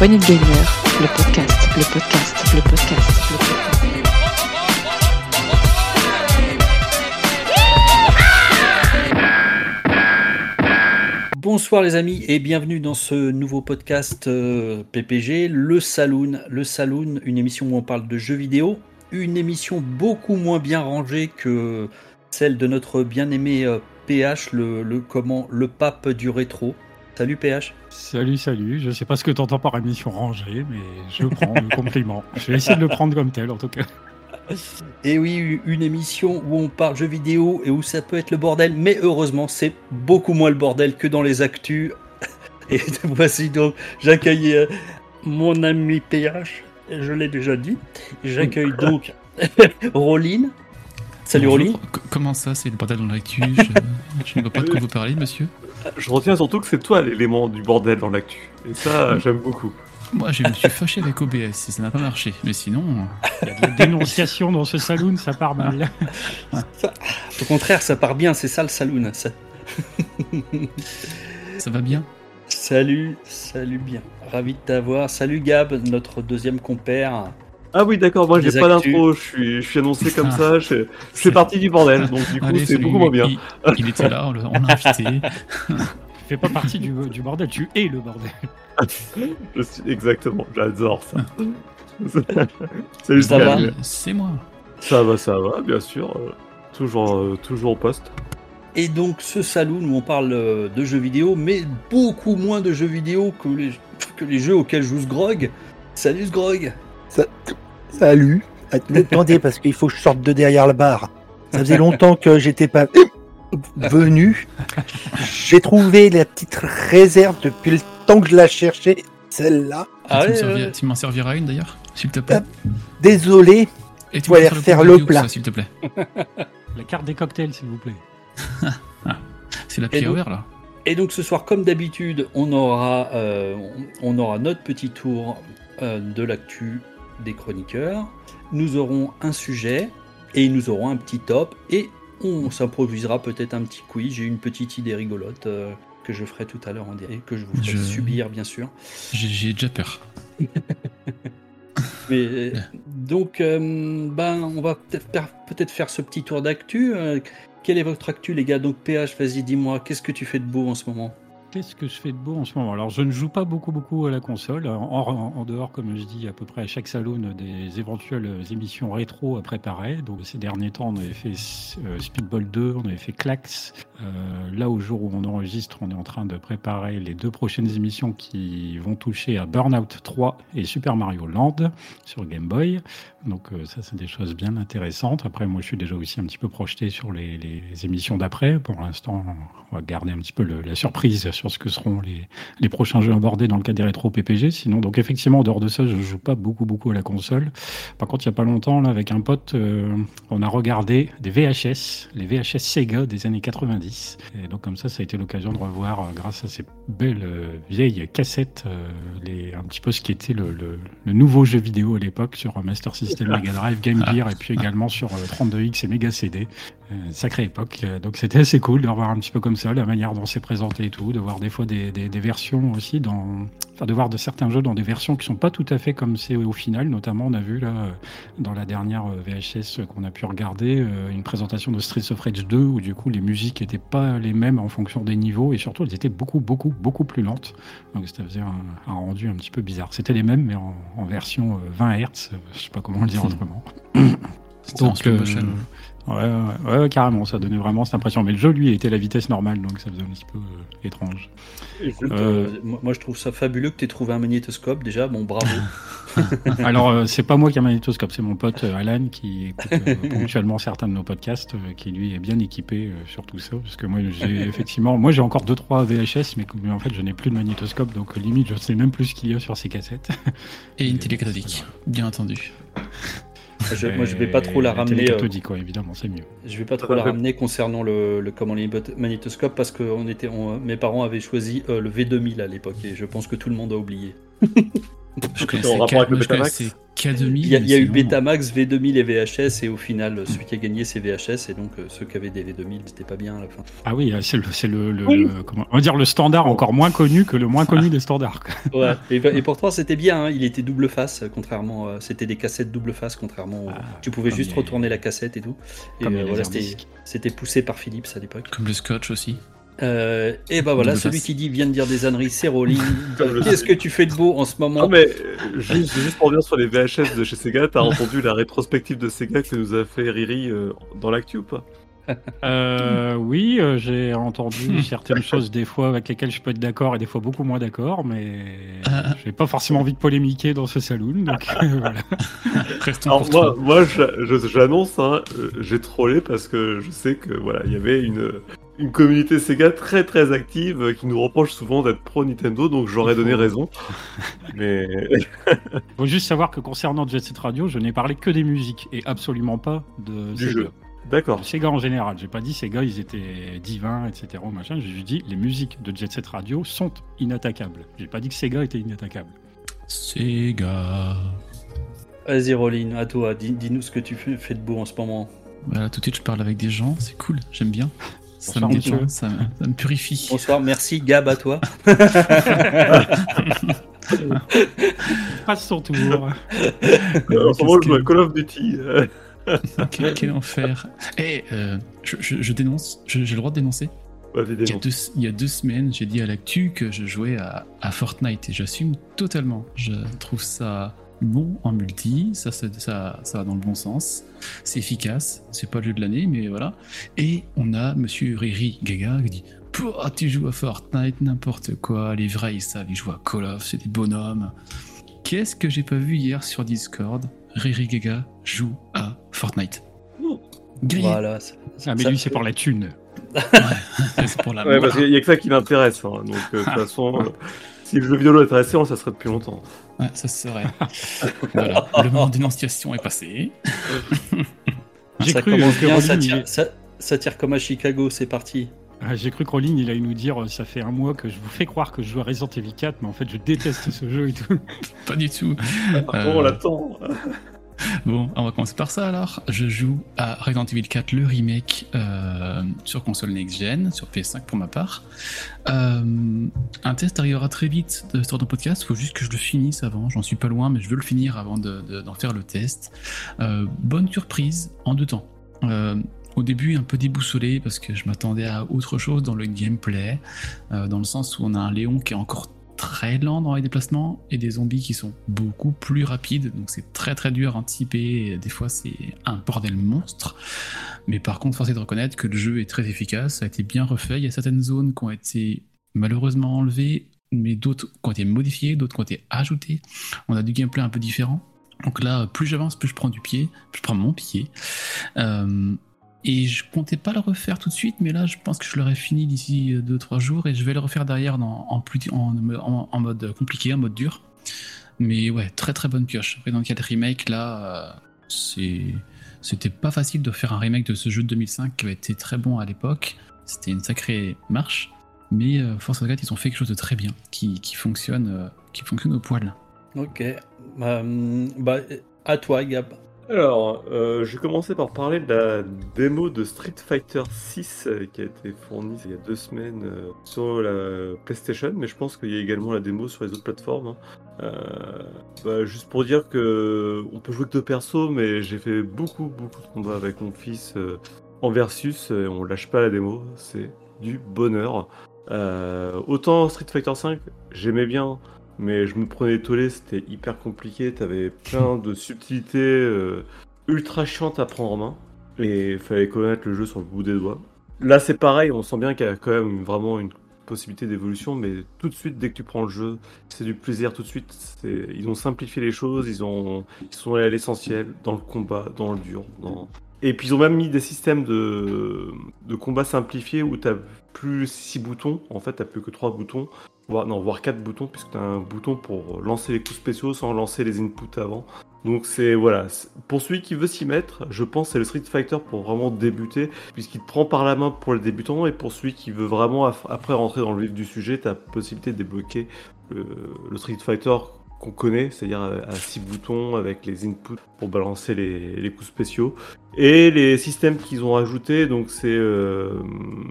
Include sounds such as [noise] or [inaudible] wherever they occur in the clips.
Gamer, le podcast, le podcast, le podcast. Bonsoir les amis et bienvenue dans ce nouveau podcast euh, PPG, le Saloon. Le Saloon, une émission où on parle de jeux vidéo, une émission beaucoup moins bien rangée que celle de notre bien-aimé euh, PH, le, le, comment, le pape du rétro. Salut PH. Salut, salut. Je sais pas ce que tu entends par émission rangée, mais je prends le compliment. Je vais essayer de le prendre comme tel en tout cas. Et oui, une émission où on parle jeux vidéo et où ça peut être le bordel, mais heureusement, c'est beaucoup moins le bordel que dans les actus. [laughs] Et voici donc, j'accueille euh, mon ami PH, je l'ai déjà dit. J'accueille donc [laughs] Roline. Salut. C- Comment ça, c'est le bordel dans l'actu je, je ne vois pas de quoi vous parlez, monsieur. Je retiens surtout que c'est toi l'élément du bordel dans l'actu. Et ça, j'aime beaucoup. Moi, je me suis fâché avec OBS et ça n'a pas marché. Mais sinon, Il y a de la dénonciation dans ce saloon, ça part mal. Au contraire, ça part bien, c'est ça le saloon. ça. ça va bien? Salut, salut bien. Ravi de t'avoir. Salut Gab, notre deuxième compère. Ah oui, d'accord, moi j'ai pas d'intro, je suis, je suis annoncé comme ça, je- C'est- c'est parti du bordel, donc du coup c'est beaucoup moins bien. Il, il était là, on l'a invité. [laughs] Tu fais pas partie du, du bordel, tu es le bordel. [laughs] Je suis... Exactement, j'adore ça. [laughs] Salut Ça va. C'est moi. Ça va, ça va, bien sûr. euh, Toujours, euh, toujours au poste. Et donc ce saloon où on parle euh, de jeux vidéo, mais beaucoup moins de jeux vidéo que les, que les jeux auxquels joue Sgrog. Salut Sgrog. Salut. Attendez, parce qu'il faut que je sorte de derrière le bar. Ça faisait longtemps que j'étais pas venu. J'ai trouvé la petite réserve depuis le temps que je la cherchais. Celle-là. Ah tu ouais, ouais. m'en serviras une d'ailleurs, s'il te plaît. Hop. Désolé. Et tu faut aller peux faire refaire pot le plat. ça, S'il te plaît. [laughs] La carte des cocktails, s'il vous plaît. [laughs] C'est la donc- POR là. Et donc ce soir, comme d'habitude, on aura, euh, on on aura notre petit tour euh, de l'actu des chroniqueurs. Nous aurons un sujet et nous aurons un petit top et on s'improvisera peut-être un petit quiz. J'ai une petite idée rigolote euh, que je ferai tout à l'heure en direct, que je vous ferai Je- subir bien sûr. J'ai déjà peur. [laughs] Mais euh, donc, euh, ben, on va peut-être faire, peut-être faire ce petit tour d'actu. Euh, quelle est votre actu, les gars? Donc, PH, vas-y, dis-moi, qu'est-ce que tu fais de beau en ce moment? Qu'est-ce que je fais de beau en ce moment? Alors, je ne joue pas beaucoup, beaucoup à la console. En, dehors, comme je dis à peu près à chaque salon, des éventuelles émissions rétro à préparer. Donc, ces derniers temps, on avait fait euh, Speedball 2, on avait fait Clax. Euh, là, au jour où on enregistre, on est en train de préparer les deux prochaines émissions qui vont toucher à Burnout 3 et Super Mario Land sur Game Boy. Donc, euh, ça, c'est des choses bien intéressantes. Après, moi, je suis déjà aussi un petit peu projeté sur les, émissions d'après. Pour l'instant, on va garder un petit peu la surprise sur ce que seront les, les prochains jeux abordés dans le cas des rétro PPG. Sinon, donc effectivement, en dehors de ça, je joue pas beaucoup, beaucoup à la console. Par contre, il y a pas longtemps, là, avec un pote, euh, on a regardé des VHS, les VHS Sega des années 90. Et donc, comme ça, ça a été l'occasion de revoir, euh, grâce à ces belles vieilles cassettes, un petit peu ce qui était le, le- nouveau jeu vidéo à l'époque sur Master System, Mega Drive, Game Gear, et puis également sur euh, 32X et Mega CD. Euh, sacrée époque. Euh, Donc c'était assez cool de revoir un petit peu comme ça la manière dont c'est présenté et tout, de voir des fois des, des, des versions aussi dans, enfin de voir de certains jeux dans des versions qui sont pas tout à fait comme c'est au final. Notamment, on a vu là euh, dans la dernière euh, VHS qu'on a pu regarder euh, une présentation de Streets of Rage 2 où du coup les musiques étaient pas les mêmes en fonction des niveaux et surtout elles étaient beaucoup beaucoup beaucoup plus lentes. Donc ça faisait un, un rendu un petit peu bizarre. C'était les mêmes mais en, en version euh, 20 Hz. Je sais pas comment le dire autrement. [coughs] C'était en Donc, euh. Ouais, ouais, ouais, carrément, ça donnait vraiment cette impression. Mais le jeu, lui, était à la vitesse normale, donc ça faisait un petit peu euh, étrange. Euh, Euh, moi, je trouve ça fabuleux que tu aies trouvé un magnétoscope. Déjà, bon, bravo. [laughs] Alors, euh, c'est pas moi qui ai un magnétoscope, c'est mon pote euh, Alan qui écoute euh, [laughs] ponctuellement certains de nos podcasts, euh, qui lui est bien équipé euh, sur tout ça. Parce que moi, j'ai [laughs] effectivement, moi j'ai encore 2-3 VHS, mais, mais en fait, je n'ai plus de magnétoscope, donc limite, je sais même plus ce qu'il y a sur ces cassettes. Et une télé cathodique, bien entendu. Je- moi, je vais pas trop la ramener. euh, cathodique, quoi, évidemment, c'est mieux. je vais pas trop la ramener concernant le, le comment les magnétoscopes parce que on était, on- mes parents avaient choisi euh, le V2000 à l'époque et je pense que tout le monde a oublié. [laughs] Je en connaissais, rapport avec le Betamax connaissais K2000. Il y a, il y a eu Betamax, V2000 et VHS, et au final, celui qui a gagné, c'est VHS, et donc euh, ceux qui avaient des V2000, c'était pas bien à la fin. Ah oui, c'est le, c'est le, le- Oui. le- comment, on va dire le standard encore moins connu que le moins connu des standards. quoi. [laughs] Ouais. Et, et pourtant, c'était bien, hein, il était double face, euh, contrairement. à- C'était des cassettes double face, contrairement. au- Ah, tu pouvais juste les- retourner la cassette et tout. Et euh, voilà, c'était poussé par Philips à l'époque. Comme le scotch aussi. Euh, et bah voilà, celui face. qui dit vient de dire des âneries, c'est [laughs] le- Qu'est-ce que tu fais de beau en ce moment Non mais juste, juste pour revenir sur les VHS de chez Sega, t'as [laughs] entendu la rétrospective de Sega que nous a fait Riri euh, dans l'actu ou pas? [laughs] Euh, oui, euh, j'ai entendu certaines choses des fois avec lesquelles je peux être d'accord et des fois beaucoup moins d'accord, mais Ah. j'ai pas forcément envie de polémiquer dans ce saloon. Donc voilà. Restons Alors moi, j'annonce, hein, j'ai trollé parce que je sais que voilà, il y avait une, une communauté Sega très très active euh, qui nous reproche souvent d'être pro Nintendo, donc j'aurais donné raison. [laughs] Mais [laughs] Faut juste savoir que concernant Jet Set Radio, je n'ai parlé que des musiques et absolument pas de Du Sega. jeu. d'accord. Sega en général. J'ai pas dit Sega, ils étaient divins, etc. Machin. J'ai juste dit les musiques de Jet Set Radio sont inattaquables. J'ai pas dit que Sega était inattaquable. Sega. Vas-y, Rolling, à toi, dis- dis-nous ce que tu fais, fais de beau en ce moment. Voilà, tout de suite, je parle avec des gens, c'est cool, j'aime bien. Ça Bonsoir, me détend, ça me, ça me purifie. Bonsoir, merci Gab, à toi. Passe son tour. En ce moment, je joue à Call of Duty. euh, quel, quel enfer. Eh, euh, je, je- je dénonce, j'ai le droit de dénoncer. bah, Il y, a deux, il y a deux semaines, j'ai dit à l'actu que je jouais à, à Fortnite et j'assume totalement. Je trouve ça bon en multi, ça, ça, ça, ça va dans le bon sens, c'est efficace, c'est pas le jeu de l'année, mais voilà. Et on a monsieur Riri Gaga qui dit Pouah, tu joues à Fortnite, n'importe quoi, les vrais ils savent, ils jouent à Call of, c'est des bonhommes. Qu'est-ce que j'ai pas vu hier sur Discord? Riri Gaga joue à Fortnite. Grillé. Voilà. ça- Ah, mais ça- lui, c'est pour la thune. [laughs] C'est pour la Ouais, parce qu'il y a que ça qui l'intéresse. hein, Donc, euh, de toute [laughs] façon, euh, si le jeu vidéo l'intéressait, ça serait depuis longtemps. Ouais, ça serait. [laughs] voilà, le moment d'énonciation est passé. [laughs] J'ai ça cru commence que bien, ça Rolling, tire, ça, ça tire comme à Chicago, c'est parti. Ah, J'ai cru que Rolling, il allait nous dire euh, ça fait un mois que je vous fais croire que je joue à Resident Evil 4, mais en fait, je déteste ce jeu et tout. Pas du tout. Bon, Euh, on l'attend. Bon, on va commencer par ça alors. Je joue à Resident Evil 4, le remake euh, sur console next-gen, sur PS5 pour ma part. Euh, un test arrivera très vite de ce de podcast. Il faut juste que je le finisse avant. J'en suis pas loin, mais je veux le finir avant de- de- d'en faire le test. Euh, bonne surprise en deux temps. Au début, un peu déboussolé parce que je m'attendais à autre chose dans le gameplay, dans le sens où on a un Léon qui est encore très lent dans les déplacements et des zombies qui sont beaucoup plus rapides, donc c'est très très dur à anticiper, des fois c'est un bordel monstre. Mais par contre, force est de reconnaître que le jeu est très efficace, ça a été bien refait, il y a certaines zones qui ont été malheureusement enlevées, mais d'autres qui ont été modifiées, d'autres qui ont été ajoutées. On a du gameplay un peu différent. Donc là, plus j'avance, plus je prends du pied, plus je prends mon pied. Euh, et je comptais pas le refaire tout de suite, mais là, je pense que je l'aurai fini d'ici 2-3 jours et je vais le refaire derrière dans- en, mode compliqué, en mode dur. Mais ouais, très très bonne pioche. Resident Evil Remake, là, euh. C'était pas facile de faire un remake de ce jeu de 2005 qui avait été très bon à l'époque. C'était une sacrée marche. Mais euh, Force of God, ils ont fait quelque chose de très bien, qui, fonctionne, euh, qui fonctionne au poil. Ok. Euh, bah, à toi, Gab. Alors, euh, je vais commencer par parler de la démo de Street Fighter 6 qui a été fournie il y a deux semaines euh, sur la PlayStation, mais je pense qu'il y a également la démo sur les autres plateformes. hein. Euh, bah, juste pour dire que on peut jouer que deux persos, mais j'ai fait beaucoup beaucoup de combats avec mon fils euh, en versus, et on lâche pas la démo, c'est du bonheur. Euh, autant Street Fighter 5, j'aimais bien, mais je me prenais tollé, c'était hyper compliqué, t'avais plein de subtilités euh, ultra chiantes à prendre en main, et il fallait connaître le jeu sur le bout des doigts. Là c'est pareil, on sent bien qu'il y a quand même vraiment une possibilité d'évolution, mais tout de suite, dès que tu prends le jeu, c'est du plaisir tout de suite. Ils ont simplifié les choses, ils, ont... ils sont allés à l'essentiel, dans le combat, dans le dur. Dans... Et puis ils ont même mis des systèmes de, de combat simplifiés où t'as plus 6 boutons, en fait t'as plus que 3 boutons, voire, non, voire 4 boutons, puisque t'as un bouton pour lancer les coups spéciaux sans lancer les inputs avant. Donc c'est voilà, pour celui qui veut s'y mettre, je pense c'est le Street Fighter pour vraiment débuter, puisqu'il te prend par la main pour les débutants, et pour celui qui veut vraiment après rentrer dans le vif du sujet, t'as possibilité de débloquer le Street Fighter qu'on connaît, c'est-à-dire à, à six boutons avec les inputs pour balancer les, les coups spéciaux. Et les systèmes qu'ils ont ajoutés, donc c'est euh,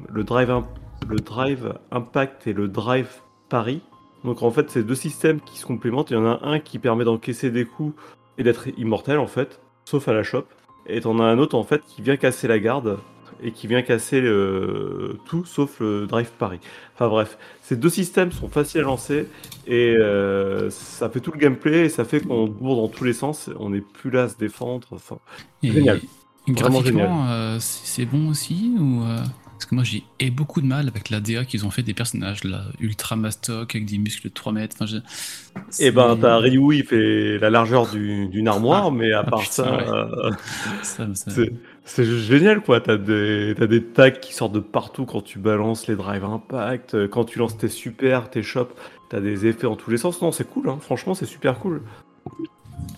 le drive le drive impact et le drive pari. Donc en fait, c'est deux systèmes qui se complémentent. Il y en a un qui permet d'encaisser des coups et d'être immortel en fait, sauf à la shop. Et t'en as un autre en fait qui vient casser la garde et qui vient casser le- tout sauf le drive pari. Enfin bref, ces deux systèmes sont faciles à lancer et euh, ça fait tout le gameplay et ça fait qu'on bourre dans tous les sens. On n'est plus là à se défendre. Enfin, Et Génial. Graphiquement, euh, c'est bon aussi ou euh, Parce que moi j'ai ai beaucoup de mal avec la DA qu'ils ont fait des personnages là, ultra mastoc avec des muscles de 3 mètres. Enfin, je- Et ben, t'as Ryu, il fait la largeur du- d'une armoire, Ah. mais à Ah, part putain, ça, ouais. euh, ça- ça- c'est juste génial, quoi. T'as des, t'as des tags qui sortent de partout quand tu balances les drive impact, euh, quand tu lances tes super, tes shops, t'as des effets en tous les sens. Non, c'est cool, hein. franchement, c'est super cool.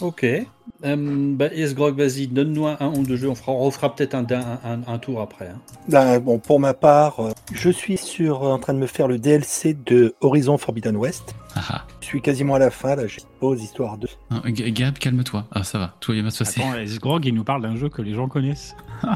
Ok. Euh, bah, Esgrog, vas-y, donne-nous un, un ou deux jeux. On, fera, on refera peut-être un, un, un- un tour après. hein. Ben, bon, pour ma part, euh, je suis sur, en train de me faire le DLC de Horizon Forbidden West. Ah, ah. Je suis quasiment à la fin, là, je pose histoire de. Non, G- Gab, calme-toi. Ah, ça va, tout va bien se passer. Attends, S-Grog, il nous parle d'un jeu que les gens connaissent. [laughs]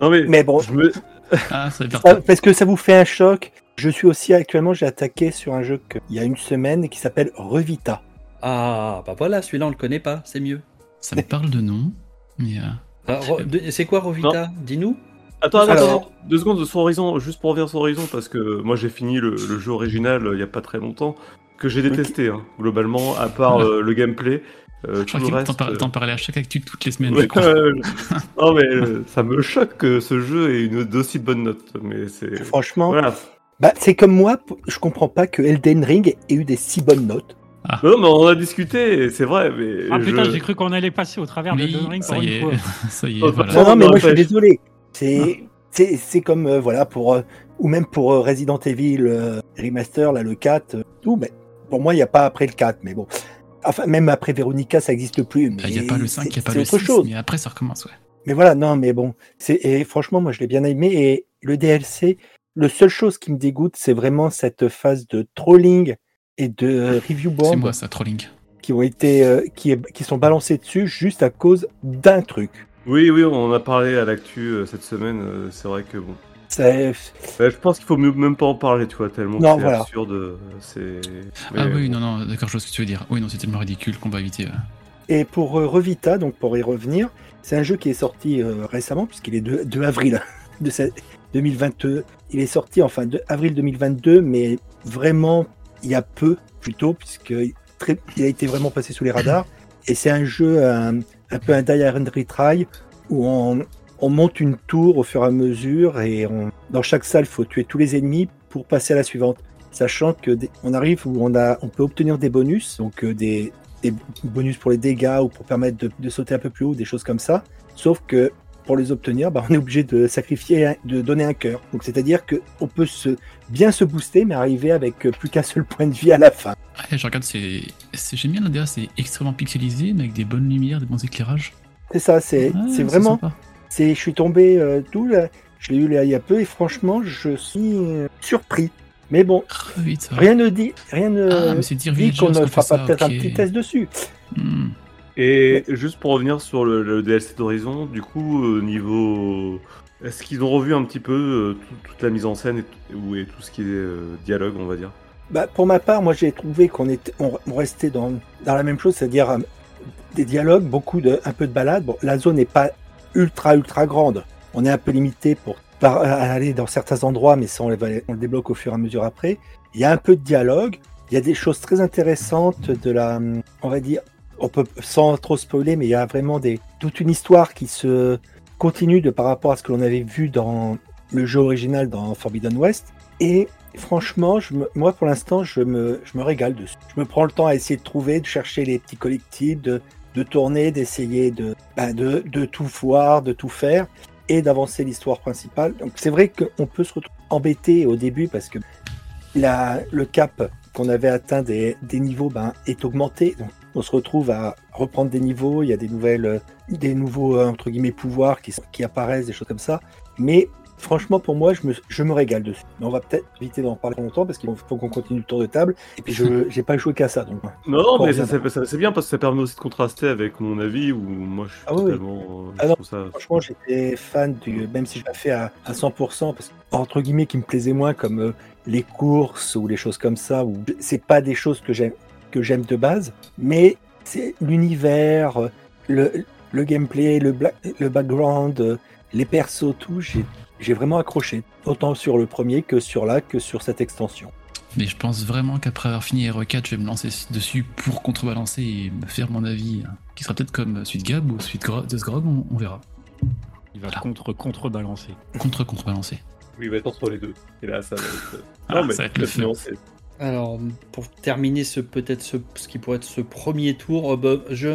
Non, mais, Mais bon, je me, [laughs] Ah, ça va ça- parce que ça vous fait un choc. Je suis aussi actuellement, j'ai attaqué sur un jeu que- il y a une semaine qui s'appelle Revita. Ah, bah voilà, celui-là, on le connaît pas, c'est mieux. Ça me parle de nom, mais. euh, Ah, de- c'est quoi Rovita Dis-nous. Attends, attends, Alors- attends, deux secondes de son horizon, juste pour revenir sur horizon, parce que moi j'ai fini le, le jeu original euh, il y a pas très longtemps, que j'ai détesté, hein, globalement, à part euh, le gameplay. euh, Je tout crois le que t'en euh, parlais à chaque actu toutes les semaines. Ouais, je crois. euh, [laughs] non mais euh, ça me choque que ce jeu ait une d'aussi bonne note, mais c'est Franchement, voilà. bah, c'est comme moi, je comprends pas que Elden Ring ait eu des si bonnes notes. Non mais on a discuté, c'est vrai, mais Ah putain, j'ai cru qu'on allait passer au travers de Elden Ring ça pour y une est, fois. [laughs] ça y est, voilà. Non, non, mais moi je suis désolé. C'est c'est c'est comme euh, voilà pour euh, ou même pour euh, Resident Evil remaster là le 4 euh, tout mais pour moi il n'y a pas après le 4 mais bon enfin même après Veronica ça existe plus mais Il n'y a pas le 5, il n'y a c'est- pas c'est le autre 6, chose mais après ça recommence, ouais. mais voilà non mais bon c'est et franchement moi je l'ai bien aimé et le DLC le seule chose qui me dégoûte c'est vraiment cette phase de trolling et de review C'est bomb moi ça, trolling. qui ont été qui, est- qui sont balancés dessus juste à cause d'un truc Oui, oui, on en a parlé à l'actu euh, cette semaine. euh, c'est vrai que bon. Ouais, je pense qu'il faut mieux- même pas en parler, tu vois, tellement Non, c'est voilà. absurde. euh, C'est. Ah oui, bon. non, non, d'accord, je vois ce que tu veux dire. Oui, non, c'est tellement ridicule qu'on va éviter. Et pour euh, Revita, donc pour y revenir, c'est un jeu qui est sorti euh, récemment, puisqu'il est de, de avril [laughs] de cette- 2022. Il est sorti enfin de avril 2022, mais vraiment il y a peu plutôt, puisque très, il a été vraiment passé sous les radars. Et c'est un jeu un, un peu un die and retry où on, on monte une tour au fur et à mesure et on, dans chaque salle, il faut tuer tous les ennemis pour passer à la suivante. Sachant que des- on arrive où on, a, on peut obtenir des bonus, donc euh, des, des bonus pour les dégâts ou pour permettre de, de sauter un peu plus haut, des choses comme ça. Sauf que pour les obtenir, bah, on est obligé de sacrifier, de donner un cœur. Donc c'est-à-dire que on peut se, bien se booster, mais arriver avec euh, plus qu'un seul [laughs] point de vie à la fin. Ouais, je regarde, c'est. J'aime bien c'est extrêmement pixelisé, mais avec des bonnes lumières, des bons éclairages. C'est ça, c'est Ouais, vraiment. C'est, je suis tombé euh, tout là, je l'ai eu là il y a peu et franchement je suis euh, surpris. Mais bon, ça. rien ne dit, rien ne Ah, dit qu'on ne qu'on fera pas peut-être un petit test dessus. Hmm. Et juste pour revenir sur le, le DLC d'Horizon, du coup, euh, niveau. Est-ce qu'ils ont revu un petit peu euh, tout- toute la mise en scène et, tout- ou- et tout ce qui est euh, dialogue, on va dire? Bah, pour ma part, moi j'ai trouvé qu'on était, on, restait dans, dans la même chose, c'est-à-dire euh, des dialogues, beaucoup de, un peu de balade. Bon, la zone n'est pas ultra ultra grande. On est un peu limité pour par- aller dans certains endroits, mais ça on, on le débloque au fur et à mesure après. Il y a un peu de dialogue. Il y a des choses très intéressantes de la, on va dire, on peut sans trop spoiler, mais il y a vraiment des toute une histoire qui se continue de par rapport à ce que l'on avait vu dans le jeu original dans Forbidden West. Et franchement, moi pour l'instant, je me, je me régale dessus. Je me prends le temps à essayer de trouver, de chercher les petits collectifs, de, tourner, d'essayer de, bah, de, tout voir, de tout faire et d'avancer l'histoire principale. Donc c'est vrai qu'on peut se retrouver embêté au début parce que le cap qu'on avait atteint des, des niveaux ben, est augmenté. Donc on se retrouve à reprendre des niveaux, il y a des nouvelles, euh, des nouveaux euh, entre guillemets pouvoirs qui, qui apparaissent, des choses comme ça. Mais franchement, pour moi, je me, je me régale dessus. Mais on va peut-être éviter d'en parler longtemps parce qu'il faut qu'on continue le tour de table. Et puis, je [laughs] j'ai pas joué qu'à ça. Donc, Non, mais c'est bien parce que ça permet aussi de contraster avec mon avis où moi je suis Ah oui, oui. totalement. euh, Ah non, ça- franchement, j'étais fan du, même si je l'ai fait à, à 100%, parce que, entre guillemets, qui me plaisait moins, comme euh, les courses ou les choses comme ça, où c'est pas des choses que j'aime, que j'aime de base, mais c'est l'univers, le, le gameplay, le, bla- le background, les persos, tout, j'ai, j'ai vraiment accroché. Autant sur le premier que sur là, que sur cette extension. Mais je pense vraiment qu'après avoir fini Hero 4, je vais me lancer dessus pour contrebalancer et me faire mon avis, hein, qui sera peut-être comme Suite Gab ou Suite Gro- Death Grog, on, on verra. Il va contre contrebalancer. Contre-contrebalancer. Oui, il va être entre les deux. Et là, ça va être. Ah, non, mais ça va être le feu. Alors, pour terminer ce peut-être ce, ce qui pourrait être ce premier tour, euh, bah, je,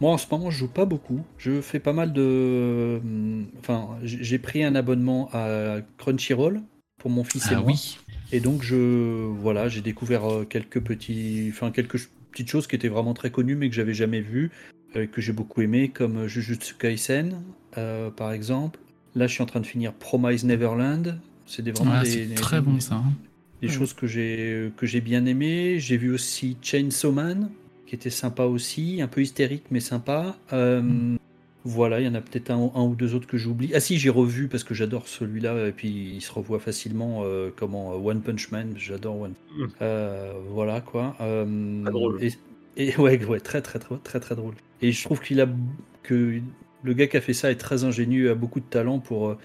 moi en ce moment je joue pas beaucoup. Je fais pas mal de, euh, enfin, j'ai pris un abonnement à Crunchyroll pour mon fils et Ah moi. oui. Et donc je, voilà, j'ai découvert euh, quelques petits, enfin quelques petites choses qui étaient vraiment très connues mais que j'avais jamais vues, euh, que j'ai beaucoup aimé, comme Jujutsu Kaisen, euh, par exemple. Là, je suis en train de finir Promise Neverland. C'est des vraiment Ah, des, c'est des- très bon ça. Des Mm. choses que j'ai que j'ai bien aimé. J'ai vu aussi Chainsaw Man, qui était sympa aussi, un peu hystérique mais sympa. Euh, Voilà, il y en a peut-être un, un ou deux autres que j'oublie. Ah si, j'ai revu parce que j'adore celui-là et puis il se revoit facilement. euh, comment euh, One Punch Man, j'adore One. Mm. Euh, voilà quoi. Euh, drôle. Et, et [laughs] ouais, ouais, très très très très très drôle. Et je trouve qu'il a que le gars qui a fait ça est très ingénieux, a beaucoup de talent pour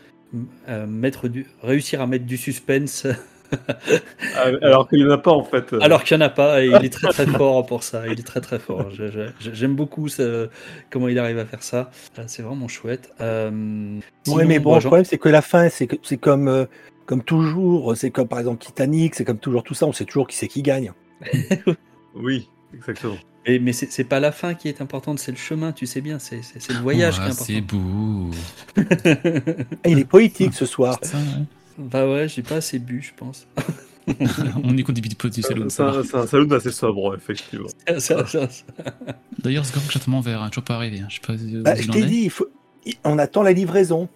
euh, mettre du, réussir à mettre du suspense [laughs] [laughs] alors qu'il n'y en a pas en fait. alors qu'il n'y en a pas, et il est très très fort pour ça. Il est très très fort. J'aime beaucoup ce- comment il arrive à faire ça. Euh, C'est vraiment chouette. Euh, Ouais, sinon, mais bon, le problème, c'est que la fin, c'est c'est comme, euh, comme toujours, c'est comme par exemple Titanic, c'est comme toujours tout ça, on sait toujours qui c'est qui gagne. [laughs] Oui, exactement. mais, mais c'est c'est pas la fin qui est importante, c'est le chemin, tu sais bien. C'est c'est- c'est le voyage qui c'est est beau. important. [laughs] Ah, il est poétique ce soir. Ça. Bah ouais, j'ai pas assez bu, je pense. [laughs] on écoute des vidéos du salon. C'est un, un saloon assez sobre, effectivement. [laughs] D'ailleurs, ce chatement vert, hein, toujours pas arrivé. hein. Je sais pas où Bah, je t'ai est. dit, il faut... on attend la livraison.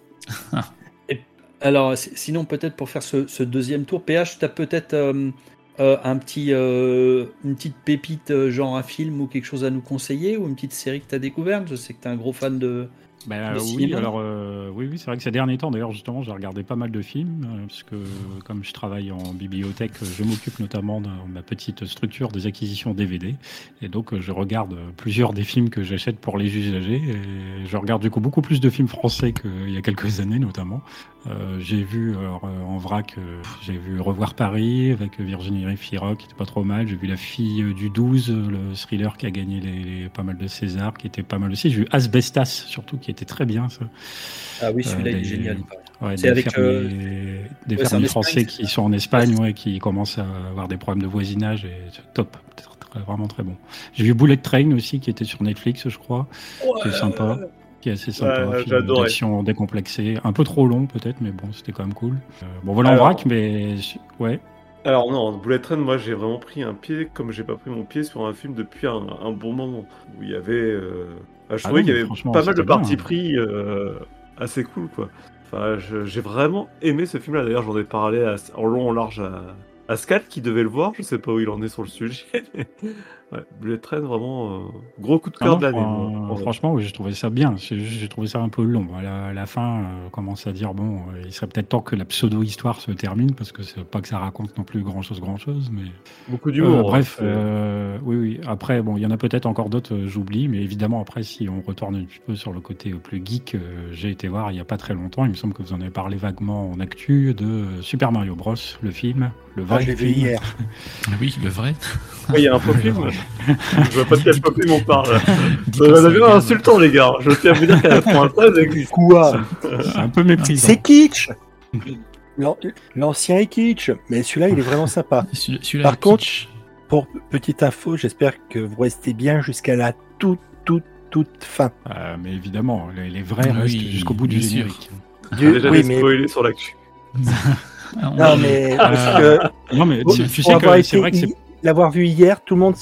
Alors, si- sinon, peut-être pour faire ce, ce deuxième tour, PH, tu as peut-être euh, euh, un petit, euh, une petite pépite, euh, genre un film ou quelque chose à nous conseiller, ou une petite série que tu as découverte? Je sais que tu es un gros fan de. Bah, oui, alors euh, oui, oui, c'est vrai que ces derniers temps, d'ailleurs, justement, j'ai regardé pas mal de films, euh, parce que comme je travaille en bibliothèque, euh, je m'occupe notamment de ma petite structure des acquisitions DVD, et donc je regarde plusieurs des films que j'achète pour les usagers, et je regarde du coup beaucoup plus de films français qu'il y a quelques années, notamment. Euh, j'ai vu alors, en vrac, j'ai vu Revoir Paris avec Virginie Fira, qui était pas trop mal. J'ai vu La fille du 12, euh, le thriller qui a gagné les, les- pas mal de César, qui était pas mal aussi. J'ai vu Asbestas, surtout, qui était très bien. Ça. Ah oui, celui-là, Euh, il est des- génial. il. Ouais, C'est des avec, fermiers, des ouais, c'est fermiers français c'est qui sont en Espagne, Ouais, qui commencent à avoir des problèmes de voisinage et c'est top, vraiment très bon. J'ai vu Bullet Train aussi, qui était sur Netflix, je crois, qui est sympa, qui est assez sympa, Ouais, film j'adorais. d'action décomplexé, un peu trop long peut-être, mais bon, c'était quand même cool. Euh, bon voilà Alors- en vrac, mais ouais. Alors non, Bullet Train, moi j'ai vraiment pris un pied comme j'ai pas pris mon pied sur un film depuis un, un bon moment. Où il y avait... euh, ah, je Ah trouvais qu'il y avait pas mal de parties hein. pris euh, assez cool quoi. Enfin, j'ai vraiment aimé ce film-là. D'ailleurs, j'en ai parlé à- en long, en large à, à Scal qui devait le voir. Je sais pas où il en est sur le sujet. [laughs] ouais, Bullet Train, vraiment euh, gros coup de Ah cœur de l'année. franchement, oui, j'ai trouvé ça bien. J'ai trouvé ça un peu long. À la, à la fin, euh, on commence à dire bon, euh, il serait peut-être temps que la pseudo-histoire se termine parce que c'est pas que ça raconte non plus grand-chose, grand-chose, mais Beaucoup Euh, d'humour. bref, hein, euh, oui, oui. Après, bon, il y en a peut-être encore d'autres, euh, j'oublie, mais évidemment, après, si on retourne un petit peu sur le côté plus geek, euh, j'ai été voir il n'y a pas très longtemps, il me semble que vous en avez parlé vaguement en actu, de Super Mario Bros, le film, le Ah, vrai je l'ai vu hier. Ah [laughs] Oui, le vrai. Ouais, Il y a un faux film. [laughs] je vois pas de quel faux film on parle. Ça, devient regarde. insultant, les gars. Je tiens à vous dire qu'à la 93 existe. [laughs] Quoi C'est un peu méprisant. C'est kitsch L'an- L'ancien est kitsch, mais celui-là, il est vraiment sympa. [laughs] Celui- Par contre- kitsch. Pour petite info, j'espère que vous restez bien jusqu'à la toute, toute, toute fin. Euh, mais évidemment, les, les vrais Oui, restent jusqu'au bout du bien générique. Du- déjà oui, mais sur l'actu. On- [laughs] non, mais parce Euh, que Non, mais tu, tu sais que c'est vrai que c'est l'avoir vu hier, tout le monde,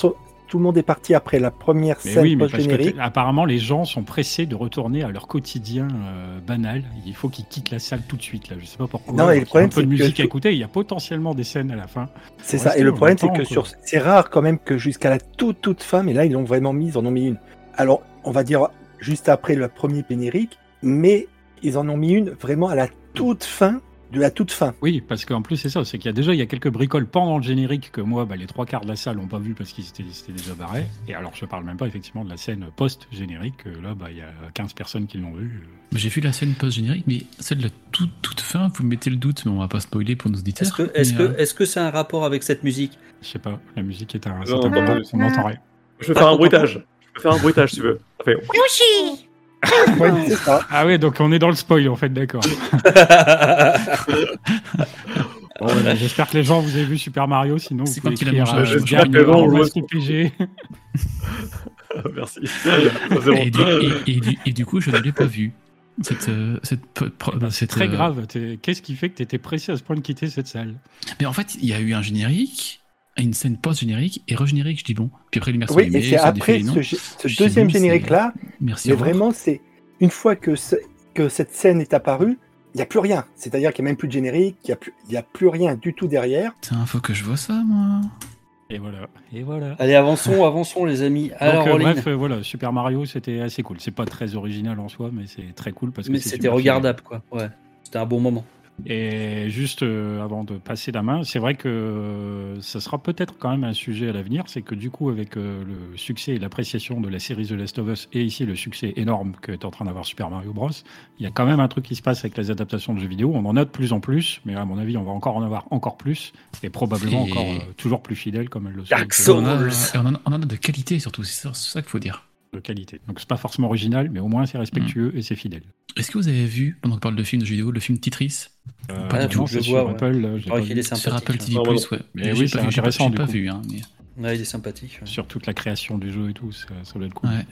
tout le monde est parti après la première Mais scène oui, mais parce que apparemment, les gens sont pressés de retourner à leur quotidien euh, banal. Il faut qu'ils quittent la salle tout de suite. Là. Je sais pas pourquoi. Non, et le problème, un peu de que musique à écouter. Il y a potentiellement des scènes à la fin. C'est ça. Et le problème, c'est que sur, c'est rare quand même que jusqu'à la toute toute fin, mais là ils l'ont vraiment mis, ils en ont mis une. Alors, on va dire juste après le premier pénérique, mais ils en ont mis une vraiment à la toute fin de la toute fin. Oui, parce qu'en plus, c'est ça. C'est qu'il y a déjà il y a quelques bricoles pendant le générique que moi, bah, les trois quarts de la salle n'ont pas vu parce qu'ils étaient, c'était déjà barrés. Et alors, je parle même pas effectivement de la scène post-générique. euh, Là, bah, il y a 15 personnes qui l'ont vu. J'ai vu la scène post-générique, mais celle de la toute, toute fin, vous mettez le doute, mais on va pas spoiler pour nos auditeurs. Est-ce que est-ce que euh, est-ce que c'est un rapport avec cette musique? Je sais pas, la musique est un. Non, c'est un non, non. n'entend rien. Je vais faire un bruitage. Je peux faire un bruitage si tu veux. Fait- Ouais, c'est ça. Ah ouais, donc on est dans le spoil en fait, d'accord. [laughs] Bon, voilà, J'espère que les gens vous avez vu Super Mario, sinon vous C'est pouvez quand il a écrire à un jeu. Diane J'espère que les gens PG. [laughs] Merci. Et du, et- et du- et du coup, je ne l'ai pas vu. Cette, euh, cette, pro- C'est cette, très euh, grave. Qu'est-ce qui fait que tu étais pressé à ce point de quitter cette salle? Mais en fait, il y a eu un générique, une scène post-générique et re-générique. Je dis bon. Puis après, les merci Oui, et c'est après ce, deuxième bon, générique-là, Merci. mais vraiment, c'est une fois que, ce- que cette scène est apparue, il n'y a plus rien. C'est-à-dire qu'il n'y a même plus de générique, il n'y a, plus- il y a plus rien du tout derrière. Putain, faut que je vois ça, moi. Et voilà. Et voilà. Allez, avançons, avançons, les amis. Alors, Donc, euh, bref, euh, voilà, Super Mario, c'était assez cool. C'est pas très original en soi, mais c'est très cool parce que mais c'était regardable, quoi. Ouais, c'était un bon moment. Et juste euh, avant de passer la main, c'est vrai que euh, ça sera peut-être quand même un sujet à l'avenir. C'est que du coup, avec euh, le succès et l'appréciation de la série The Last of Us et ici le succès énorme que est en train d'avoir Super Mario Bros, il y a quand même un truc qui se passe avec les adaptations de jeux vidéo. On en a de plus en plus, mais à mon avis, on va encore en avoir encore plus et probablement Et- encore euh, toujours plus fidèles comme elles le sont. Dark Souls. On, a, et on, en- a de qualité surtout, c'est ça, c'est ça qu'il faut dire. De qualité. Donc c'est pas forcément original, mais au moins c'est Mm. respectueux et c'est fidèle. Est-ce que vous avez vu, pendant qu'on parle de films de jeux vidéo, le film Tetris? Euh, Pas du tout, c'est je sur vois, ouais. Apple. euh, j'ai Il est Sur. Apple TV+, ouais. ouais. Mais oui, c'est intéressant, j'ai du pas coup. vu, hein, mais... Ouais, il est sympathique. ouais. Sur toute la création du jeu et tout, ça, ça doit être cool. Ouais.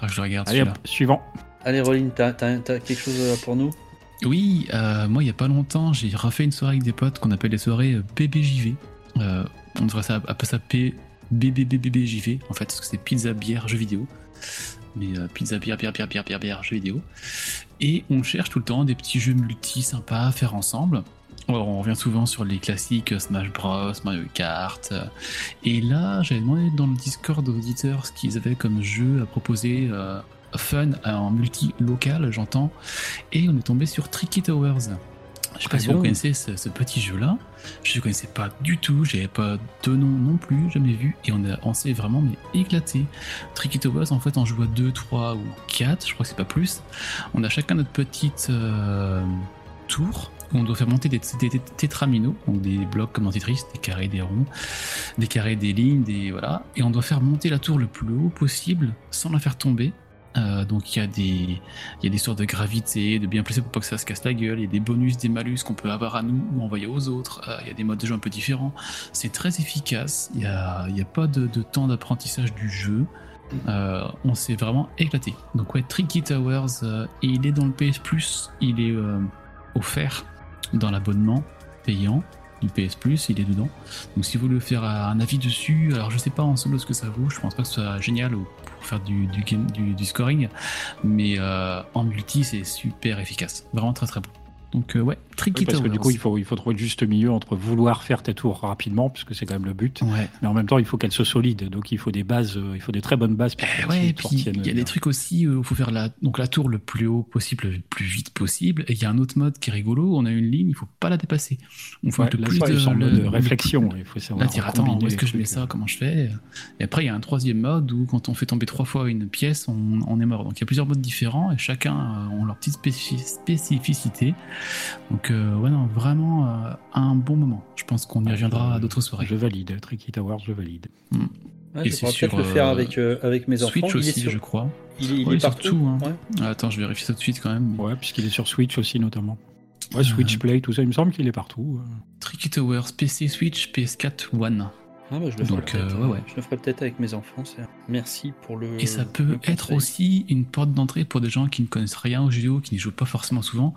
Ah, je le regarde Allez, hop, suivant. Allez, Roline, t'as quelque chose euh, pour nous? Oui, euh, moi il y a pas longtemps, j'ai refait une soirée avec des potes qu'on appelle les soirées euh, PBJV. Euh, on devrait ça, appeler ça P, BBBBJV en fait, parce que c'est pizza, bière, jeux vidéo. Mais euh, pizza, bière, bière, bière, bière, bière, bière, jeux vidéo. Et on cherche tout le temps des petits jeux multi sympas à faire ensemble. Alors, on revient souvent sur les classiques euh, Smash Bros, Mario Kart. euh, Et là, j'avais demandé dans le Discord aux auditeurs ce qu'ils avaient comme jeu à proposer fun en multi local, j'entends. Et on est tombé sur Tricky Towers. Je sais pas si vous connaissez ce, ce petit jeu-là. Je ne connaissais pas du tout, j'avais pas de nom non plus, jamais vu. Et on, a, on s'est vraiment mais éclaté. Tricky en fait, on joue à 2, 3 ou 4, je crois que c'est pas plus. On a chacun notre petite euh, tour où on doit faire monter des, des, des tétraminos, donc des blocs comme dans Tetris, des carrés, des ronds, des carrés, des lignes, des voilà. Et on doit faire monter la tour le plus haut possible sans la faire tomber. Euh, donc il y a des sortes de gravité, de bien placer pour pas que ça se casse la gueule. Il y a des bonus, des malus qu'on peut avoir à nous ou envoyer aux autres. Euh, il y a des modes de jeu un peu différents. C'est très efficace. Il y a, pas de, temps d'apprentissage du jeu. Euh, on s'est vraiment éclaté. Donc ouais, Tricky Towers, et il est dans le PS. Il est offert dans l'abonnement payant du PS. Il est dedans. Donc si vous voulez faire un avis dessus, alors je sais pas en solo ce que ça vaut. Je pense pas que ce soit génial ou faire du, du, game, du, du scoring, mais euh, en multi c'est super efficace, vraiment très très bon. Donc euh, ouais, Tricky Oui, parce que du coup, il faut, il faut trouver le juste milieu entre vouloir faire tes tours rapidement, puisque c'est quand même le but, Ouais, mais en même temps, il faut qu'elles soient solides. Donc, il faut des bases, euh, il faut des très bonnes bases. pour Eh ouais, et puis il y a bien. des trucs aussi où il faut faire la, donc la tour le plus haut possible, le plus vite possible. Et il y a un autre mode qui est rigolo, on a une ligne, il faut pas la dépasser. On fait Ouais, là, plus ça, de, le- mode le- réflexion. Il faut Là, savoir dire attends, où est-ce que je mets ça? Comment je fais? Et après, il y a un troisième mode où quand on fait tomber trois fois une pièce, on, on est mort. Donc il y a plusieurs modes différents et chacun ont leur petite spécifi- spécificité. Donc euh, ouais, non, vraiment euh, un bon moment. Je pense qu'on y Ouais, reviendra à d'autres soirées. Je valide. Tricky Tower, je valide. Ouais, Et je pourrais peut-être le faire euh, avec, euh, avec mes enfants. Switch il est, aussi, sur- je crois. il est, il Ouais, est sur partout. tout, hein. Ouais. Attends, je vérifie ça tout de suite quand même. Ouais, puisqu'il est sur Switch aussi, notamment. Ouais, Switch Euh. Play, tout ça, il me semble qu'il est partout. Tricky Towers, PC, Switch, PS4, One. Ah, bah, je le ferai Donc, euh, ouais, ouais. Je le ferai peut-être avec mes enfants. Merci pour le. Et ça peut être conseil. aussi une porte d'entrée pour des gens qui ne connaissent rien aux jeux vidéo, qui n'y jouent pas forcément souvent.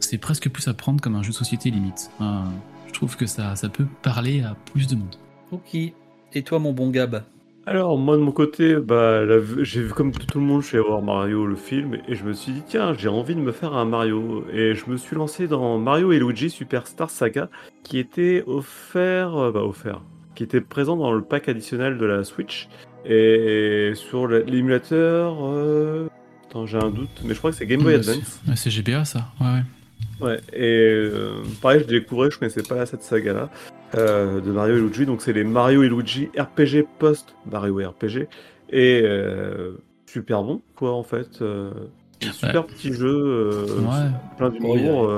C'est presque plus à prendre comme un jeu de société limite. Je trouve que ça, ça peut parler à plus de monde. Ok. Et toi, mon bon Gab? Alors, moi de mon côté, bah, j'ai vu comme tout le monde, je suis allé voir Mario le film et je me suis dit, tiens, j'ai envie de me faire un Mario. Et je me suis lancé dans Mario et Luigi Superstar Saga qui était offert, euh, bah, offert, qui était présent dans le pack additionnel de la Switch. Et sur la- l'émulateur, euh, attends, j'ai un doute, mais je crois que c'est Game Boy Ouais, Advance. c'est- GBA ça. Ouais, ouais. Ouais, et euh, pareil, je découvrais, je connaissais pas cette saga-là euh, de Mario et Luigi. Donc, c'est les Mario et Luigi RPG post Mario RPG. Et euh, super bon, quoi, en fait. Euh, super petit jeu, euh, Ouais. plein d'humour.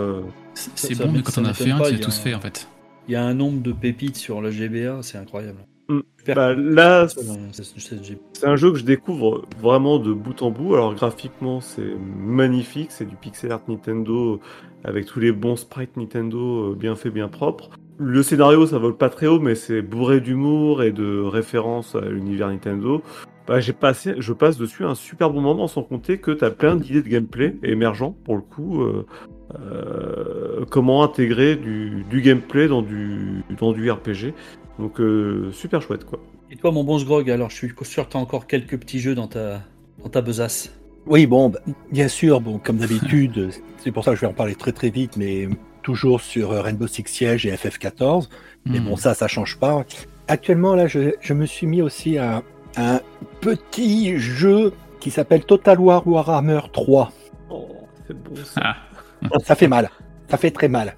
C'est Ça- c'est ça bon, mais quand on a fait un, tu il y as a tous fait en fait. Il y a un nombre de pépites sur le GBA, c'est incroyable. Mm. Bah, là, C'est- un jeu que je découvre vraiment de bout en bout. Alors, graphiquement, c'est magnifique. C'est du pixel art Nintendo avec tous les bons sprites Nintendo euh, bien faits, bien propres. Le scénario, ça vole pas très haut, mais c'est bourré d'humour et de références à l'univers Nintendo. Bah, j'ai passé, je passe dessus un super bon moment, sans compter que tu as plein d'idées de gameplay émergents pour le coup. euh, euh, comment intégrer du, du gameplay dans du, dans du RPG. Donc euh, super chouette quoi. Et toi, mon bon Sgrog, alors je suis sûr que tu as encore quelques petits jeux dans ta, dans ta besace. Oui, bon, bah, bien sûr, bon, comme d'habitude, [laughs] c'est pour ça que je vais en parler très très vite, mais toujours sur euh, Rainbow Six Siege et FF14. Mais Hmm. bon, ça, ça change pas. Actuellement, là, je, je me suis mis aussi à un petit jeu qui s'appelle Total War Warhammer 3. Oh, c'est bon ça. Ah, Ça fait mal. Ça fait très mal.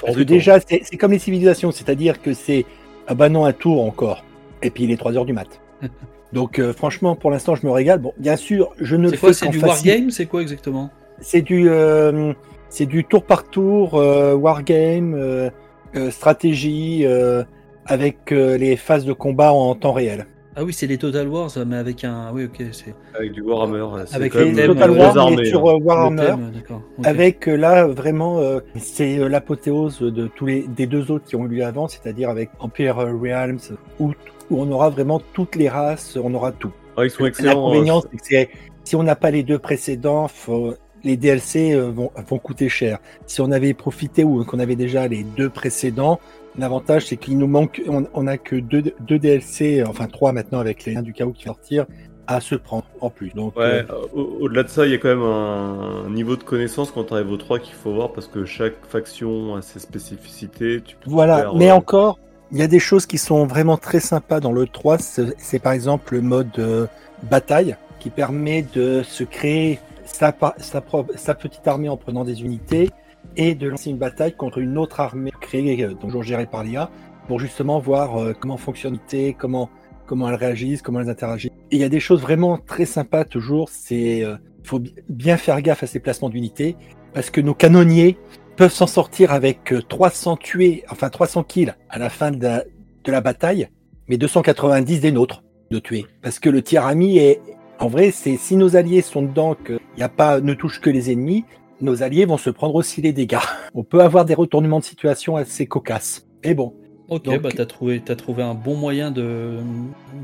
Parce que déjà, c'est comme les civilisations, c'est-à-dire que c'est ah bah non, un tour encore. Et puis il est 3 heures du mat. [laughs] Donc euh, franchement, pour l'instant, je me régale. Bon, bien sûr, je ne C'est quoi C'est du wargame C'est quoi exactement? C'est du, euh, c'est du tour par tour, euh, wargame, euh, euh, stratégie, euh, avec les phases de combat en temps réel. Ah oui, c'est les Total Wars, mais avec un. Oui, ok, c'est. Avec du Warhammer. c'est Avec quand les thèmes, Total euh, War, armées, mais hein. sur euh, Warhammer, thème, d'accord. ok. avec euh, là vraiment, euh, c'est euh, l'apothéose de tous les des deux autres qui ont eu lieu avant, c'est-à-dire avec Empire Realms, où, où on aura vraiment toutes les races, on aura tout. Ah, ils sont excellents. L'inconvénient, euh, c'est que c'est- si on n'a pas les deux précédents, faut- les DLC euh, vont, vont coûter cher. Si on avait profité ou qu'on avait déjà les deux précédents, l'avantage c'est qu'il nous manque, on, on a que deux, deux DLC, enfin trois maintenant avec les liens du chaos qui sortir, à se prendre en plus. Donc, Ouais, euh, au- au-delà de ça, il y a quand même un, niveau de connaissance quand tu arrives au 3 qu'il faut voir parce que chaque faction a ses spécificités. Tu peux Voilà, faire, mais euh, encore, il y a des choses qui sont vraiment très sympas dans le 3. C'est par exemple le mode euh, bataille qui permet de se créer sa petite armée en prenant des unités et de lancer une bataille contre une autre armée créée, euh, donc gérée par l'IA, pour justement voir euh, comment fonctionne comment, comment elles réagissent, comment elles interagissent. Et il y a des choses vraiment très sympas toujours. C'est euh, faut bi- bien faire gaffe à ces placements d'unités parce que nos canonniers peuvent s'en sortir avec euh, 300 tués, enfin 300 kills à la fin de la, de la bataille, mais 290 des nôtres de tués. Parce que le tir ami est, en vrai, c'est si nos alliés sont dedans, qu'il y a pas, ne touche que les ennemis, nos alliés vont se prendre aussi les dégâts. [laughs] On peut avoir des retournements de situation assez cocasses. Mais bon, Ok, Donc- bah t'as trouvé, t'as trouvé un bon moyen de,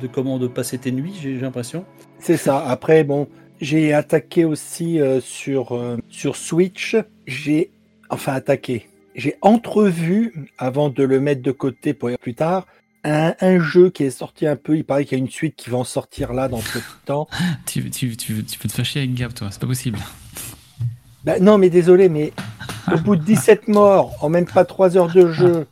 de comment de passer tes nuits, j'ai j'ai l'impression. c'est ça. Après, bon, j'ai attaqué aussi euh, sur, euh, sur Switch. J'ai, enfin attaqué. J'ai entrevu, avant de le mettre de côté pour y aller plus tard, un, un jeu qui est sorti un peu. Il paraît qu'il y a une suite qui va en sortir là dans peu de temps. [laughs] tu, tu, tu, tu peux te fâcher avec Gab, toi, c'est pas possible. Bah, non, mais désolé, mais au bout de 17 morts, en même pas 3 heures de jeu,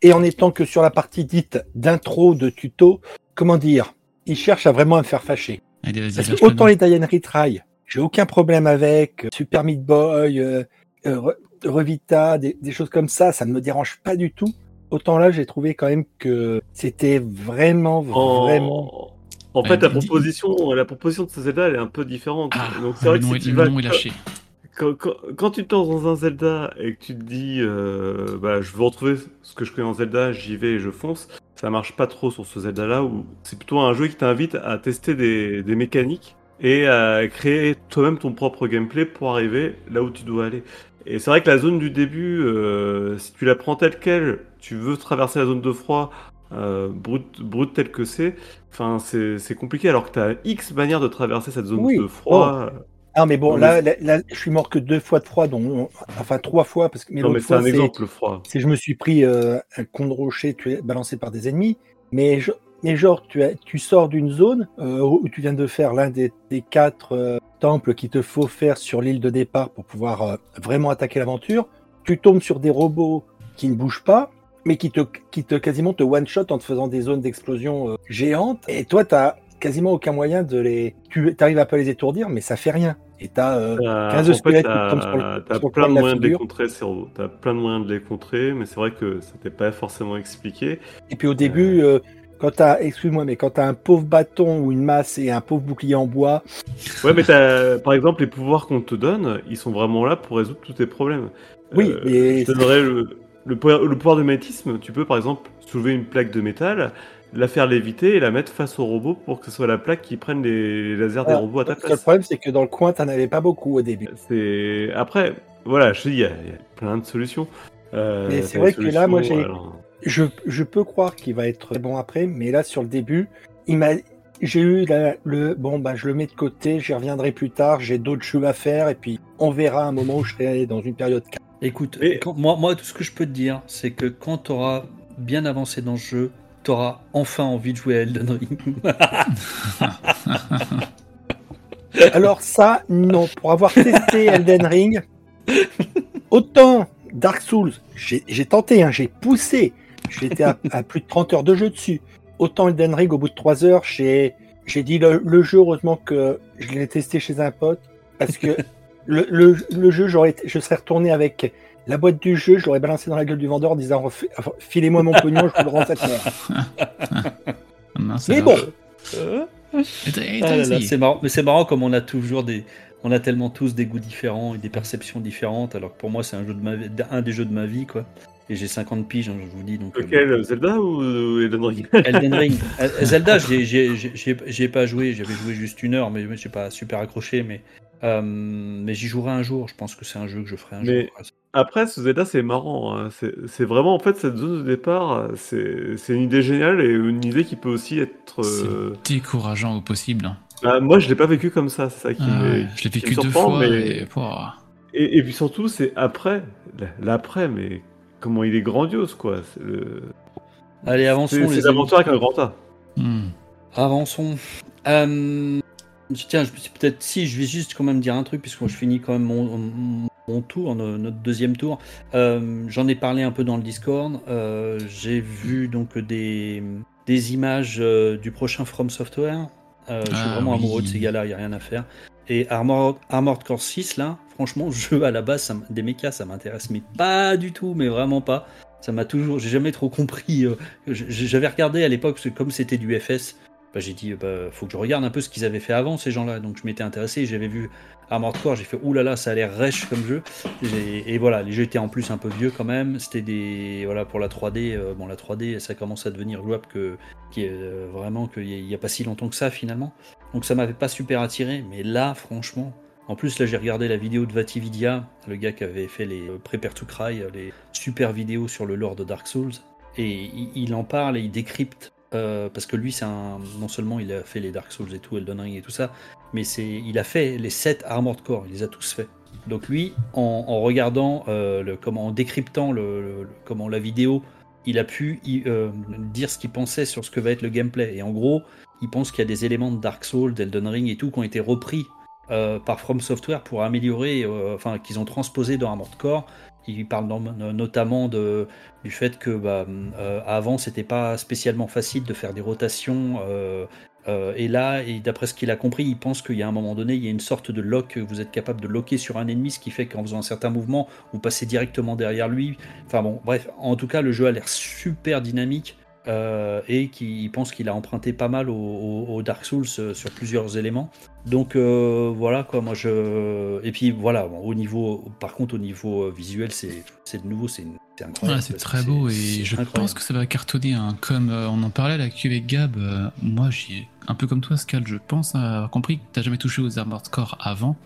et en étant que sur la partie dite d'intro, de tuto, comment dire Il cherche à vraiment à me faire fâcher. Allez, vas-y, Parce que autant le les Diane Retry, j'ai aucun problème avec. euh, Super Meat Boy, euh, euh, Re- Revita, des, des choses comme ça, ça ne me dérange pas du tout. Autant là, j'ai trouvé quand même que c'était vraiment, en- vraiment. En Ouais, fait, la proposition, la proposition de ce Zelda, elle est un peu différente. Ah, Donc c'est le vrai que nom, si est, tu le vas, nom est lâché. Quand, quand- quand tu te lances dans un Zelda et que tu te dis, euh, bah, je veux retrouver ce que je connais en Zelda, j'y vais et je fonce, ça marche pas trop sur ce Zelda-là où c'est plutôt un jeu qui t'invite à tester des, des mécaniques et à créer toi-même ton propre gameplay pour arriver là où tu dois aller. Et c'est vrai que la zone du début, euh, si tu la prends telle quelle, tu veux traverser la zone de froid, euh, brute, brute telle que c'est, enfin c'est compliqué alors que tu as X manières de traverser cette zone Oui. de froid. Ah, mais bon, Non, là, là, là, je suis mort que deux fois de froid, dont, enfin trois fois, parce que mais non mais c'est un exemple le froid. c'est je me suis pris euh, un con de rocher tué, balancé par des ennemis. Mais je- mais genre, tu, as, tu sors d'une zone euh, où tu viens de faire l'un des, des quatre euh, temples qu'il te faut faire sur l'île de départ pour pouvoir vraiment attaquer l'aventure. Tu tombes sur des robots qui ne bougent pas, mais qui te, qui te quasiment te one-shot en te faisant des zones d'explosion géantes. Et toi, tu quasiment aucun moyen de les. Tu arrives à pas les étourdir, mais ça fait rien. Et t'as euh, T'as- 15 en fait, squelettes qui t'as- tombent sur le- t'as sur le plein de moyens de les contrer, robots. T'as plein de moyens de les contrer, mais c'est vrai que ça t'est pas forcément expliqué. Et puis au début, euh, quand t'as, excuse-moi, mais quand t'as un pauvre bâton ou une masse et un pauvre bouclier en bois, Ouais, mais t'as, par exemple, les pouvoirs qu'on te donne, ils sont vraiment là pour résoudre tous tes problèmes. Oui, mais- Je te donnerais le, le, pouvoir, le pouvoir de magnétisme. Tu peux, par exemple, soulever une plaque de métal, la faire léviter et la mettre face au robot pour que ce soit la plaque qui prenne les lasers des robots à ta le place. problème, c'est que dans le coin, t'en avais pas beaucoup au début. C'est après, voilà, je te dis, il y, a il y a plein de solutions. Euh, Mais c'est vrai que là, moi, solutions, j'ai- alors, Je, je peux croire qu'il va être bon après, mais là, sur le début, il m'a, j'ai eu la- le, bon, bah, je le mets de côté, j'y reviendrai plus tard, j'ai d'autres jeux à faire, et puis on verra un moment où je serai dans une période calme. Écoute, quand- moi, moi, tout ce que je peux te dire, c'est que quand tu auras bien avancé dans le jeu, tu auras enfin envie de jouer à Elden Ring. [laughs] Alors ça, non, pour avoir testé Elden Ring, autant Dark Souls, j'ai tenté, hein, j'ai poussé, j'étais à, à plus de 30 heures de jeu dessus. Autant Elden Ring, au bout de 3 heures, j'ai dit le, le jeu, heureusement que je l'ai testé chez un pote, parce que [laughs] le, le, le jeu, je serais retourné avec la boîte du jeu, je l'aurais balancé dans la gueule du vendeur en disant filez-moi mon pognon, je vous le rends cette. [laughs] Mince, Mais bon, et Ah c'est marrant, mais c'est marrant comme on a toujours des, on a tellement tous des goûts différents et des perceptions différentes. Alors que pour moi, c'est un jeu de ma vie, un des jeux de ma vie, quoi. Et j'ai 50 piges, hein, je vous dis. Donc, euh, Lequel, Zelda ou ou Elden Ring? [laughs] Elden Ring. Euh, [laughs] Zelda, j'ai- pas joué, j'avais joué juste une heure, mais mais j'ai pas super accroché. Mais, euh, mais j'y jouerai un jour. Je pense que c'est un jeu que je ferai un Mais- jour. Après, ce Zelda, c'est marrant. hein. C'est c'est vraiment, en fait, cette zone de départ, c'est c'est une idée géniale et une idée qui peut aussi être. euh, C'est décourageant au possible. hein. bah, moi, je l'ai pas vécu comme ça, c'est ça qui Ah je l'ai qui me vécu deux surprend, fois. mais- Et... pouah. Et, et puis surtout, c'est après. L'après, mais comment il est grandiose, quoi. C'est le- Allez, c'est- avançons. c'est les amis. l'aventure avec un grand A. Hmm. Avançons. Euh, tiens, je peut-être si je vais juste quand même dire un truc puisque je finis quand même mon, mon- mon tour, no- notre deuxième tour. Euh, J'en ai parlé un peu dans le Discord. Euh, J'ai vu donc des, des images euh, du prochain From Software. Je suis Ah, vraiment oui. amoureux de ces gars-là, il n'y a rien à faire. Et Armored, Armored Core 6, là, franchement, [laughs] jeu à la base, ça des mechas, ça m'intéresse, mais pas du tout, mais vraiment pas. Ça m'a toujours, j'ai jamais trop compris. J'avais regardé à l'époque, comme c'était du FS, bah, j'ai dit, bah, faut que je regarde un peu ce qu'ils avaient fait avant, ces gens-là. Donc je m'étais intéressé, j'avais vu Armored Core, j'ai fait, oulala, ça a l'air rêche comme jeu. Et, voilà, les jeux étaient en plus un peu vieux quand même. C'était des, voilà, pour la 3D, euh, bon, la 3D, ça commence à devenir jouable que, qui est euh, vraiment qu'il n'y a, pas si longtemps que ça finalement. Donc ça m'avait pas super attiré, mais là, franchement. En plus, là, j'ai regardé la vidéo de Vatividia, le gars qui avait fait les euh, Prepare to Cry, les super vidéos sur le lore de Dark Souls. Et il en parle et il décrypte. Euh, parce que lui, c'est un. Non seulement il a fait les Dark Souls et tout, Elden Ring et tout ça, mais c'est, il a fait les 7 Armored Core, il les a tous faits. Donc lui, en, regardant, euh, le, comment, en décryptant le, comment, la vidéo, il a pu euh, dire ce qu'il pensait sur ce que va être le gameplay. Et en gros, il pense qu'il y a des éléments de Dark Souls, d'Elden Ring et tout qui ont été repris par From Software pour améliorer, enfin qu'ils ont transposé dans Armored Core. Il parle no- notamment du fait que bah, euh, avant c'était pas spécialement facile de faire des rotations. euh, euh, et là, d'après ce qu'il a compris, il pense qu'il y a un moment donné, il y a une sorte de lock vous êtes capable de locker sur un ennemi, ce qui fait qu'en faisant un certain mouvement, vous passez directement derrière lui. Enfin bon, bref, en tout cas, le jeu a l'air super dynamique euh, et qui pense qu'il a emprunté pas mal au, au- au Dark Souls euh, sur plusieurs éléments. Donc euh, voilà quoi, moi je. Et puis voilà, bon, au niveau, par contre, au niveau visuel, c'est c'est de nouveau, c'est incroyable. Ouais, c'est très beau et je incroyable. pense que ça va cartonner. hein. Comme euh, on en parlait là avec Gab, moi j'ai un peu comme toi, Scal, je pense avoir compris que t'as jamais touché aux Armored Core avant.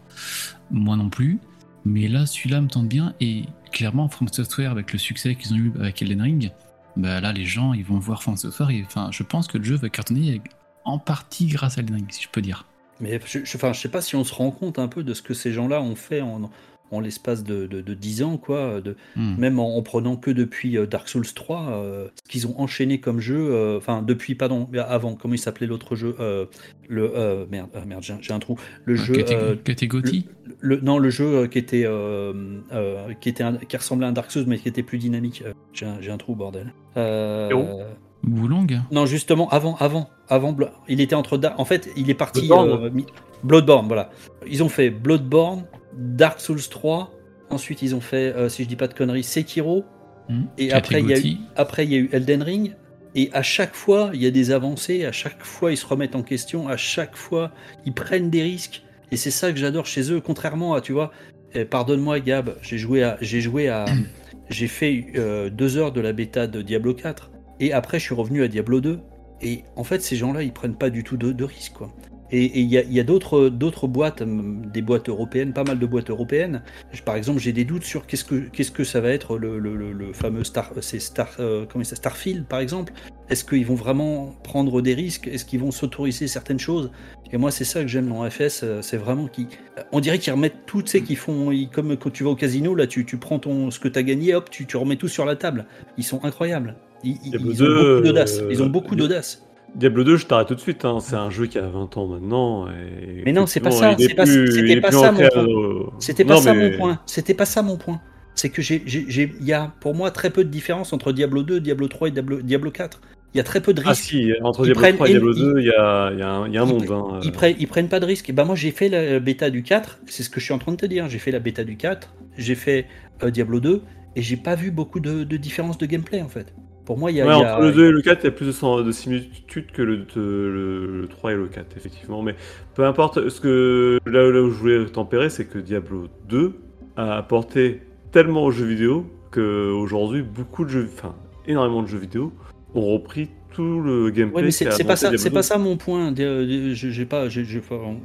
Moi non plus. Mais là, celui-là me tente bien et clairement, From Software, avec le succès qu'ils ont eu avec Elden Ring, bah là, les gens ils vont voir Software. Et, enfin, je pense que le jeu va cartonner en partie grâce à Elden si je peux dire. Mais je, je, enfin, je sais pas si on se rend compte un peu de ce que ces gens-là ont fait en, en l'espace de, de, de 10 ans, quoi. De, Hmm. même en, en prenant que depuis euh, Dark Souls 3, euh, ce qu'ils ont enchaîné comme jeu, euh, enfin depuis, pardon, avant, comment il s'appelait l'autre jeu euh, Le euh, merde, ah, merde, j'ai un trou. Le jeu, euh, Catégorie le, non, le jeu qui était, euh, euh, qui était, un- qui ressemblait à un Dark Souls mais qui était plus dynamique. J'ai un, trou, bordel. Euh, Héros Wulong non, justement, avant, avant, avant, il était entre. Da- En fait, il est parti. Bloodborne. euh, Bloodborne, voilà. Ils ont fait Bloodborne, Dark Souls 3. Ensuite, ils ont fait, euh, si je dis pas de conneries, Sekiro. Hmm. Et après, il y a eu, après, il y a eu Elden Ring. Et à chaque fois, il y a des avancées. À chaque fois, ils se remettent en question. À chaque fois, ils prennent des risques. Et c'est ça que j'adore chez eux. Contrairement à, tu vois, eh, pardonne-moi, Gab, j'ai joué à, j'ai joué à, [clears throat] j'ai fait euh, deux heures de la bêta de Diablo 4. Et après, je suis revenu à Diablo 2. Et en fait, ces gens-là, ils prennent pas du tout de, de risques, quoi. Et il y a, d'autres boîtes, hum, des boîtes européennes, pas mal de boîtes européennes. Je- Par exemple, j'ai des doutes sur qu'est-ce que qu'est-ce que ça va être le, le, le- le fameux Star, c'est Star, euh, comment ça, Starfield, par exemple. Est-ce qu'ils vont vraiment prendre des risques? Est-ce qu'ils vont s'autoriser certaines choses? Et moi, c'est ça que j'aime dans FS, euh, c'est vraiment qu'ils, on dirait qu'ils remettent tout, tu sais, qu'ils font, ils- comme quand tu vas au casino, là, tu, tu prends ton ce que tu as gagné, hop, tu, tu remets tout sur la table. Ils sont incroyables. Ils, ils- Diablo ils ont 2, beaucoup d'audace. euh, Ils ont beaucoup Di- d'audace. Diablo 2, je t'arrête tout de suite. Hein. C'est un jeu qui a 20 ans maintenant. Et Mais non, c'est pas ça, pas- c'était pas plus ça, mon point. C'était pas Non, ça mais- mon point. C'était pas ça mon point. C'est que j'ai, il y a pour moi très peu de différence entre Diablo 2, Diablo 3 et Diablo, Diablo 4. Il y a très peu de Ah risques. si, entre Ils Diablo prennent 3 et Diablo éno- 2, il y a, il y a un, il y a un ils monde. hein. Ils, prennent, ils prennent pas de risques. Et ben moi j'ai fait la bêta du 4, c'est ce que je suis en train de te dire. J'ai fait la bêta du 4, j'ai fait euh, Diablo 2 et j'ai pas vu beaucoup de, de différences de gameplay en fait. Pour moi, il y a, Ouais, il y a- entre le 2 et le 4, il y a plus de, de similitudes que le, le, le 3 et le 4, effectivement. Mais peu importe, ce que, là, là où je voulais tempérer, c'est que Diablo 2 a apporté tellement aux jeux vidéo qu'aujourd'hui, beaucoup de jeux, enfin, énormément de jeux vidéo ont repris tout le gameplay. Ouais, mais c'est pas ça, c'est 2. pas ça mon point. Je- j'ai pas,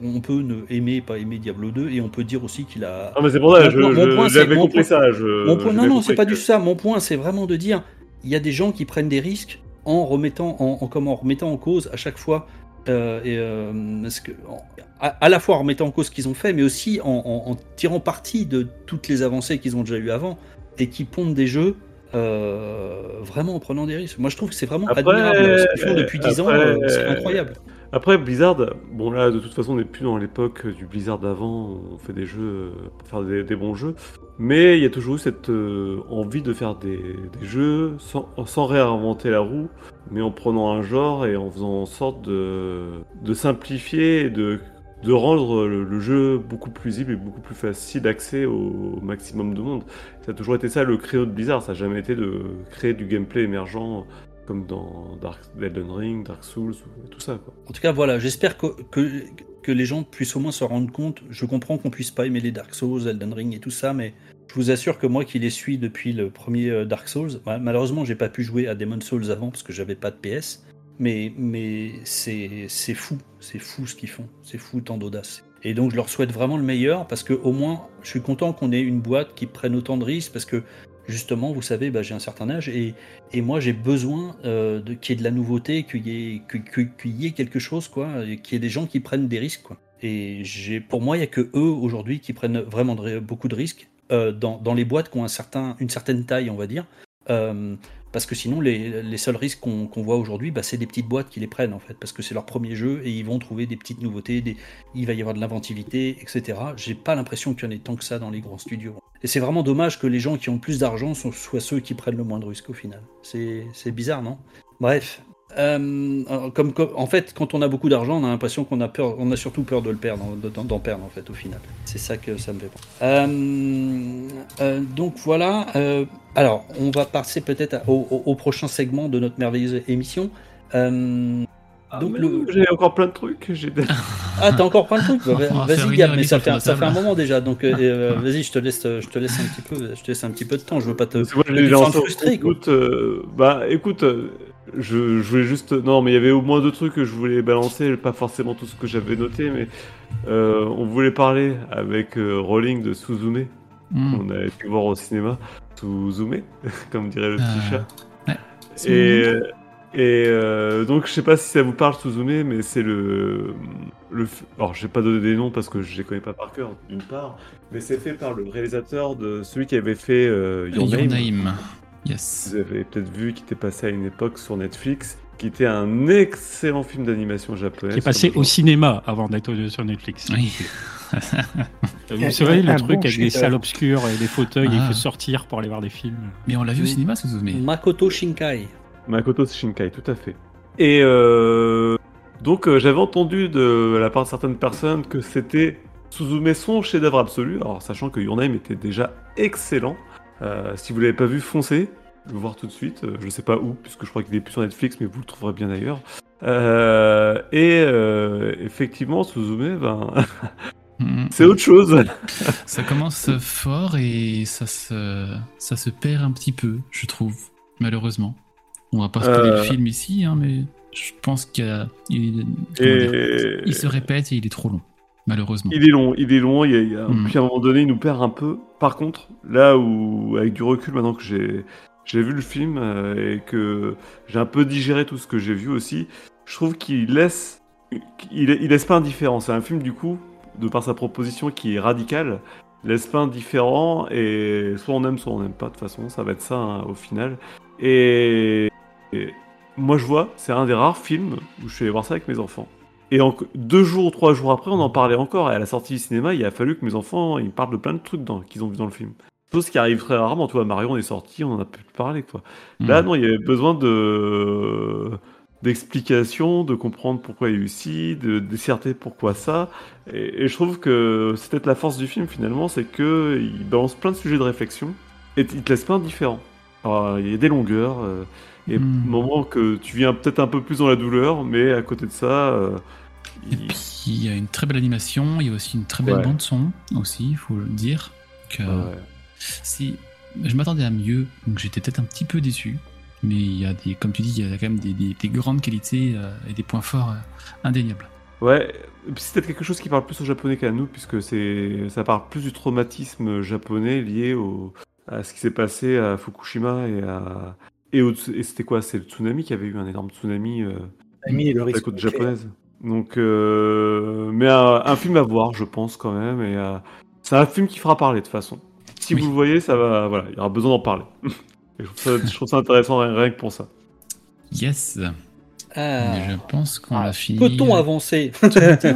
on peut ne aimer, pas aimer Diablo 2 et on peut dire aussi qu'il a. Ah, mais c'est pour ça, Mon je, mon je- point, c'est- j'avais mon compris point- ça. Je, Mon point, non, non, compris c'est pas que- du ça. Mon point, c'est vraiment de dire, il y a des gens qui prennent des risques en remettant, en, en- remettant en cause à chaque fois, euh, et, euh, que, à, à la fois en remettant en cause ce qu'ils ont fait, mais aussi en, en- en tirant parti de toutes les avancées qu'ils ont déjà eues avant, et qui pondent des jeux euh, vraiment en prenant des risques. Moi, je trouve que c'est vraiment Après- admirable. Ce qu'ils font depuis 10 ans, après- c'est incroyable. Après, Blizzard, bon là, de toute façon, on n'est plus dans l'époque du Blizzard d'avant, on fait des jeux euh, pour faire des, bons jeux, mais il y a toujours eu cette euh, envie de faire des, jeux sans, réinventer la roue, mais en prenant un genre et en faisant en sorte de, simplifier et de, rendre le, jeu beaucoup plus lisible et beaucoup plus facile d'accès au, au maximum de monde. Ça a toujours été ça le créneau de Blizzard, ça n'a jamais été de créer du gameplay émergent comme dans Dark Elden Ring, Dark Souls, ou tout ça. En tout cas, voilà, j'espère que, que, les gens puissent au moins se rendre compte. Je comprends qu'on puisse pas aimer les Dark Souls, Elden Ring et tout ça, mais je vous assure que moi qui les suis depuis le premier euh, Dark Souls, malheureusement, j'ai pas pu jouer à Demon Souls avant parce que j'avais pas de PS, mais, mais c'est c'est fou, c'est fou ce qu'ils font, c'est fou tant d'audace. Et donc, je leur souhaite vraiment le meilleur parce que au moins, je suis content qu'on ait une boîte qui prenne autant de risques parce que justement, vous savez, bah, j'ai un certain âge et, moi j'ai besoin euh, qu'il y ait de la nouveauté, qu'il y ait quelque chose, quoi, qu'il y ait des gens qui prennent des risques. Et pour moi, il y a que eux aujourd'hui qui prennent vraiment beaucoup de risques euh, dans, les boîtes qui ont une certaine taille, on va dire. Euh, parce que sinon, les, seuls risques qu'on voit aujourd'hui, bah, c'est des petites boîtes qui les prennent en fait, parce que c'est leur premier jeu et ils vont trouver des petites nouveautés, des, il va y avoir de l'inventivité, etc. J'ai pas l'impression qu'il y en ait tant que ça dans les grands studios. Et c'est vraiment dommage que les gens qui ont le plus d'argent soient ceux qui prennent le moins de risques au final. C'est bizarre, non? Bref. Euh, comme, comme- en fait, quand on a beaucoup d'argent, on a l'impression qu'on a peur, on a surtout peur de le perdre, de- d'en perdre en fait au final. C'est ça que ça me fait. penser. Euh, euh, donc voilà. euh, alors, on va passer peut-être au, au- au prochain segment de notre merveilleuse émission. Euh, Ah, Donc le- J'ai encore plein de trucs. [laughs] Ah, t'as encore plein de trucs. Bah, Vas-y, Gab, mais ça fait, le ça fait un moment déjà. Donc, [laughs] euh, vas-y, je te laisse, je te laisse un petit peu, je te laisse un petit peu de temps. Je veux pas te. Frustré, euh, bah, écoute, euh, je, je voulais juste. Non, mais il y avait au moins deux trucs que je voulais balancer, pas forcément tout ce que j'avais noté, mais euh, on voulait parler avec euh, Rolling de Suzume, Hmm. qu'on a été voir au cinéma. Suzume, [laughs] comme dirait le Euh, petit chat. ouais. Et, euh, Et euh, donc, je sais pas si ça vous parle, Suzume, mais c'est le, le. Alors, je vais pas donner des noms parce que je les connais pas par cœur, d'une part, mais c'est fait par le réalisateur de celui qui avait fait euh, Your Your Name. Name. Yes. Vous avez peut-être vu, qui était passé à une époque sur Netflix, qui était un excellent film d'animation japonais. Qui est passé au cinéma avant d'être sur Netflix. Oui. [laughs] Vous savez, le truc bon avec des salles obscures et des fauteuils, il Ah. faut sortir pour aller voir des films. Mais on l'a vu au cinéma, Suzume. Makoto Shinkai. Makoto Shinkai, tout à fait. Et euh, donc euh, j'avais entendu de la part de certaines personnes que c'était Suzume son chef-d'œuvre absolu, alors sachant que Your Name était déjà excellent. Euh, si vous l'avez pas vu, foncez, le voir tout de suite. Euh, je sais pas où, puisque je crois qu'il est plus sur Netflix, mais vous le trouverez bien ailleurs. Euh, et euh, effectivement, Suzume, ben, [laughs] Mm. c'est autre chose. [laughs] Ça commence fort et ça se, ça se perd un petit peu, je trouve, malheureusement. On va pas spoiler Euh. le film ici, hein, mais je pense qu'il il, Et... il se répète et il est trop long, malheureusement. Il est long, il est long, il y a, il y a- Mm. puis à un moment donné, il nous perd un peu. Par contre, là où, avec du recul, maintenant que j'ai, j'ai vu le film euh, et que j'ai un peu digéré tout ce que j'ai vu aussi, je trouve qu'il laisse, il, il laisse pas indifférent. C'est un film, du coup, de par sa proposition qui est radicale, laisse pas indifférent et soit on aime, soit on n'aime pas. De toute façon, ça va être ça hein, au final. Et, et moi, je vois, c'est un des rares films où je suis allé voir ça avec mes enfants. Et en, deux jours ou trois jours après, on en parlait encore. Et à la sortie du cinéma, il a fallu que mes enfants ils me parlent de plein de trucs qu'ils ont vu dans le film. Chose qui arrive très rarement. Toi, Marion, on est sorti, on en a pu parler. Quoi. Là, Mm. non, il y avait besoin de d'explications, de comprendre pourquoi il y a eu ci, de disserter pourquoi ça. Et, et je trouve que c'est peut-être la force du film finalement, c'est que il balance plein de sujets de réflexion et il te laisse pas indifférent. Alors, il y a des longueurs, euh, et Mm. moments que tu viens peut-être un peu plus dans la douleur, mais à côté de ça, euh, Et il- puis il y a une très belle animation, il y a aussi une très belle Ouais. bande son aussi, il faut le dire. Que Ouais. si je m'attendais à mieux, donc j'étais peut-être un petit peu déçu. Mais il y a des, comme tu dis, il y a quand même des, des- des grandes qualités euh, et des points forts euh, indéniables. Ouais, c'est peut-être quelque chose qui parle plus aux japonais qu'à nous, puisque c'est ça parle plus du traumatisme japonais lié au, à ce qui s'est passé à Fukushima et à. Et, c'était quoi? C'est le tsunami qui avait eu un énorme tsunami euh, Ami le sur la côte japonaise. Donc, euh, mais un, un film à voir, je pense quand même. Et euh, c'est un film qui fera parler de toute façon. Si Oui. vous le voyez, ça va. Voilà, il y aura besoin d'en parler. [laughs] Et je, trouve ça, je trouve ça intéressant rien, rien que pour ça. Yes. Mais je pense qu'on Ah, a fini. Peut-on avancer [laughs]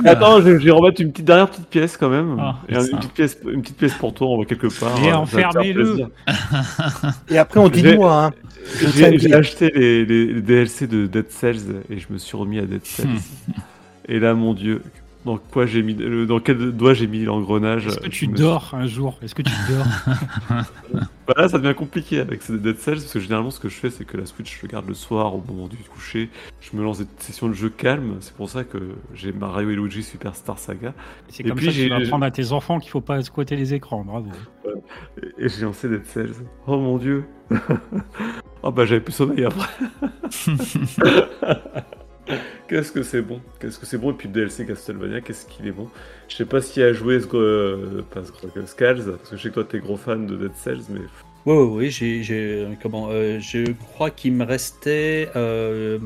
Attends, je je vais remettre une petite dernière petite pièce quand même. Ah, Et une, petite pièce, une petite pièce pour toi, on voit quelque part. Et euh, va enfermez-le. plaisir. [laughs] Et après, on dit moi, hein. J'ai le acheté les, les- les DLC de Dead Cells et je me suis remis à Dead Cells. [laughs] Et là, mon dieu, dans quoi j'ai mis, le- dans quel doigt j'ai mis l'engrenage Est-ce que tu me- dors un jour? Est-ce que tu dors? [laughs] Bah là, ça devient compliqué avec ces Dead Cells parce que généralement, ce que je fais, c'est que la Switch, je le garde le soir au moment du coucher. Je me lance des sessions de jeu calmes. C'est pour ça que j'ai Mario et Luigi Superstar Saga. C'est Et comme puis, ça que tu j'ai- vas apprendre à tes enfants qu'il faut pas squatter les écrans. Bravo. Et, et j'ai lancé Dead Cells. Oh mon dieu. oh [laughs] bah j'avais plus sommeil après. [laughs] [laughs] Qu'est-ce que c'est bon, qu'est-ce que c'est bon, et puis le DLC Castlevania, qu'est-ce qu'il est bon? Je sais pas s'il a joué ce, euh, pas ce, euh, Scales, parce que je sais que toi t'es gros fan de Dead Cells, mais Ouais, ouais, ouais, j'ai, j'ai, comment, euh, je crois qu'il me restait. Euh,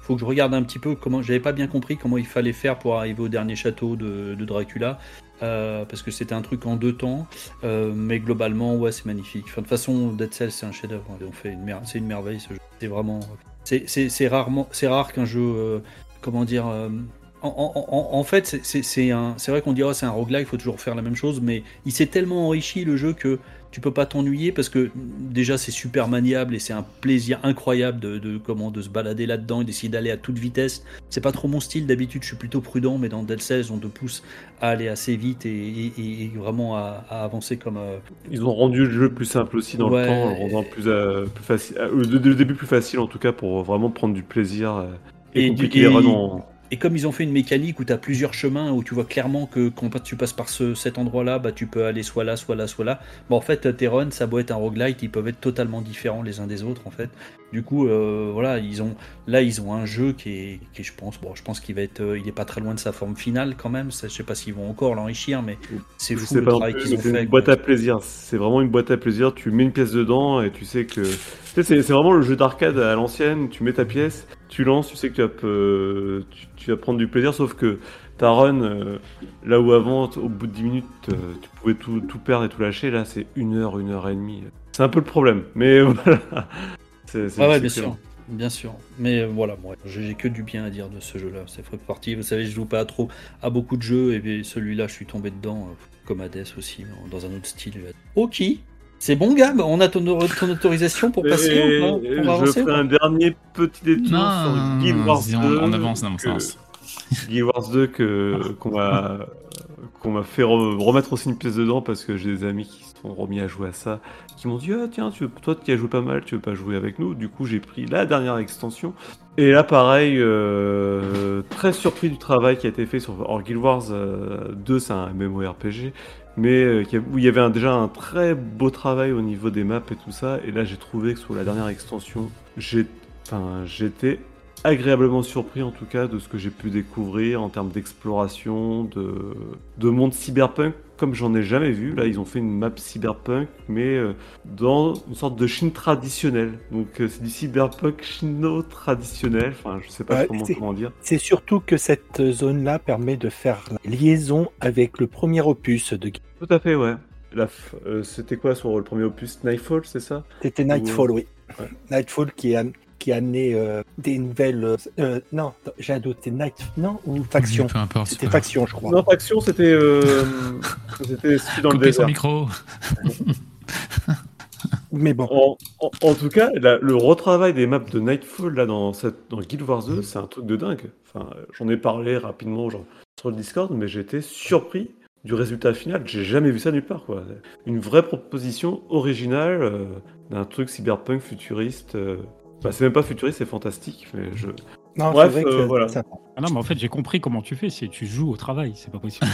faut que je regarde un petit peu comment. J'avais pas bien compris comment il fallait faire pour arriver au dernier château de, Dracula, euh, parce que c'était un truc en deux temps. euh, mais globalement, ouais, c'est magnifique. De toute façon, Dead Cells, c'est un chef-d'œuvre. hein, On fait une mer- c'est une merveille ce jeu. C'est vraiment. C'est, rare qu'un jeu, euh, comment dire. euh, en, fait, c'est vrai qu'on dit oh, c'est un roguelike, il faut toujours faire la même chose, mais il s'est tellement enrichi le jeu que tu peux pas t'ennuyer parce que déjà c'est super maniable et c'est un plaisir incroyable de, de- comment de se balader là-dedans et d'essayer d'aller à toute vitesse. C'est pas trop mon style d'habitude, je suis plutôt prudent, mais dans Dead Cells on te pousse à aller assez vite et, et- et- et vraiment à, à avancer comme euh, ils ont rendu le jeu plus simple aussi dans Ouais. le temps, en le rendant plus, euh, plus facile, euh, le, le début plus facile en tout cas pour vraiment prendre du plaisir et, Et compliquer du- les runs en- Et comme ils ont fait une mécanique où tu as plusieurs chemins, où tu vois clairement que quand tu passes par ce, cet endroit-là, bah, tu peux aller soit là, soit là, soit là. Bon, en fait, tes runs, ça doit être un roguelite, ils peuvent être totalement différents les uns des autres, en fait. Du coup, euh, voilà, ils ont, là, ils ont un jeu qui est, qui est, je pense, bon, je pense qu'il va être, euh, il est pas très loin de sa forme finale quand même. Ça, je sais pas s'ils vont encore l'enrichir, mais c'est fou le travail qu'ils ont c'est fait. une boîte à plaisir. C'est vraiment une boîte à plaisir. Tu mets une pièce dedans et tu sais que sais, c'est c'est vraiment le jeu d'arcade à l'ancienne. Tu mets ta pièce, tu lances, tu sais que tu vas, peu- tu, tu vas prendre du plaisir, sauf que ta run, euh, là où avant, au bout de 10 minutes, euh, tu pouvais tout, tout perdre et tout lâcher, là c'est une heure, une heure et demie. C'est un peu le problème, mais [laughs] voilà. C'est- c'est- Ah ouais, bien sûr. Bien sûr. Mais euh, voilà, moi, j'ai j'ai que du bien à dire de ce jeu-là. C'est fait partie. Vous savez, je joue pas trop à beaucoup de jeux, et puis celui-là, je suis tombé dedans, euh, comme Hades aussi, dans un autre style. Ok. C'est bon, Gab On a ton, ton autorisation pour passer Et- On va je ferai un dernier petit détour sur Guild Wars vas-y, on, 2. on avance, on avance, que- on avance. Guild Wars 2 [laughs] que qu'on m'a qu'on m'a fait re- remettre aussi une pièce dedans parce que j'ai des amis qui se sont remis à jouer à ça, qui m'ont dit ah tiens tu veux, toi tu as joué pas mal, tu veux pas jouer avec nous? Du coup j'ai pris la dernière extension et là pareil euh, très surpris du travail qui a été fait sur alors, Guild Wars euh, 2 c'est un MMORPG mais euh, où il y avait déjà un très beau travail au niveau des maps et tout ça et là j'ai trouvé que sur la dernière extension j'étais agréablement surpris en tout cas de ce que j'ai pu découvrir en termes d'exploration, de, de monde cyberpunk comme j'en ai jamais vu. Là, ils ont fait une map cyberpunk, mais euh, dans une sorte de Chine traditionnelle. Donc, euh, c'est du cyberpunk chino-traditionnel. Enfin, je sais pas Ouais, comment, comment dire. C'est surtout que cette zone-là permet de faire la liaison avec le premier opus de Tout à fait, ouais. F- euh, C'était quoi sur le premier opus Nightfall, c'est ça? C'était Nightfall, oui. Ouais. Nightfall qui a, qui a amené euh, des nouvelles. euh, euh, non, j'ai un doute, c'est Night. Non, ou Faction? Peu importe. C'était Faction, je crois. Non, Faction, c'était euh, c'était celui dans le désert. micro. [laughs] Mais bon, En, en- en tout cas, la- le retravail des maps de Nightfall là dans, cette, dans Guild Wars 2, c'est un truc de dingue. Enfin, j'en ai parlé rapidement genre, sur le Discord, mais j'ai été surpris du résultat final. J'ai jamais vu ça nulle part. Quoi. Une vraie proposition originale euh, d'un truc cyberpunk futuriste. euh, bah, c'est même pas futuriste, c'est fantastique. Mais je... non, bref, c'est vrai que euh, voilà. ça- Ah non, mais en fait, j'ai compris comment tu fais. C'est tu joues au travail. C'est pas possible.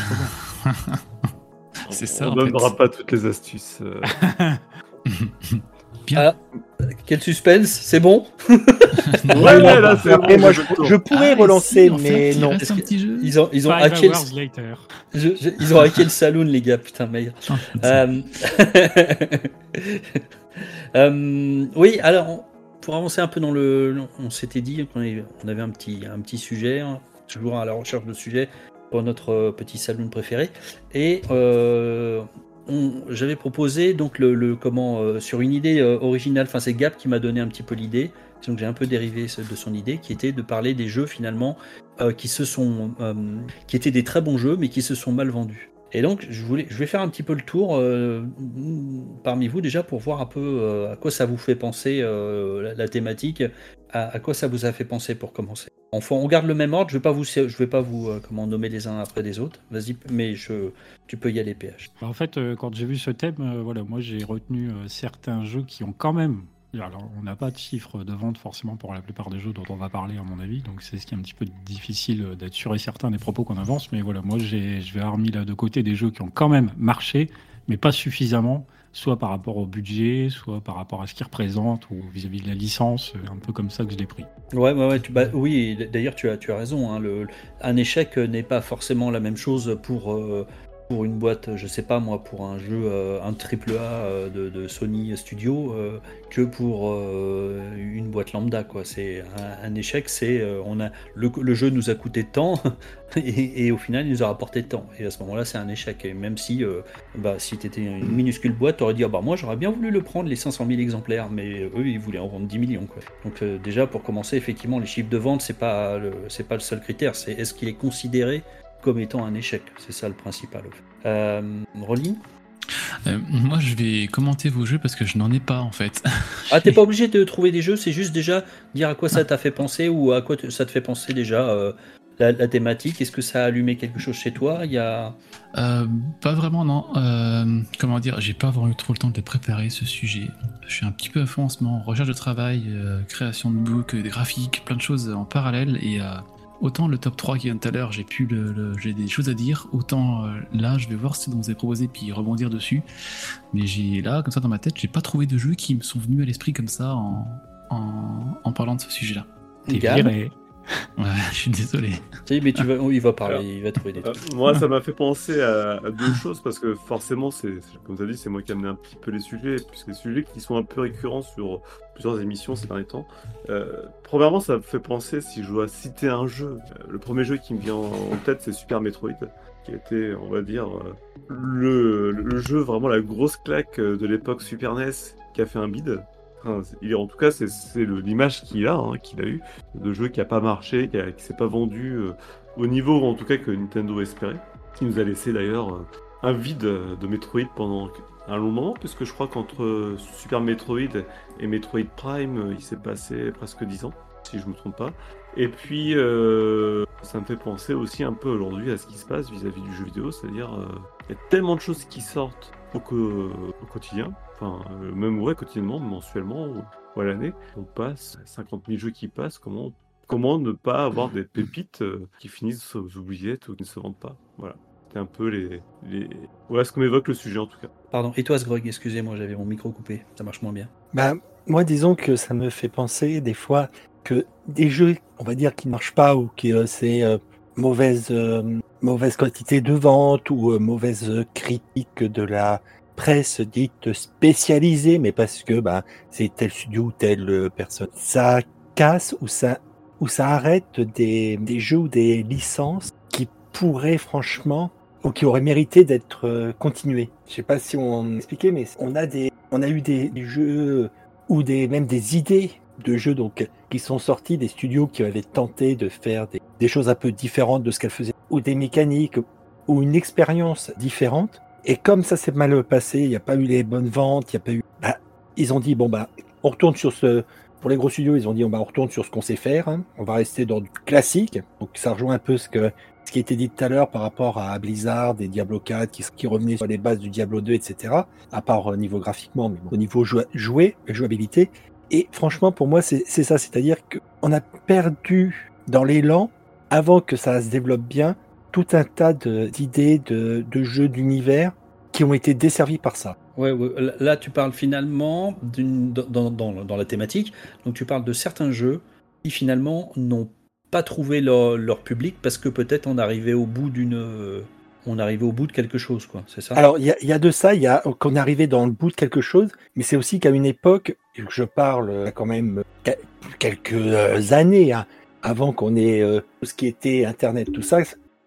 C'est [laughs] ça, On en donnera fait. pas toutes les astuces. euh. [laughs] Quel suspense C'est bon [laughs] ouais, ouais, là, bon, moi, je, pourrais Ah, relancer, si, mais non. Ils ont, ils ont hacké le... hours later. je- je- ils ont hacké le saloon, les gars. Putain, merde. Euh, euh, oui, alors on- pour avancer un peu dans le, on s'était dit qu'on avait un petit, sujet, hein, toujours à la recherche de sujets pour notre euh, petit saloon préféré, et euh, j'avais proposé donc le, comment euh, sur une idée originale, enfin c'est Gap qui m'a donné un petit peu l'idée, donc j'ai un peu dérivé de son idée, qui était de parler des jeux finalement qui se sont, qui étaient des très bons jeux, mais qui se sont mal vendus. Et donc, je, voulais, je vais faire un petit peu le tour euh, parmi vous déjà pour voir un peu euh, à quoi ça vous fait penser euh, la, thématique, à, quoi ça vous a fait penser pour commencer. Enfin, on garde le même ordre. Je vais pas vous, je vais pas vous comment nommer les uns après les autres. Vas-y, mais je, tu peux y aller, PH. Bah, En fait, quand j'ai vu ce thème, voilà, moi j'ai retenu certains jeux qui ont quand même. Alors, on n'a pas de chiffre de vente forcément pour la plupart des jeux dont on va parler, à mon avis, donc c'est ce qui est un petit peu difficile euh, d'être sûr et certain des propos qu'on avance. Mais voilà, moi j'ai, je vais avoir mis là de côté des jeux qui ont quand même marché, mais pas suffisamment, soit par rapport au budget, soit par rapport à ce qu'ils représentent ou vis-à-vis de la licence, euh, un peu comme ça que je l'ai pris. Ouais, ouais, ouais. Bah, oui, d'ailleurs, tu as, raison. hein, un échec n'est pas forcément la même chose pour, euh, pour une boîte, je sais pas moi, pour un jeu, euh, un triple A euh, de, Sony Studio, euh, que pour une boîte lambda. Quoi. C'est un, échec, c'est on a le, jeu nous a coûté tant [laughs] et, au final il nous a rapporté tant. Et à ce moment-là, c'est un échec. Et même si, bah, si tu étais une minuscule boîte, tu aurais dit ah, bah moi j'aurais bien voulu le prendre les 500 000 exemplaires, mais eux ils voulaient en vendre 10 millions. Quoi. Donc déjà pour commencer, effectivement, les chiffres de vente c'est pas c'est pas le seul critère. C'est est-ce qu'il est considéré comme étant un échec. C'est ça le principal. Euh, Rolling Euh, moi, je vais commenter vos jeux parce que je n'en ai pas en fait. [laughs] Ah, t'es pas obligé de trouver des jeux, c'est juste déjà dire à quoi ça t'a fait penser ou à quoi ça te fait penser déjà euh, la, la thématique. Est-ce que ça a allumé quelque chose chez toi? Il y a. Euh, pas vraiment, non. Euh, comment dire, j'ai pas vraiment eu trop le temps de préparer ce sujet. Je suis un petit peu à fond en ce moment, recherche de travail, création de books, des graphiques, plein de choses en parallèle. Et autant le top 3 qui vient tout à l'heure, j'ai pu le, le- j'ai des choses à dire, autant euh, là, je vais voir ce dont vous avez proposé puis rebondir dessus. Mais j'ai là, comme ça dans ma tête, j'ai pas trouvé de jeux qui me sont venus à l'esprit comme ça en, en, en parlant de ce sujet-là. Gab. [laughs] Ouais, je suis désolé. Si, mais tu vas, il va parler, Alors, il va trouver des Euh, trucs. moi, ça m'a fait penser à, à deux [laughs] choses parce que forcément, c'est comme tu as dit, c'est moi qui ai amené un petit peu les sujets, puisque les sujets qui sont un peu récurrents sur plusieurs émissions ces derniers temps. Euh, premièrement, ça me fait penser, si je dois citer un jeu, euh, le premier jeu qui me vient en en tête, c'est Super Metroid, qui a été, on va dire, euh, le, le jeu vraiment la grosse claque euh, de l'époque Super NES qui a fait un bid. En tout cas, c'est l'image qu'il a, hein, qu'il a eu, de jeu qui a pas marché, qui, qui s'est pas vendu euh, au niveau en tout cas que Nintendo espérait, qui nous a laissé d'ailleurs euh, un vide euh, de Metroid pendant un long moment, puisque je crois qu'entre Super Metroid et Metroid Prime, il s'est passé presque 10 ans, si je me trompe pas. Et puis, ça me fait penser aussi un peu aujourd'hui à ce qui se passe vis-à-vis du jeu vidéo, c'est-à-dire il y a tellement de choses qui sortent au quotidien, enfin euh, même ouais quotidiennement, mensuellement ou, ou à l'année. On passe 50 000 jeux qui passent, comment comment ne pas avoir des pépites euh, qui finissent aux oubliettes ou qui ne se vendent pas? Voilà. C'est un peu les, les... Voilà ce que m'évoque le sujet en tout cas. Pardon. Et toi, Sgrog, excusez-moi, j'avais mon micro coupé. Ça marche moins bien. Bah, moi, disons que ça me fait penser des fois que des jeux, on va dire, qui ne marchent pas ou qui euh, c'est euh, mauvaise, euh, mauvaise quantité de vente ou euh, mauvaise critique de la presse dite spécialisée, mais parce que bah, c'est tel studio ou telle euh, personne. Ça casse ou ça, ou ça arrête des, des jeux ou des licences qui pourraient franchement ou qui auraient mérité d'être euh, continués. Je sais pas si on expliquait, mais on a des, on a eu des, des jeux ou des même des idées de jeux donc qui sont sortis des studios qui avaient tenté de faire des, des choses un peu différentes de ce qu'elles faisaient ou des mécaniques ou une expérience différente et comme ça s'est mal passé il n'y a pas eu les bonnes ventes il y a pas eu bah, ils ont dit bon bah on retourne sur ce pour les gros studios ils ont dit on, bah, on sur ce qu'on sait faire hein. on va rester dans du classique donc ça rejoint un peu ce que ce qui a été dit tout à l'heure par rapport à Blizzard et Diablo 4 qui, revenaient sur les bases du Diablo 2 etc à part au niveau graphiquement mais au niveau jou jouer jouabilité et franchement, pour moi, c'est ça. C'est-à-dire qu'on a perdu dans l'élan, avant que ça se développe bien, tout un tas d'idées, de, de, jeux d'univers qui ont été desservis par ça. Ouais, ouais, là tu parles finalement dans, dans, dans, la thématique, donc tu parles de certains jeux qui finalement n'ont pas trouvé leur, leur, public parce que peut-être on arrivait au bout d'une on arrivait au bout de quelque chose, quoi. C'est ça? Alors, il y, y, a de ça, il y a qu'on arrivé dans le bout de quelque chose, mais c'est aussi qu'à une époque, je parle quand même quelques années hein, avant qu'on ait euh, tout ce qui était Internet, tout ça,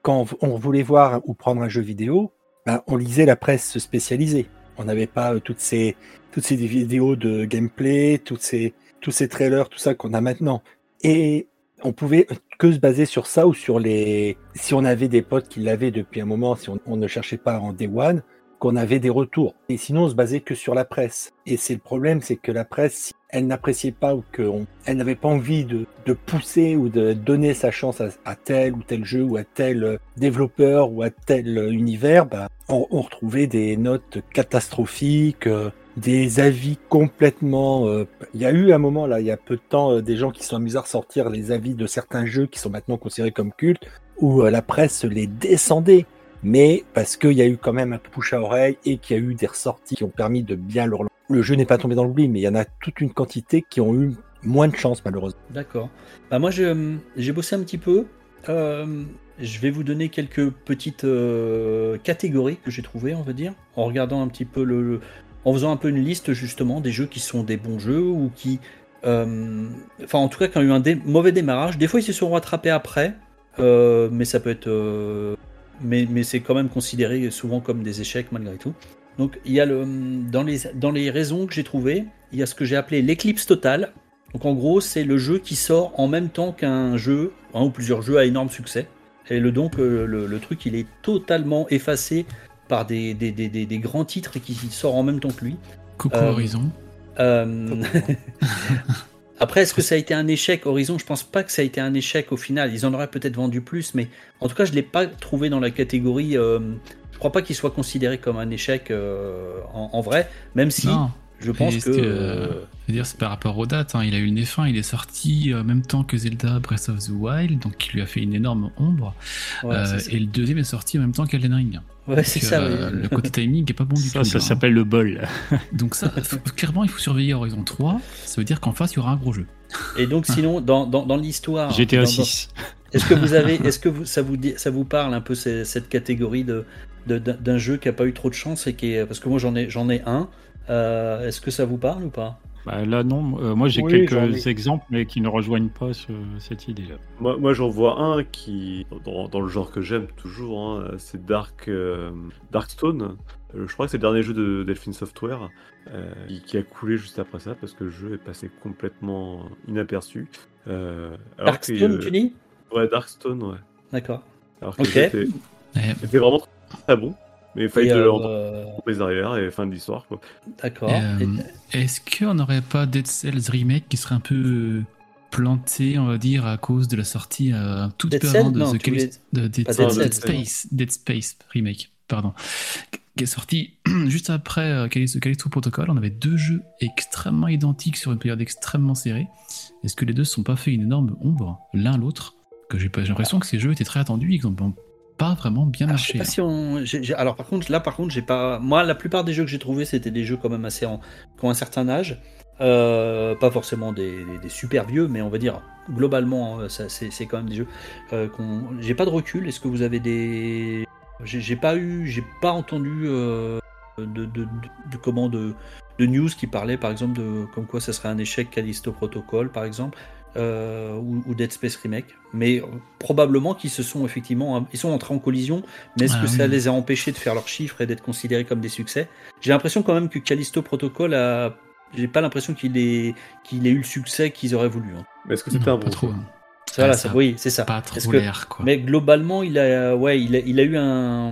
quand on voulait voir ou prendre un jeu vidéo, ben, on lisait la presse spécialisée. On n'avait pas euh, toutes ces toutes ces vidéos de gameplay, toutes ces tous ces trailers, tout ça qu'on a maintenant. Et on pouvait que se baser sur ça ou sur les. Si on avait des potes qui l'avaient depuis un moment, si on, on, ne cherchait pas en day one, qu'on avait des retours. Et sinon, on se basait que sur la presse. Et c'est le problème, c'est que la presse, elle n'appréciait pas ou qu'elle n'avait pas envie de, de, pousser ou de donner sa chance à, tel ou tel jeu ou à tel développeur ou à tel univers, bah, on, on retrouvait des notes catastrophiques. Euh, des avis complètement. Euh... Il y a eu un moment là, il y a peu de temps, euh, des gens qui sont amusés à ressortir les avis de certains jeux qui sont maintenant considérés comme cultes, où euh, la presse les descendait. Mais parce qu'il y a eu quand même un push à oreille et qu'il y a eu des ressorties qui ont permis de bien leur. Le jeu n'est pas tombé dans l'oubli, mais il y en a toute une quantité qui ont eu moins de chance malheureusement. D'accord. Bah moi j'ai bossé un petit peu. Euh, je vais vous donner quelques petites euh, catégories que j'ai trouvées, on va dire, en regardant un petit peu le, le en faisant un peu une liste justement des jeux qui sont des bons jeux ou qui, euh, enfin en tout cas qui ont eu un mauvais démarrage. Des fois ils se sont rattrapés après, euh, mais ça peut être, euh, mais, mais c'est quand même considéré souvent comme des échecs malgré tout. Donc il y a le, dans les dans les raisons que j'ai trouvées, il y a ce que j'ai appelé l'éclipse totale. Donc en gros c'est le jeu qui sort en même temps qu'un jeu, un ou plusieurs jeux à énorme succès. Et le donc le, le truc il est totalement effacé par des, des, des, des, grands titres et qui sortent en même temps que lui. Coucou euh, Horizon. Euh... [laughs] Après, est-ce que ça a été un échec Horizon? Je pense pas que ça a été un échec au final. Ils en auraient peut-être vendu plus, mais en tout cas, je l'ai pas trouvé dans la catégorie. Euh... Je crois pas qu'il soit considéré comme un échec euh, en, en, vrai, même si non. je pense que. que euh... Je veux dire, c'est par rapport aux dates. Hein. Il a eu une F1, il est sorti en même temps que Zelda Breath of the Wild, donc qui lui a fait une énorme ombre. Ouais, euh, et le deuxième est sorti en même temps qu'Elden Ring. Ouais, c'est ça. Euh, oui. Le côté timing est pas bon du Ça, tout. ça là, hein. s'appelle le bol. [laughs] Donc ça, faut- clairement, il faut surveiller Horizon 3. Ça veut dire qu'en face, il y aura un gros jeu. Et donc, sinon, dans, dans, dans l'histoire. GTA dans- dans- 6. Est-ce que vous avez, est-ce que vous, ça vous ça vous parle un peu cette catégorie de de- d'un d'un jeu qui a pas eu trop de chance et qui est, parce que moi j'en ai j'en ai un. Euh, est-ce que ça vous parle ou pas? Bah, là, non. Euh, moi, j'ai Oui, quelques ai. exemples, mais qui ne rejoignent pas ce- cette idée-là. Moi, moi j'en vois un qui, dans, dans le genre que j'aime toujours, hein, c'est Dark, euh, Darkstone. Euh, je crois que c'est le dernier jeu de Delphine Software euh, qui, qui a coulé juste après ça parce que le jeu est passé complètement inaperçu. Euh, alors Darkstone, que, euh, tu dis? Ouais, Darkstone, ouais. D'accord. Alors que Ok. le jeu était, Ouais. était vraiment très bon, mais il fallait Et, de euh, leur les arrières et fin de l'histoire. quoi. D'accord. Euh, Est-ce qu'on n'aurait pas Dead Cells Remake qui serait un peu euh, planté, on va dire, à cause de la sortie euh, un tout Dead peu Cells avant de, Non, The tu voulais- Callisto- de Dead. Space, Dead Space Remake, pardon, qui est sorti [clears throat] juste après euh, Callisto, Protocol. On avait deux jeux extrêmement identiques sur une période extrêmement serrée. Est-ce que les deux ne sont pas fait une énorme ombre l'un l'autre? Que j'ai l'impression que ces jeux étaient très attendus et qu'ils n'ont pas vraiment bien Ah, je sais marché. pas si on. j'ai- j'ai- Alors par contre, là par contre, j'ai pas. Moi, la plupart des jeux que j'ai trouvés, c'était des jeux quand même assez en... qui ont un certain âge. Euh, pas forcément des, des- des super vieux, mais on va dire globalement, hein, c'est quand même des jeux. Euh, qu'on- j'ai pas de recul. Est-ce que vous avez des. J'ai pas eu, j'ai pas entendu euh, de, de, de, de- comment de, de news qui parlaient par exemple de comme quoi ça serait un échec Callisto Protocol par exemple. Euh, ou, ou Dead Space Remake, mais euh, probablement qu'ils se sont effectivement, ils sont entrés en collision, mais est-ce Ah que ça les a empêchés de faire leurs chiffres et d'être considérés comme des succès? J'ai l'impression quand même que Callisto Protocol a, j'ai pas l'impression qu'il ait, qu'il ait eu le succès qu'ils auraient voulu. hein. Mais est-ce que c'était un bon trop. Voilà, ça, ça oui, c'est ça. Pas trop que- quoi. Mais globalement, il a, ouais, il a, il a eu un,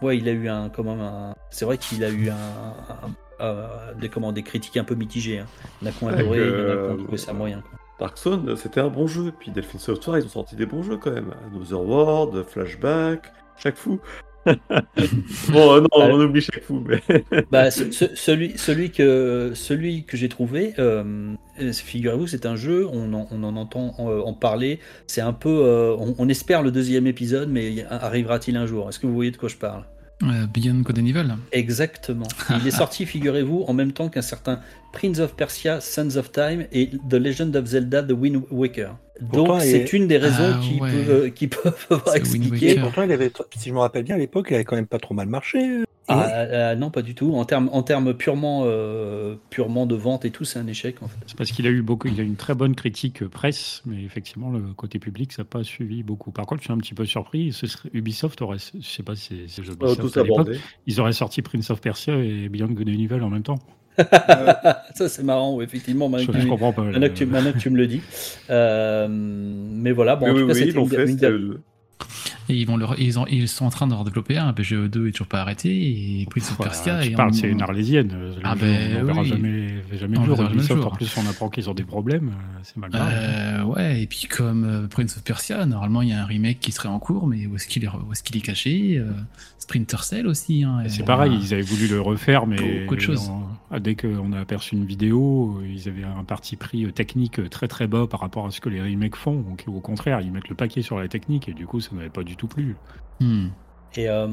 ouais, il a eu un, comment un, c'est vrai qu'il a eu un, un- un- des, comment, des critiques un peu mitigées. hein. Il y en a qui ont adoré, il y en a que- qui ont trouvé ça moyen. quoi. Darkstone, c'était un bon jeu. Puis Delphine Software, ils ont sorti des bons jeux quand même. Another World, Flashback, chaque fou. [laughs] bon, euh, non, on oublie chaque fou, mais. [laughs] Bah, ce- ce- celui, celui que, celui que j'ai trouvé, euh, euh, figurez-vous, c'est un jeu, on en, on en entend euh, en parler. C'est un peu, euh, on, on espère le deuxième épisode, mais arrivera-t-il un jour? Est-ce que vous voyez de quoi je parle? Euh, Beyond and Evil. Exactement. Il est sorti, figurez-vous, en même temps qu'un certain Prince of Persia, Sons of Time et The Legend of Zelda, The Wind Waker. Pourtant, Donc c'est est- une des raisons Ah, qui, ouais. peuvent, qui peuvent [laughs] avoir expliqué. Pourtant, il avait, si je me rappelle bien, à l'époque, il avait quand même pas trop mal marché. Ah, euh, non, pas du tout. En termes en termes purement, euh, purement de vente et tout, c'est un échec en fait. C'est parce qu'il a eu beaucoup, il a eu une très bonne critique euh, presse, mais effectivement, le côté public, ça n'a pas suivi beaucoup. Par contre, je suis un petit peu surpris. Ce serait, Ubisoft aurait, je sais pas si c'est Ubisoft à l'époque, abordé. ils auraient sorti Prince of Persia et Beyond Good and Evil en même temps. Ça c'est marrant, oui, effectivement. Je, Maintenant que je tu- comprends pas. maintenant que tu, maintenant que tu me le dis. Euh, mais voilà, bon, Mais en oui, tout cas, oui, ils une- fait. une- Et ils, vont leur, ils, ont, ils sont en train d'en développer un. BGE2 est toujours pas arrêté. Et Prince of Voilà, Persia. tu parles, on- c'est une arlésienne. Le Ah jeu, ben on verra oui. jamais, jamais On le jour. verra jamais jour. en plus, on apprend qu'ils ont des problèmes. euh, C'est mal grave. Euh, ouais, et puis comme euh, Prince of Persia, normalement il y a un remake qui serait en cours, mais où est-ce qu'il est, où est, qu'il est caché euh, Sprinter Cell aussi. Hein, C'est pareil, euh, ils avaient voulu le refaire, mais Beaucoup de choses. on- dès qu'on a aperçu une vidéo, euh, ils avaient un parti pris euh, technique euh, très très bas par rapport à ce que les remakes font. Donc au contraire, ils mettent le paquet sur la technique et du coup, ça n'avait pas du tout plu. hmm. Et euh,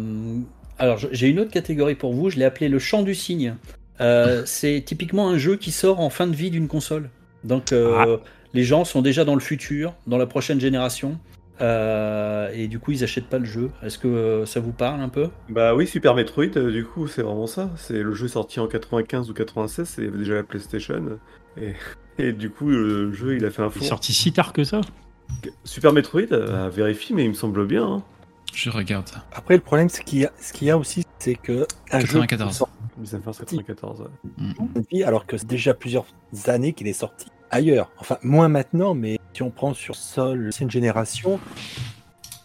alors, j'ai une autre catégorie pour vous. Je l'ai appelé le chant du cygne. Euh, [laughs] c'est typiquement un jeu qui sort en fin de vie d'une console. Donc, euh, les gens sont déjà dans le futur, dans la prochaine génération. Euh, et du coup, ils achètent pas le jeu. Est-ce que euh, ça vous parle un peu? Bah oui, Super Metroid, euh, du coup, c'est vraiment ça. C'est le jeu sorti en 95 ou 96, c'est déjà la PlayStation. Et, [laughs] et du coup, le jeu, il a fait un Il est sorti si tard que ça? Super Metroid, euh, à vérifier, mais il me semble bien. hein. Je regarde. Après, le problème, c'est qu'il y a, ce qu'il y a aussi, c'est que un jeu 94. qui sort 1994. ouais. vie, alors que c'est déjà plusieurs années qu'il est sorti ailleurs. Enfin, moins maintenant, mais si on prend sur sol l'ancienne génération,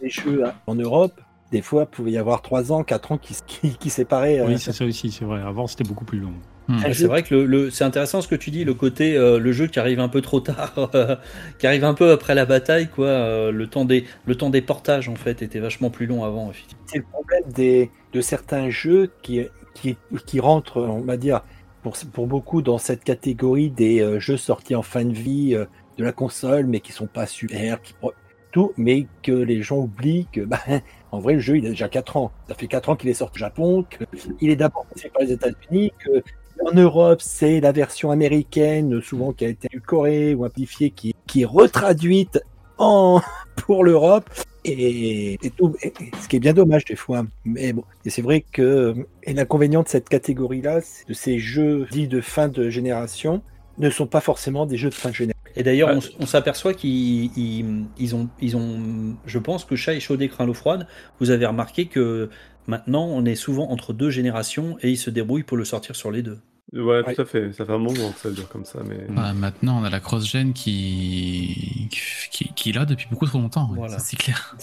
les jeux hein, en Europe, des fois, pouvait y avoir 3 ans, 4 ans qui, qui, qui séparaient. euh, Oui, c'est ça aussi, c'est vrai. Avant, c'était beaucoup plus long. Hmm. Jeu C'est vrai que le, le- c'est intéressant ce que tu dis, le côté euh, le jeu qui arrive un peu trop tard, euh, [laughs] qui arrive un peu après la bataille, quoi. euh, le temps des le temps des portages en fait était vachement plus long avant. c'est le problème des, de certains jeux qui, qui, qui rentrent, on va dire, pour, pour beaucoup dans cette catégorie des euh, jeux sortis en fin de vie euh, de la console, mais qui sont pas super, tout, mais que les gens oublient que, [laughs] bah, en vrai, le jeu, il a déjà 4 ans. Ça fait 4 ans qu'il est sorti au Japon, qu'il est d'abord passé par les États-Unis, que en Europe, c'est la version américaine, souvent qui a été édulcorée ou amplifiée, qui, qui est retraduite en [laughs] pour l'Europe. Et, et tout, et- ce qui est bien dommage des fois. Mais bon, et c'est vrai que l'inconvénient de cette catégorie-là, c'est de ces jeux dits de fin de génération, ne sont pas forcément des jeux de fin de génération. Et d'ailleurs, Ouais. on, s'aperçoit qu'ils ils, ils ont, ils ont, je pense que chat et chaud craint l'eau froide. Vous avez remarqué que maintenant, on est souvent entre deux générations et ils se débrouillent pour le sortir sur les deux. Ouais, Ouais. tout à fait. Ça fait un moment que ça dure comme ça, mais. Bah, maintenant, on a la cross-gen qui... qui, qui est là depuis beaucoup trop longtemps. Voilà. C'est clair.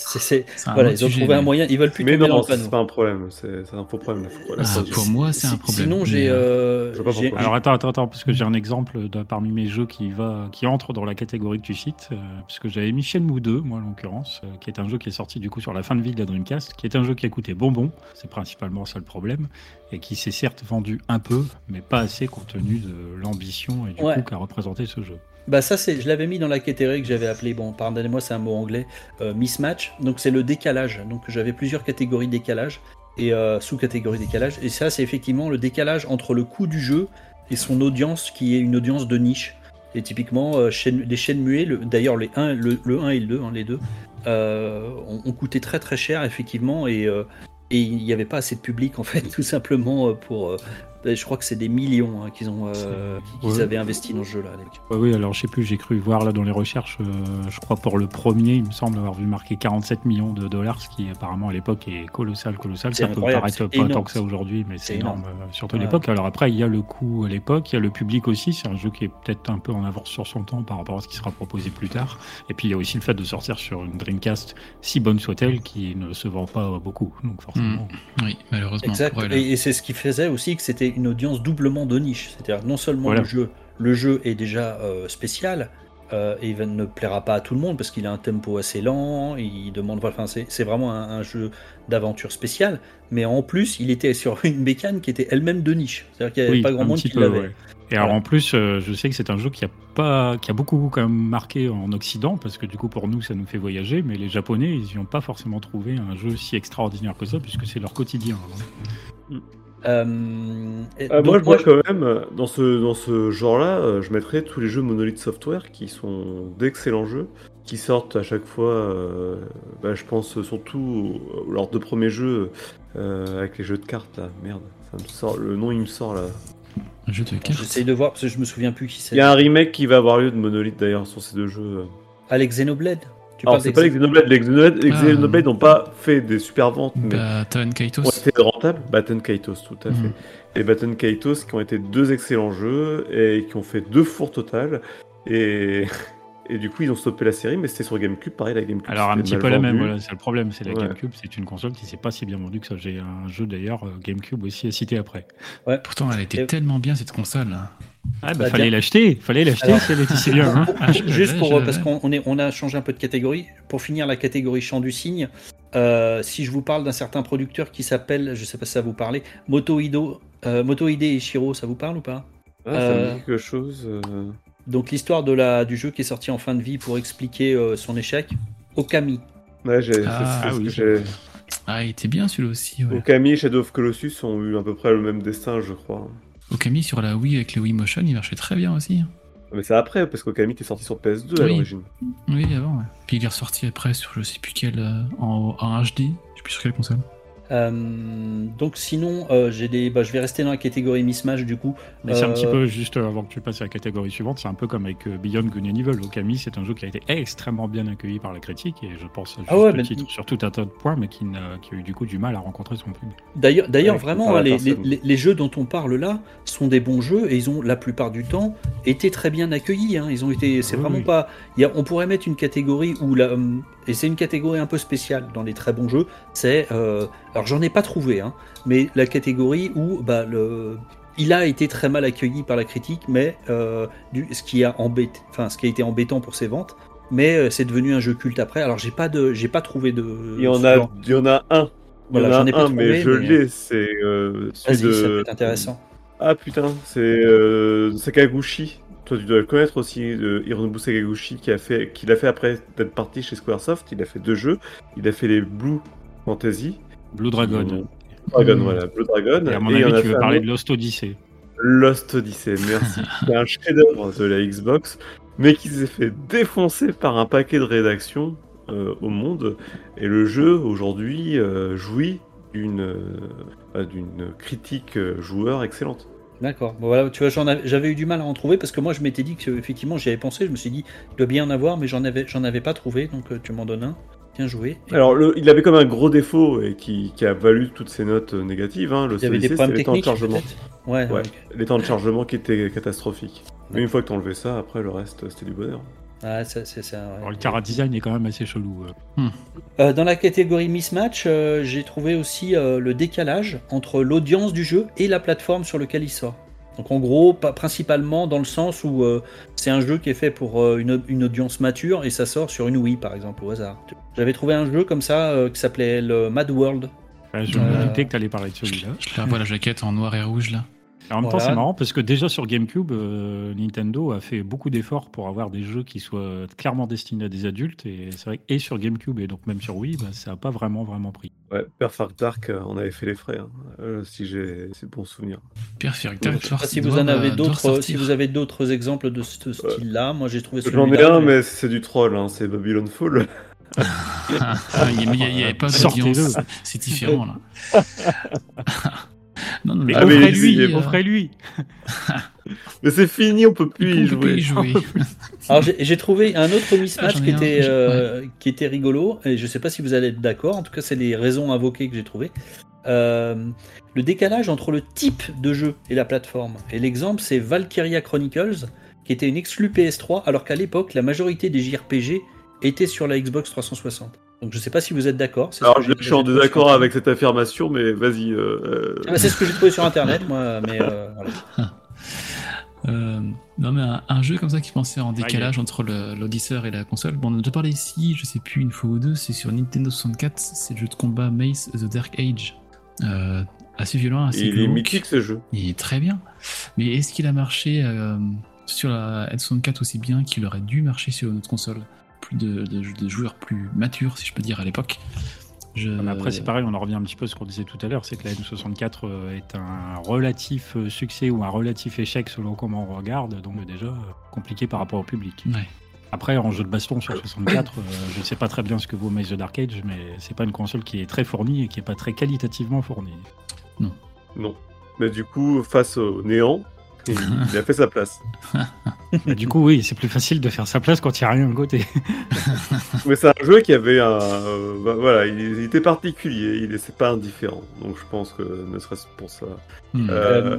Voilà, ils ont trouvé un moyen. Ils veulent plus Mais tomber dans non, le panneau. c'est pas un problème. C'est un faux problème. Ah, pour moi, c'est un problème. Sinon, j'ai, euh, euh. Alors attends, attends, attends, parce que j'ai un exemple de, parmi mes jeux qui va, qui entre dans la catégorie que tu cites, euh, parce que j'avais mis Shenmue 2, moi en l'occurrence, euh, qui est un jeu qui est sorti du coup sur la fin de vie de la Dreamcast, qui est un jeu qui a coûté bonbon, c'est principalement ça le problème, et qui s'est certes vendu un peu, mais pas assez compte tenu de l'ambition et du Ouais. coup qu'a représenté ce jeu. Bah ça c'est, je l'avais mis dans la catégorie que j'avais appelée, bon pardonnez-moi c'est un mot anglais, euh, mismatch. Donc c'est le décalage. Donc j'avais plusieurs catégories de décalage et euh, sous-catégories décalage. Et ça c'est effectivement le décalage entre le coût du jeu et son audience qui est une audience de niche. Et typiquement euh, chaîne- les chaînes muets, le- d'ailleurs les 1, le, le 1 et le 2, hein, les deux, euh, ont, ont coûté très très cher effectivement et euh, et il n'y avait pas assez de public en fait [laughs] tout simplement euh, pour euh, je crois que c'est des millions hein, qu'ils ont euh, qu'ils Ouais. avaient investi dans ce jeu là Ouais, oui, alors je sais plus, j'ai cru voir là dans les recherches, euh, je crois pour le premier, il me semble avoir vu marquer 47 millions de dollars, ce qui apparemment à l'époque est colossal, colossal. Ça peut paraître pas énorme. tant que ça aujourd'hui, mais c'est énorme, euh, surtout à Ouais. l'époque. Alors après, il y a le coût à l'époque, il y a le public aussi, c'est un jeu qui est peut-être un peu en avance sur son temps par rapport à ce qui sera proposé plus tard. Et puis il y a aussi le fait de sortir sur une Dreamcast, si bonne soit-elle, qui ne se vend pas beaucoup. Donc forcément. Oui, malheureusement. Exact. pour elle. Et, et c'est ce qui faisait aussi que c'était une audience doublement de niche. C'est-à-dire non seulement Voilà. le jeu, le jeu est déjà euh, spécial euh, et ne plaira pas à tout le monde parce qu'il a un tempo assez lent. Il demande, voilà, enfin, c'est c'est vraiment un, un jeu d'aventure spécial. Mais en plus, il était sur [laughs] une bécane qui était elle-même de niche. C'est-à-dire qu'il n'y avait Oui, pas grand monde qui peu, l'avait. ouais. Et alors Voilà. en plus, euh, je sais que c'est un jeu qui a pas, qui a beaucoup quand même marqué en Occident, parce que du coup pour nous ça nous fait voyager, mais les Japonais ils n'y ont pas forcément trouvé un jeu si extraordinaire que ça, puisque c'est leur quotidien. hein. Euh, Euh, donc moi, je vois je- quand même, euh, dans ce, dans ce genre-là, je mettrais tous les jeux Monolith Software qui sont d'excellents jeux, qui sortent à chaque fois, euh, bah, je pense surtout leurs deux premiers jeux euh, avec les jeux de cartes, là. Merde, ça me sort, le nom il me sort là. Un jeu de cartes. J'essaye de voir parce que je me souviens plus qui Il c'est. y a un remake qui va avoir lieu de Monolith d'ailleurs sur ces deux jeux. Alex Xenoblade. Tu Alors, c'est pas les Xenoblade, les Xenoblade, les Ah. Xenoblade n'ont pas fait des super ventes, mais Baton Kaitos. ont été rentables. Batten Kaitos, tout à fait. Mhm. Et Baton Kaitos qui ont été deux excellents jeux et qui ont fait deux fours total. Et, [laughs] et du coup, ils ont stoppé la série, mais c'était sur GameCube. Pareil, la GameCube. Alors un petit peu la même, voilà, c'est le problème, c'est la Ouais. GameCube, c'est une console qui s'est pas si bien vendue que ça. J'ai un jeu d'ailleurs euh, GameCube aussi à citer après. Pourtant, elle était Et- tellement bien cette console. hein. Ah bah, Bah, fallait l'acheter, fallait l'acheter Alors- si elle était si bien. hein. [laughs] Ah, Juste je- pour je- parce qu'on on est- on a changé un peu de catégorie. Pour finir la catégorie chant du cygne, euh, si je vous parle d'un certain producteur qui s'appelle, je sais pas si ça vous parle, Motoido, euh, Motoide et Shiro, ça vous parle ou pas? Ah, ça Euh, me dit quelque chose. Donc l'histoire de la du jeu qui est sorti en fin de vie pour expliquer euh, son échec. Okami. Ouais, j'ai, Ah, c'est- c'est ce oui, que c'est j'ai. Ah, il était bien celui-là aussi. Ouais. Okami et Shadow of Colossus ont eu à peu près le même destin, je crois. Okami sur la Wii avec le Wii Motion, il marchait très bien aussi. Mais c'est après, parce qu'Okami était sorti sur PS2 à l'origine. Oui, avant. ouais. Puis il est ressorti après sur je sais plus quel euh, en, en HD. Je sais plus sur quelle console. Euh, donc sinon, euh, j'ai des, bah, je vais rester dans la catégorie mismatch du coup. Mais c'est un Euh, petit peu, juste euh, avant que tu passes à la catégorie suivante, c'est un peu comme avec euh, Beyond Good and Evil. Okami, c'est un jeu qui a été extrêmement bien accueilli par la critique et je pense à juste Ah ouais, mais- titre sur tout un tas de points, mais qui, a eu du coup du mal à rencontrer son public. D'ailleurs, d'ailleurs, vraiment, les, personne. les- les- les jeux dont on parle là sont des bons jeux et ils ont la plupart du temps été très bien accueillis. hein. Ils ont été, c'est Oui, vraiment oui. pas. il y a- on pourrait mettre une catégorie où la, hum, et c'est une catégorie un peu spéciale dans les très bons jeux. C'est, euh, alors j'en ai pas trouvé, hein, mais la catégorie où bah le il a été très mal accueilli par la critique, mais euh, du, ce qui a embêté, enfin ce qui a été embêtant pour ses ventes, mais euh, c'est devenu un jeu culte après. Alors j'ai pas de, j'ai pas trouvé de. Il y en a, genre. il y en a un. Voilà, j'en ai pas un, trouvé, mais je mais- l'ai. C'est euh, celui Vas-y, ça peut être intéressant. Ah putain, c'est euh, Sakaguchi. Toi, tu dois le connaître aussi, de Hironobu Sakaguchi, qui a fait, qui l'a fait après d'être parti chez Squaresoft. Il a fait deux jeux. Il a fait les Blue Fantasy. Blue Dragon. Dragon, Mm. voilà, Blue Dragon. Et à mon avis, tu veux parler de Lost Odyssey. Lost Odyssey, merci. [laughs] C'est un chef-d'œuvre de la Xbox, mais qui s'est fait défoncer par un paquet de rédactions euh, au monde. Et le jeu, aujourd'hui, euh, jouit d'une euh, d'une critique joueur excellente. D'accord. Bon, voilà, tu vois, j'en avais- j'avais eu du mal à en trouver parce que moi, je m'étais dit que effectivement, j'y avais pensé. Je me suis dit, il doit bien en avoir, mais j'en avais, j'en avais pas trouvé. Donc, euh, tu m'en donnes un. Bien joué. Et Alors, le- il avait comme un gros défaut et qui, qui a valu toutes ces notes euh, négatives. Hein, le il y avait des problèmes c'est les temps de chargement. Ouais. Ouais, les temps de chargement qui étaient catastrophiques. Mais une fois que t'enlevais ça, après le reste, c'était du bonheur. Ah, ça, c'est ça. ouais. Alors, le Cara Design est quand même assez chelou. euh. Euh, dans la catégorie mismatch, euh, j'ai trouvé aussi euh, le décalage entre l'audience du jeu et la plateforme sur laquelle il sort. Donc en gros, pas, principalement dans le sens où euh, c'est un jeu qui est fait pour euh, une, une audience mature et ça sort sur une Wii par exemple au hasard. J'avais trouvé un jeu comme ça euh, qui s'appelait le Mad World. Ouais, je Euh, me doutais que tu allais parler de celui-là. Je la vois la jaquette en noir et rouge là. En même temps, c'est marrant parce que déjà sur GameCube, euh, Nintendo a fait beaucoup d'efforts pour avoir des jeux qui soient clairement destinés à des adultes. Et c'est vrai que et sur GameCube et donc même sur Wii, bah, ça n'a pas vraiment vraiment pris. Ouais, Perfect Dark, euh, on avait fait les frais, hein, euh, si j'ai c'est bon souvenir. Perfect. Je sais pas si vous en avez d'autres, si vous avez d'autres exemples de ce style-là. Moi, j'ai trouvé J'en ai un, mais- mais c'est du troll, hein, c'est Babylon Fall. [laughs] [laughs] il n'y avait pas Sortez-le. d'audience. C'est différent là. [laughs] non, non, Mais Ah, mais offrez-lui, offrez-lui Mais c'est fini, on peut plus y peut plus y jouer. jouer. [laughs] [laughs] Alors j'ai trouvé un autre mismatch Ah, qui, un, était, euh, qui était rigolo, et je sais pas si vous allez être d'accord, en tout cas c'est les raisons invoquées que j'ai trouvées. Euh, le décalage entre le type de jeu et la plateforme. Et l'exemple c'est Valkyria Chronicles, qui était une exclue PS3, alors qu'à l'époque la majorité des JRPG étaient sur la Xbox 360. Donc je sais pas si vous êtes d'accord. Alors je, suis en désaccord Internet. avec cette affirmation, mais vas-y. euh, euh, Ah bah, c'est ce que j'ai trouvé sur internet, moi, mais euh, voilà. [laughs] Euh, non mais un, un jeu comme ça qui pensait en décalage entre l'Odysseur et la console. Bon, on en a déjà parlé ici, je sais plus une fois ou deux, c'est sur Nintendo 64, c'est le jeu de combat Mace The Dark Age. Euh, assez violent, assez il est mythique ce jeu. Il est très bien. Mais est-ce qu'il a marché euh, sur la N64 aussi bien qu'il aurait dû marcher sur notre console? Plus de, de- de joueurs plus matures, si je peux dire, à l'époque. Je... Après, c'est pareil, on en revient un petit peu à ce qu'on disait tout à l'heure, c'est que la N64 euh, est un relatif euh, succès ou un relatif échec selon comment on regarde, donc déjà euh, compliqué par rapport au public. Ouais. Après, en jeu de baston sur 64, euh, je ne sais pas très bien ce que vaut Maze the Dark Age, mais c'est pas une console qui est très fournie et qui est pas très qualitativement fournie. Non. Mais du coup, face au néant, il, il a fait sa place. [laughs] Bah, du coup, oui, c'est plus facile de faire sa place quand il n'y a rien à côté. [laughs] Mais c'est un jeu qui avait un. euh, bah, voilà, il, il était particulier, il c'est pas indifférent. Donc je pense que ne serait-ce pour ça. Hmm. Euh,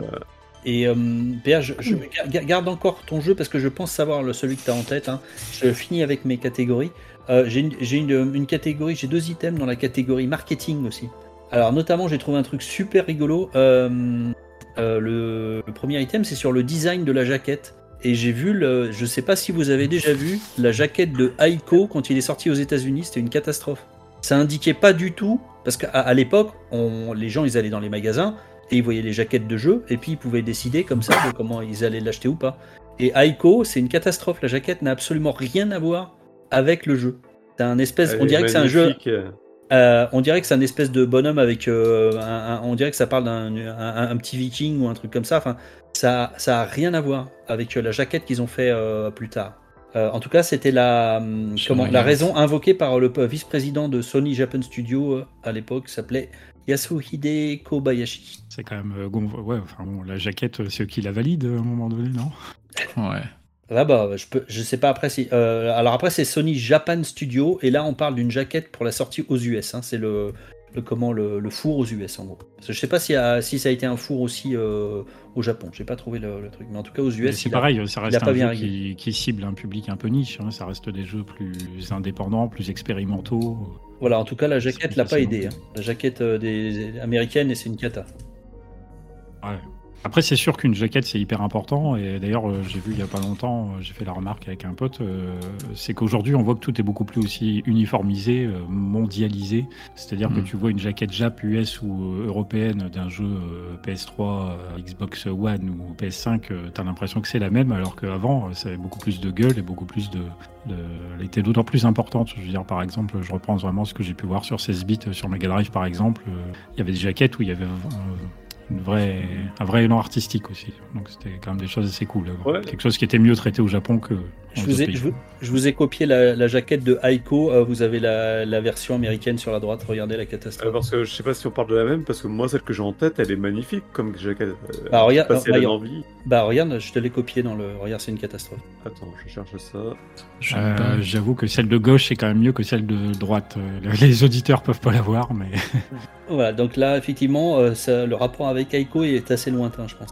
Et euh, PA, je, je- ga- garde encore ton jeu parce que je pense savoir le, celui que tu as en tête. hein. Je finis avec mes catégories. Euh, j'ai une, j'ai une- une catégorie, j'ai deux items dans la catégorie marketing aussi. Alors notamment, j'ai trouvé un truc super rigolo. Euh, euh, le, premier item, c'est sur le design de la jaquette. Et j'ai vu, le, je sais pas si vous avez déjà vu, la jaquette de Aiko quand il est sorti aux États-Unis, c'était une catastrophe. Ça indiquait pas du tout, parce qu'à l'époque, les gens ils allaient dans les magasins et ils voyaient les jaquettes de jeu et puis ils pouvaient décider comme ça de comment ils allaient l'acheter ou pas. Et Aiko, c'est une catastrophe. La jaquette n'a absolument rien à voir avec le jeu. C'est un espèce, on dirait que c'est un jeu. Euh, on dirait que c'est un espèce de bonhomme avec euh, un, un- on dirait que ça parle d'un un, un petit viking ou un truc comme ça. Enfin, ça ça a rien à voir avec euh, la jaquette qu'ils ont fait euh, plus tard. Euh, en tout cas, c'était la hum, comment la raison invoquée par le euh, vice-président de Sony Japan Studio euh, à l'époque s'appelait Yasuhide Kobayashi. C'est quand même. euh, ouais, enfin bon, la jaquette, c'est eux qui la valident à un moment donné, non? Ouais. Là, bah, je peux, je sais pas après si. euh, alors après, c'est Sony Japan Studio et là, on parle d'une jaquette pour la sortie aux US. hein, c'est le, le comment le, le four aux US en gros. Je sais pas si, a- si ça a été un four aussi euh, au Japon. J'ai pas trouvé le, le truc, mais en tout cas aux US. C'est il a- pareil, ça reste un jeu qui, qui cible un public un peu niche. hein, Ça reste des jeux plus indépendants, plus expérimentaux. Voilà, en tout cas, la jaquette l'a pas aidé. hein. La jaquette euh, des américaine et c'est une cata. Ouais. Après, c'est sûr qu'une jaquette, c'est hyper important. Et d'ailleurs, euh, j'ai vu il y a pas longtemps, euh, j'ai fait la remarque avec un pote, euh, c'est qu'aujourd'hui, on voit que tout est beaucoup plus aussi uniformisé, mondialisé. C'est-à-dire que Mm. tu vois une jaquette Jap, US ou européenne d'un jeu euh, PS3, euh, Xbox One ou PS5, tu t'as l'impression que c'est la même, alors qu'avant, ça avait beaucoup plus de gueule et beaucoup plus de. de... Elle était d'autant plus importante. Je veux dire, par exemple, je reprends vraiment ce que j'ai pu voir sur 16 bits, sur Mega Drive, par exemple. Il y avait des jaquettes où il y avait. euh, une vraie, un vrai élan artistique aussi. Donc c'était quand même des choses assez cool. Ouais. Quelque chose qui était mieux traité au Japon que. Je vous, ai, pays. je, vous, je vous ai copié la, la jaquette de Aiko. euh, vous avez la, la version américaine sur la droite. Regardez la Euh, catastrophe. parce que je sais pas si on parle de la même, parce que moi, celle que j'ai en tête, elle est magnifique comme jaquette. Euh, Bah, regarde, donne regarde. envie. Bah regarde, je te l'ai copié dans le. Regarde, c'est une catastrophe. Attends, je cherche ça. Euh. J'avoue que celle de gauche est quand même mieux que celle de droite. Euh, Les auditeurs peuvent pas la voir, mais Voilà, donc là, effectivement, euh, ça- le rapport avec Aiko est assez lointain, je pense.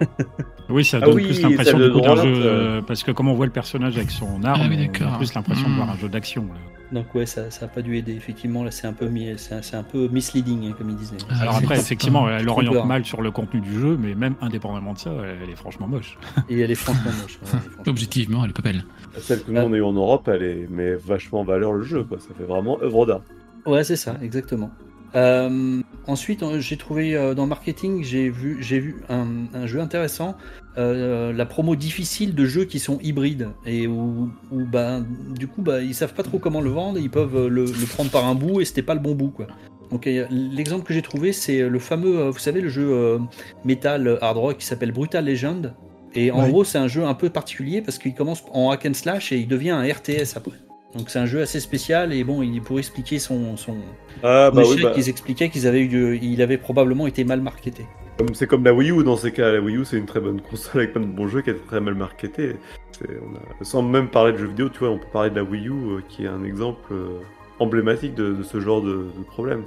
[laughs] oui, ça Ah donne oui, plus l'impression de coup d'un jeu euh. parce que comme on voit le personnage avec son arme, Ah oui, on a plus l'impression de Hmm. voir un jeu d'action. Donc ouais, ça ça a pas dû aider. Effectivement, là, c'est un peu c'est un, peu misleading, hein, comme il disait. Ah, Alors après, effectivement, elle oriente mal sur le contenu du jeu, mais même indépendamment de ça, elle est franchement moche. Et elle est franchement moche. ouais, elle est [laughs] franchement- Objectivement, elle est pas belle. Celle que nous on a eu en Europe, elle est mais vachement en valeur le jeu, quoi. Ça fait vraiment œuvre d'art. Ouais, c'est ça, exactement. Euh, ensuite, euh, j'ai trouvé euh, dans le marketing, j'ai vu, j'ai vu un, un jeu intéressant, euh, la promo difficile de jeux qui sont hybrides et où, où, bah, du coup, bah, ils savent pas trop comment le vendre, ils peuvent le, le prendre par un bout et c'était pas le bon bout, quoi. Donc l'exemple que j'ai trouvé, c'est le fameux, vous savez, le jeu Metal Hard Rock qui s'appelle Brutal Legend. Et en Ouais. gros, c'est un jeu un peu particulier parce qu'il commence en hack and slash et il devient un RTS après. Donc c'est un jeu assez spécial et bon, il pour expliquer son, son, Ah bah oui, bah, ils expliquaient qu'ils avaient eu, il avait probablement été mal marketé. c'est comme la Wii U dans ces cas. La Wii U, c'est une très bonne console avec plein de bons jeux qui a été très mal marketé. C'est- on a- Sans même parler de jeux vidéo, tu vois, on peut parler de la Wii U euh, qui est un exemple euh, emblématique de, de ce genre de, de problème.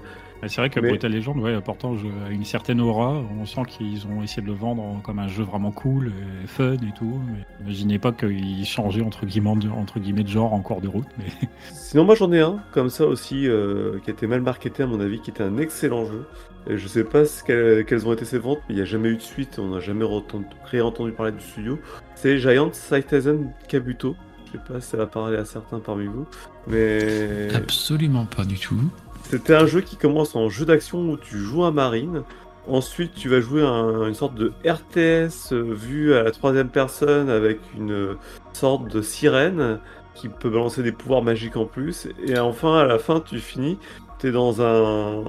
C'est vrai que Mais- Brutal Legend, ouais, pourtant, jeu a une certaine aura. On sent qu'ils ont essayé de le vendre comme un jeu vraiment cool et fun et tout. Mais imaginez pas qu'ils changeaient entre guillemets, de, entre guillemets de genre en cours de route. Mais [laughs] Sinon, moi j'en ai un comme ça aussi euh, qui a été mal marketé à mon avis, qui était un excellent jeu. Et je sais pas ce qu'elles quelles ont été ses ventes, mais il n'y a jamais eu de suite. On n'a jamais entendu, entendu parler du studio. C'est Giant Citizen Kabuto. Je sais pas si ça va parler à certains parmi vous, mais Absolument pas du tout. C'était un jeu qui commence en jeu d'action où tu joues un marine. Ensuite, tu vas jouer un- une sorte de RTS euh, vu à la troisième personne avec une euh, sorte de sirène qui peut balancer des pouvoirs magiques en plus. Et enfin, à la fin, tu finis. T'es dans un,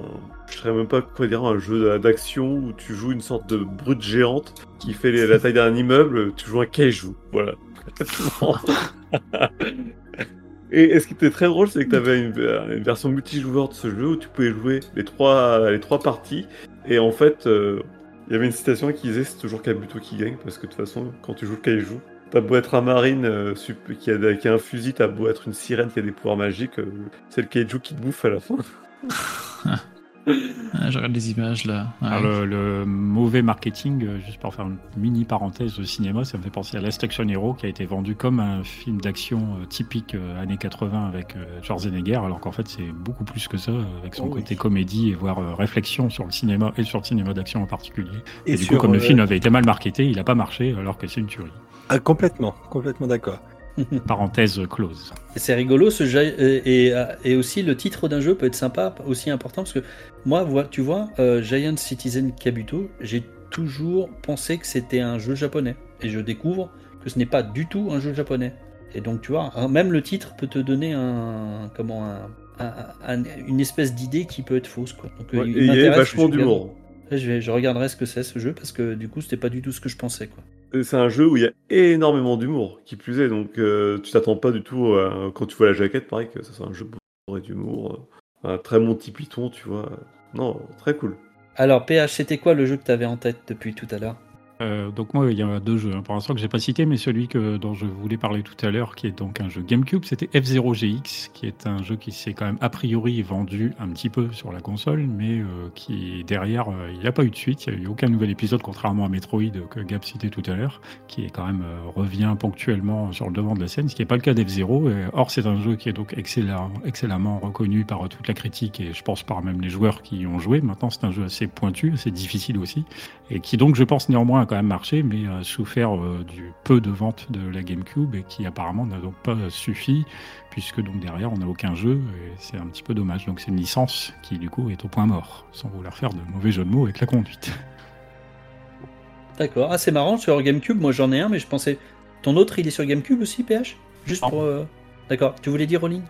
je sais même pas quoi dire, un jeu d'action où tu joues une sorte de brute géante qui fait la taille d'un immeuble. Tu joues un kaiju, voilà. [laughs] [laughs] Et, ce qui était très drôle, c'est que tu avais une, version multijoueur de ce jeu où tu pouvais jouer les trois, les trois parties. Et en fait, euh, il y avait une citation qui disait c'est toujours Kabuto qui gagne parce que de toute façon, quand tu joues le kaiju, t'as beau être un marine euh, sup- qui, a, qui a un fusil, t'as beau être une sirène qui a des pouvoirs magiques, euh, c'est le kaiju qui te bouffe à la fin. [laughs] Ah, je regarde les images là. Ouais. Alors, le, le mauvais marketing, euh, juste pour faire une mini parenthèse au cinéma, ça me fait penser à Last Action Hero qui a été vendu comme un film d'action euh, typique euh, années 80 avec euh, Schwarzenegger, alors qu'en fait c'est beaucoup plus que ça, avec son Oh oui. côté comédie et voire euh, réflexion sur le cinéma et sur le cinéma d'action en particulier. Et, du sur, coup, comme le film avait été mal marketé, il n'a pas marché alors que c'est une tuerie. ah, complètement, complètement d'accord. [laughs] Parenthèse close. C'est rigolo ce jeu et, et, et aussi le titre d'un jeu peut être sympa, aussi important parce que moi, tu vois, euh, Giant Citizen Kabuto, j'ai toujours pensé que c'était un jeu japonais et je découvre que ce n'est pas du tout un jeu japonais. Et donc tu vois, même le titre peut te donner un comment un, un- un- une espèce d'idée qui peut être fausse quoi. Donc, euh, Ouais, il il y a m'intéresse, vachement d'humour. Je, regarderai ce que c'est ce jeu parce que du coup c'était pas du tout ce que je pensais quoi. Et C'est un jeu où il y a énormément d'humour, qui plus est, donc euh, tu t'attends pas du tout, à- quand tu vois la jaquette, pareil, que ce soit un jeu bourré d'humour, euh, un très Monty Python, tu vois. Non, très cool. Alors PH, c'était quoi le jeu que tu avais en tête depuis tout à l'heure? Euh, donc moi, il y a deux jeux hein, pour l'instant que j'ai pas cité, mais celui que, dont je voulais parler tout à l'heure, qui est donc un jeu GameCube, c'était F0GX, qui est un jeu qui s'est quand même a priori vendu un petit peu sur la console, mais euh, qui derrière, euh, il n'y a pas eu de suite, il n'y a eu aucun nouvel épisode, contrairement à Metroid que Gab citait tout à l'heure, qui est quand même revient ponctuellement sur le devant de la scène, ce qui n'est pas le cas d'F0. Et, Or, c'est un jeu qui est donc excellent, excellemment reconnu par toute la critique et je pense par même les joueurs qui y ont joué. Maintenant, c'est un jeu assez pointu, assez difficile aussi et qui donc je pense néanmoins a quand même marché mais a souffert euh, du peu de vente de la GameCube et qui apparemment n'a donc pas suffi puisque donc derrière on n'a aucun jeu et c'est un petit peu dommage donc c'est une licence qui du coup est au point mort sans vouloir faire de mauvais jeu de mots avec la conduite [laughs] D'accord. Ah, c'est marrant, sur GameCube, moi j'en ai un, mais je pensais. Ton autre, il est sur GameCube aussi, PH Juste Non. pour. euh, D'accord. Tu voulais dire, Rolling?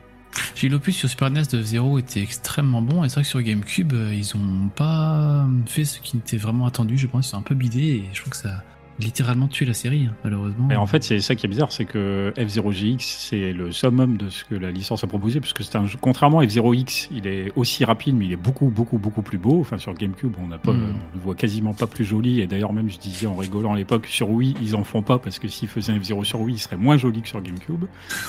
J'ai l'opus sur Super NES de Zero était extrêmement bon et c'est vrai que sur GameCube euh, ils ont pas fait ce qui était vraiment attendu. Je pense ils sont un peu bidés et je trouve que ça littéralement tué la série hein, malheureusement. Et en fait, c'est ça qui est bizarre, c'est que F0GX, c'est le summum de ce que la licence a proposé, puisque c'est un jeu, contrairement à F0X, il est aussi rapide, mais il est beaucoup, beaucoup, beaucoup plus beau. Enfin, sur GameCube, on pas, Mm. on le voit quasiment pas plus joli. Et d'ailleurs, même, je disais en rigolant à l'époque, sur Wii, ils en font pas, parce que s'ils faisaient un F0 sur Wii, il serait moins joli que sur GameCube.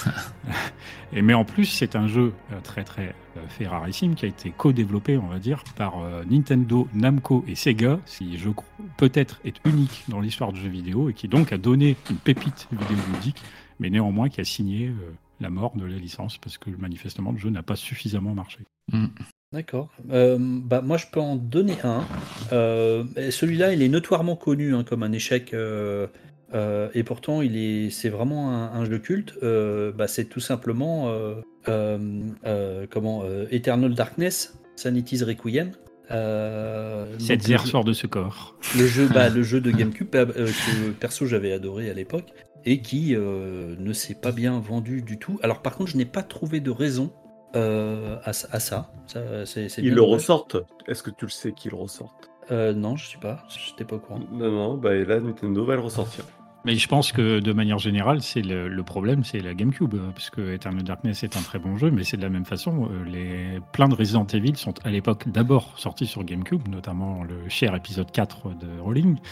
[laughs] et, mais en plus, c'est un jeu euh, très, très fait rarissime, qui a été co-développé, on va dire, par euh, Nintendo, Namco et Sega, qui, je crois, peut-être est unique dans l'histoire du jeu vidéo, et qui donc a donné une pépite vidéoludique, mais néanmoins qui a signé euh, la mort de la licence, parce que manifestement, le jeu n'a pas suffisamment marché. Mm. D'accord. Euh, bah, moi, je peux en donner un. Euh, Celui-là, il est notoirement connu hein, comme un échec. euh, euh, et pourtant, il est, c'est vraiment un, un jeu culte. Euh, bah, c'est tout simplement euh, euh, euh, comment euh, Eternal Darkness, Sanity's Requiem. Euh, Cette donc, sort de ce corps. le jeu, bah, le [laughs] jeu de GameCube euh, que perso j'avais adoré à l'époque et qui euh, ne s'est pas bien vendu du tout. Alors par contre, je n'ai pas trouvé de raison euh, à, à ça. ça c'est, c'est Ils le ressortent. Est-ce que tu le sais qu'ils le ressortent? Euh, non, je sais pas. J'étais pas au courant. Non, non, bah et là, Nintendo va le ressortir. Mais je pense que de manière générale, c'est le, le problème, c'est la GameCube, euh, parce que Eternal Darkness est un très bon jeu, mais c'est de la même façon. euh, Les, plein de Resident Evil sont à l'époque d'abord sortis sur GameCube, notamment le cher épisode 4 de Rolling. [laughs]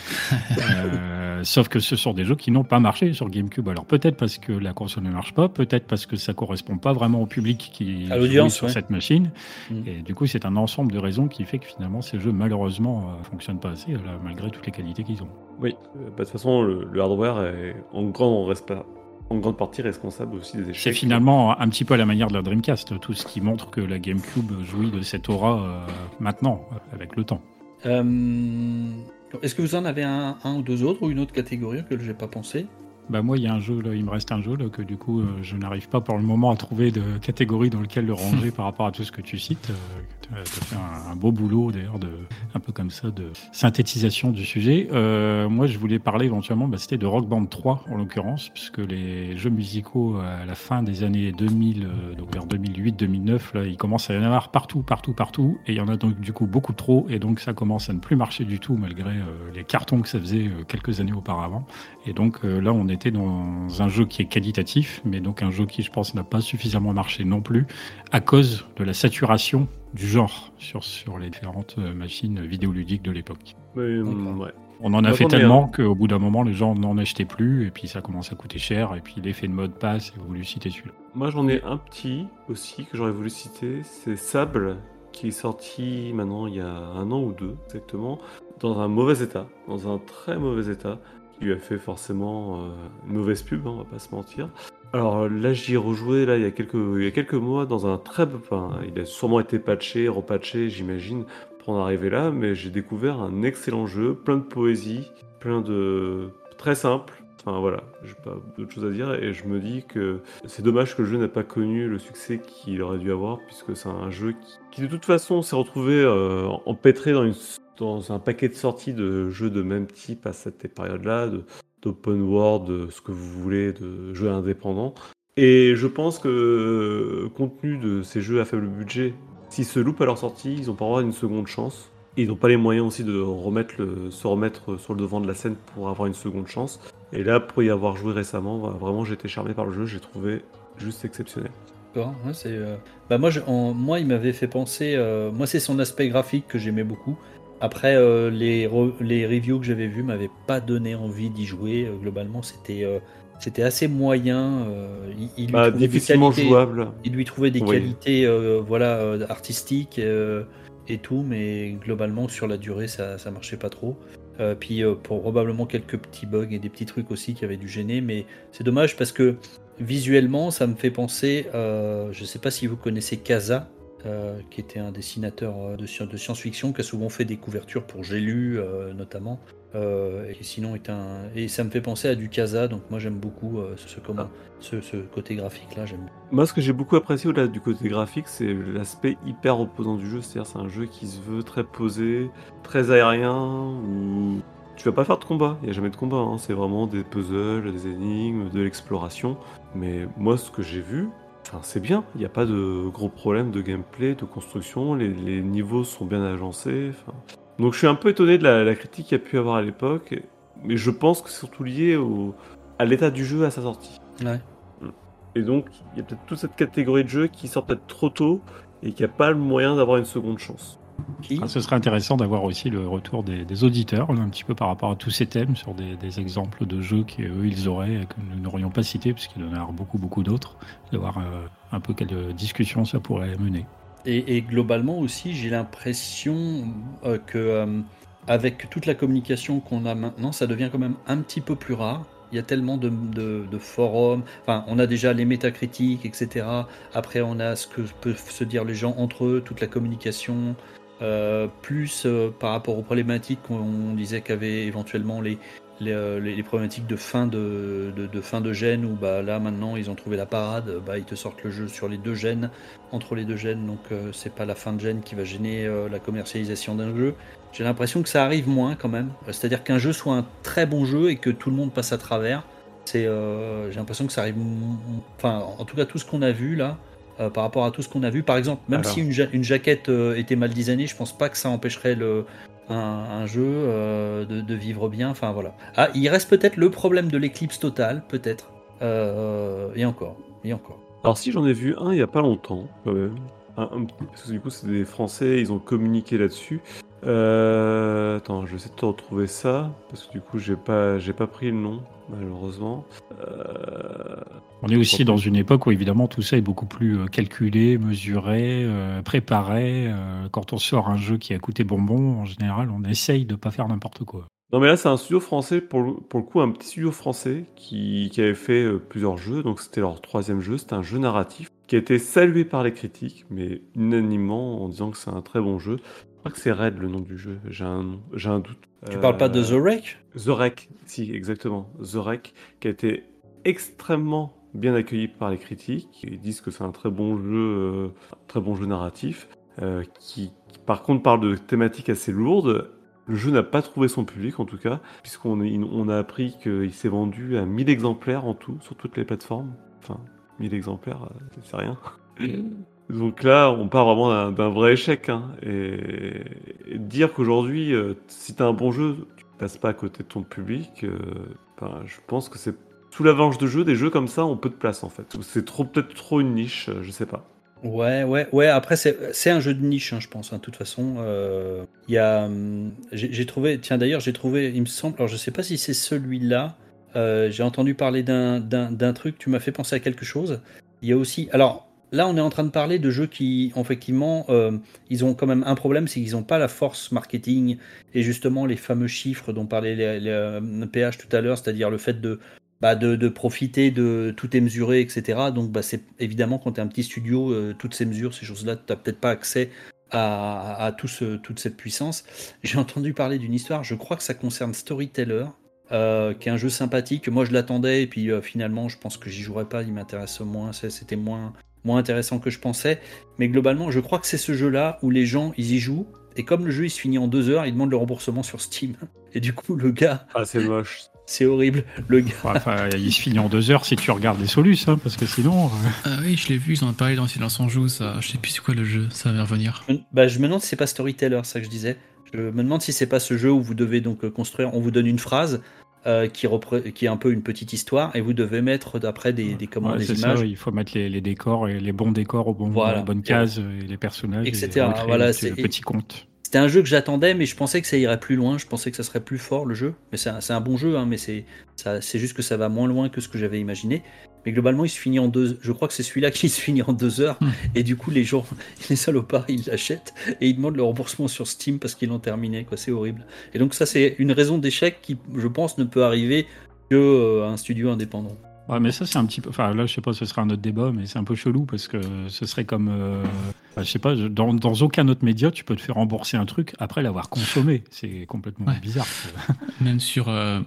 Euh, sauf que ce sont des jeux qui n'ont pas marché sur GameCube. Alors peut-être parce que la console ne marche pas, peut-être parce que ça correspond pas vraiment au public qui À joue sur ouais. cette machine. Mm. Et du coup, c'est un ensemble de raisons qui fait que finalement ces jeux malheureusement euh, fonctionnent pas assez, malgré toutes les qualités qu'ils ont. Oui. Euh, bah, de toute façon, le, le hardware est en grande, respa- en grande partie responsable aussi des échecs. C'est finalement un petit peu à la manière de la Dreamcast, tout ce qui montre que la GameCube jouit de cette aura euh, maintenant, avec le temps. Euh, est-ce que vous en avez un, un ou deux autres ou une autre catégorie que j'ai pas pensé? Bah moi, il y a un jeu, là, il me reste un jeu là, que du coup, euh, je n'arrive pas pour le moment à trouver de catégorie dans lequel le ranger [laughs] par rapport à tout ce que tu cites. Euh, tu as fait un, un beau boulot d'ailleurs, de, un peu comme ça, de synthétisation du sujet. Euh, moi, je voulais parler éventuellement, bah, c'était de Rock Band 3 en l'occurrence, puisque les jeux musicaux à la fin des années 2000, euh, donc vers 2008-2009, là, il commence à y en avoir partout, partout, partout, et il y en a donc du coup beaucoup trop, et donc ça commence à ne plus marcher du tout malgré euh, les cartons que ça faisait euh, quelques années auparavant. Et donc euh, là, on était dans un jeu qui est qualitatif, mais donc un jeu qui, je pense, n'a pas suffisamment marché non plus, à cause de la saturation du genre sur, sur les différentes euh, machines vidéoludiques de l'époque. D'accord. ouais. On en a Moi, fait tellement un. qu'au bout d'un moment, les gens n'en achetaient plus, et puis ça commence à coûter cher, et puis l'effet de mode passe, et vous voulu citer celui-là. Moi, j'en ai un petit aussi que j'aurais voulu citer. C'est Sable, qui est sorti maintenant il y a un an ou deux exactement, dans un mauvais état, dans un très mauvais état, a fait forcément euh, une mauvaise pub, hein, on va pas se mentir. Alors là, j'y ai rejoué là il y a quelques mois dans un très enfin, il a sûrement été patché, repatché, j'imagine, pour en arriver là, mais j'ai découvert un excellent jeu, plein de poésie, plein de très simple. Enfin voilà, j'ai pas d'autre chose à dire et je me dis que c'est dommage que le jeu n'ait pas connu le succès qu'il aurait dû avoir puisque c'est un jeu qui, qui, de toute façon s'est retrouvé euh, empêtré dans, une, dans un paquet de sorties de jeux de même type à cette période-là, de- d'open world, de ce que vous voulez, de jeux indépendants. Et je pense que euh, compte tenu de ces jeux à faible budget, s'ils se loupent à leur sortie, ils ont pas une seconde chance. Ils n'ont pas les moyens aussi de remettre se remettre sur le devant de la scène pour avoir une seconde chance. Et là, pour y avoir joué récemment, bah, vraiment j'étais charmé par le jeu, j'ai trouvé juste exceptionnel. D'accord, euh, bah moi, moi, il m'avait fait penser. euh, moi, c'est son aspect graphique que j'aimais beaucoup. Après, euh, les, re- les reviews que j'avais vues m'avaient pas donné envie d'y jouer. Euh, globalement, c'était euh, c'était assez moyen. il, il lui Bah, trouvait des difficilement qualités- jouable. Il lui trouvait des Oui. qualités voilà, artistiques et tout, mais globalement, sur la durée, ça, ça marchait pas trop. Puis, pour probablement quelques petits bugs et des petits trucs aussi qui avaient dû gêner, mais c'est dommage parce que visuellement, ça me fait penser. je sais pas si vous connaissez Kaza. Euh, qui était un dessinateur euh, de, sci- de science-fiction qui a souvent fait des couvertures pour J'ai lu euh, notamment euh, et sinon est un et ça me fait penser à du Kaza donc moi j'aime beaucoup euh, ce, comment, ce, ce côté graphique là j'aime Moi, ce que j'ai beaucoup apprécié au-delà du côté graphique, c'est l'aspect hyper reposant du jeu. C'est-à-dire, c'est un jeu qui se veut très posé, très aérien, où tu vas pas faire de combat. Il n'y a jamais de combat. hein. C'est vraiment des puzzles, des énigmes, de l'exploration. Mais moi, ce que j'ai vu, enfin, c'est bien. Il n'y a pas de gros problèmes de gameplay, de construction. Les, les niveaux sont bien agencés. enfin. Donc je suis un peu étonné de la, la critique qu'il y a pu avoir à l'époque. Mais je pense que c'est surtout lié au, à l'état du jeu à sa sortie. Ouais. Et donc, il y a peut-être toute cette catégorie de jeux qui sort peut-être trop tôt et qui a pas le moyen d'avoir une seconde chance. Qui Ah, ce serait intéressant d'avoir aussi le retour des, des auditeurs, un petit peu par rapport à tous ces thèmes, sur des, des exemples de jeux qu'eux ils auraient et que nous n'aurions pas cités, puisqu'il y en a beaucoup, beaucoup d'autres, de voir euh, un peu quelle discussion ça pourrait mener. Et, et globalement aussi, j'ai l'impression euh, que euh, avec toute la communication qu'on a maintenant, ça devient quand même un petit peu plus rare. Il y a tellement de, de- de forums. Enfin, on a déjà les métacritiques, etc. Après, on a ce que peuvent se dire les gens entre eux, toute la communication. Euh, plus euh, par rapport aux problématiques qu'on disait qu'avaient éventuellement les, les, euh, problématiques de fin de, de, fin de gène où bah, là maintenant ils ont trouvé la parade, bah, ils te sortent le jeu sur les deux gènes, entre les deux gènes, donc euh, c'est pas la fin de gène qui va gêner la commercialisation d'un jeu. J'ai l'impression que ça arrive moins quand même, c'est-à-dire qu'un jeu soit un très bon jeu et que tout le monde passe à travers. C'est, j'ai l'impression que ça arrive, enfin en tout cas tout ce qu'on a vu là, euh, par rapport à tout ce qu'on a vu, par exemple, même Alors. si une, ja- une jaquette euh, était mal designée, je pense pas que ça empêcherait le, un, un jeu euh, de, de vivre bien. Enfin voilà. Ah, il reste peut-être le problème de l'éclipse totale, peut-être. Et encore, et encore. Alors si j'en ai vu un il y a pas longtemps, quand même. Un- un- parce que du coup c'est des Français, ils ont communiqué là-dessus. Attends, je vais essayer de te retrouver ça parce que du coup j'ai pas j'ai pas pris le nom malheureusement. Euh, On est aussi dans une époque où évidemment tout ça est beaucoup plus euh, calculé, mesuré, euh, préparé. Quand on sort un jeu qui a coûté bonbon, en général, on essaye de pas faire n'importe quoi. Non mais là c'est un studio français pour le, pour le coup un petit studio français qui, qui avait fait plusieurs jeux donc c'était leur troisième jeu c'était un jeu narratif qui a été salué par les critiques mais unanimement en disant que c'est un très bon jeu. Je crois que c'est Red le nom du jeu j'ai un nom- j'ai un doute. Tu parles pas de Euh, The Wreck? The Wreck, si, exactement. The Wreck, qui a été extrêmement bien accueilli par les critiques. Ils disent que c'est un très bon jeu, euh, très bon jeu narratif, euh, qui, qui, par contre parle de thématiques assez lourdes. Le jeu n'a pas trouvé son public en tout cas, puisqu'on on a appris qu'il s'est vendu à 1000 exemplaires en tout, sur toutes les plateformes. Enfin, 1000 exemplaires, c'est rien. Donc là, on part vraiment d'un- vrai échec. hein. Et, dire qu'aujourd'hui, euh, si t'as un bon jeu, tu passes pas à côté de ton public, euh, enfin, je pense que c'est sous l'avalanche de jeux, des jeux comme ça ont peu de place en fait. C'est trop peut-être trop une niche, euh, je sais pas. Ouais, ouais, ouais. Après, c'est un jeu de niche, hein, je pense. hein, de toute façon, il y a, hum, j'ai trouvé. Tiens, d'ailleurs, j'ai trouvé. Il me semble. Alors, je sais pas si c'est celui-là. j'ai entendu parler d'un truc. Tu m'as fait penser à quelque chose. Il y a aussi. Alors. Là, on est en train de parler de jeux qui, effectivement, euh, ils ont quand même un problème, c'est qu'ils n'ont pas la force marketing et justement les fameux chiffres dont parlait les, les, euh, PH tout à l'heure, c'est-à-dire le fait de, bah, de, profiter de tout est mesuré, etc. Donc, bah, c'est évidemment quand tu es un petit studio, euh, toutes ces mesures, ces choses-là, tu n'as peut-être pas accès à, tout ce- toute cette puissance. J'ai entendu parler d'une histoire, je crois que ça concerne Storyteller, qui est un jeu sympathique. Moi, je l'attendais, et puis finalement, je pense que j'y jouerai pas, il m'intéresse moins, c'était moins, moins intéressant que je pensais. Mais globalement, je crois que c'est ce jeu-là où les gens, ils y jouent, et comme le jeu il se finit en deux heures, ils demandent le remboursement sur Steam. Et du coup, le gars, Ah, c'est moche. c'est horrible. Le gars, Enfin, il se finit en deux heures si tu regardes les solus, hein, parce que sinon. euh, Ah oui, je l'ai vu, ils en ont parlé dans Silence on joue, ça. Je sais plus c'est quoi le jeu, ça va revenir. Je me- Bah, je me demande si c'est pas Storyteller, ça que je disais. Je me demande si c'est pas ce jeu où vous devez donc euh, construire, on vous donne une phrase euh, qui, qui est un peu une petite histoire et vous devez mettre d'après des, des, comment, ouais, des c'est images. ça, il faut mettre les, les décors et les bons décors au bon, Voilà. les bonnes cases et les personnages. Etc. Et recréer Voilà, le c'est- petit conte. C'était un jeu que j'attendais, mais je pensais que ça irait plus loin. Je pensais que ça serait plus fort le jeu. Mais c'est un, bon jeu, hein, mais c'est juste que ça va moins loin que ce que j'avais imaginé. Mais globalement, il se finit en deux. Je crois que c'est celui-là qui se finit en deux heures. Hmm. Et du coup, les gens, [laughs] les salopards, ils l'achètent et ils demandent le remboursement sur Steam parce qu'ils l'ont terminé. Quoi, c'est horrible. Et donc ça, c'est une raison d'échec qui, je pense, ne peut arriver que euh, à un studio indépendant. Ouais, mais ça, c'est un petit peu. Enfin, là, je sais pas, ce sera un autre débat, mais c'est un peu chelou parce que ce serait comme. euh, enfin, je sais pas, dans, dans aucun autre média, tu peux te faire rembourser un truc après l'avoir consommé. C'est complètement Ouais. bizarre. Même sur. euh,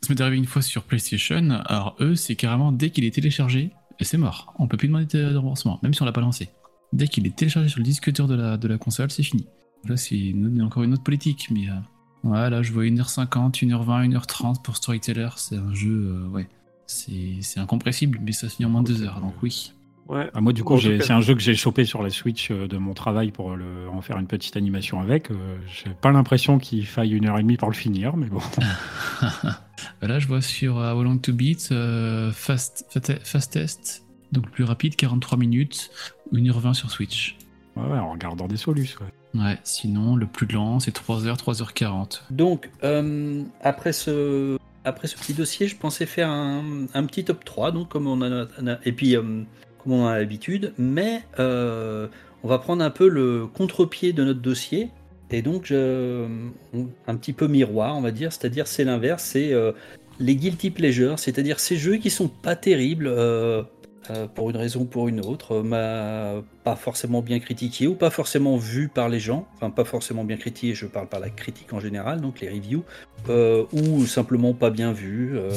Ça m'est arrivé une fois sur PlayStation. Alors, eux, c'est carrément dès qu'il est téléchargé, c'est mort. On peut plus demander de remboursement, même si on l'a pas lancé. Dès qu'il est téléchargé sur le disque dur de la, console, c'est fini. Là, c'est encore une autre politique, mais. euh, Voilà, je vois 1h50, 1h20, 1h30 pour Storyteller. C'est un jeu, euh, ouais. C'est c'est incompressible, mais ça se finit en moins de 2 heures, donc oui. Ouais. Ah, moi, du coup, c'est un jeu que j'ai chopé sur la Switch euh, de mon travail pour le, en faire une petite animation avec. Euh, j'ai pas l'impression qu'il faille une heure et demie pour le finir, mais bon. [laughs] [laughs] Là, je vois sur uh, How Long to Beat, euh, fast, Fastest, donc le plus rapide, 43 minutes, 1h20 sur Switch. Ouais, ouais, en regardant des solus. ouais. Ouais, sinon, le plus lent, c'est 3h, 3h40. Donc, euh, après, ce, après ce petit dossier, je pensais faire un, un petit top 3, donc comme on a, on a- et puis euh, comme on a l'habitude, mais euh, on va prendre un peu le contre-pied de notre dossier, et donc on- un petit peu miroir, on va dire, c'est-à-dire c'est l'inverse, c'est euh, les guilty pleasures, c'est-à-dire ces jeux qui sont pas terribles. euh, euh, pour une raison ou pour une autre, euh, m'a pas forcément bien critiqué ou pas forcément vu par les gens, enfin pas forcément bien critiqué, je parle par la critique en général, donc les reviews, euh, ou simplement pas bien vu, euh,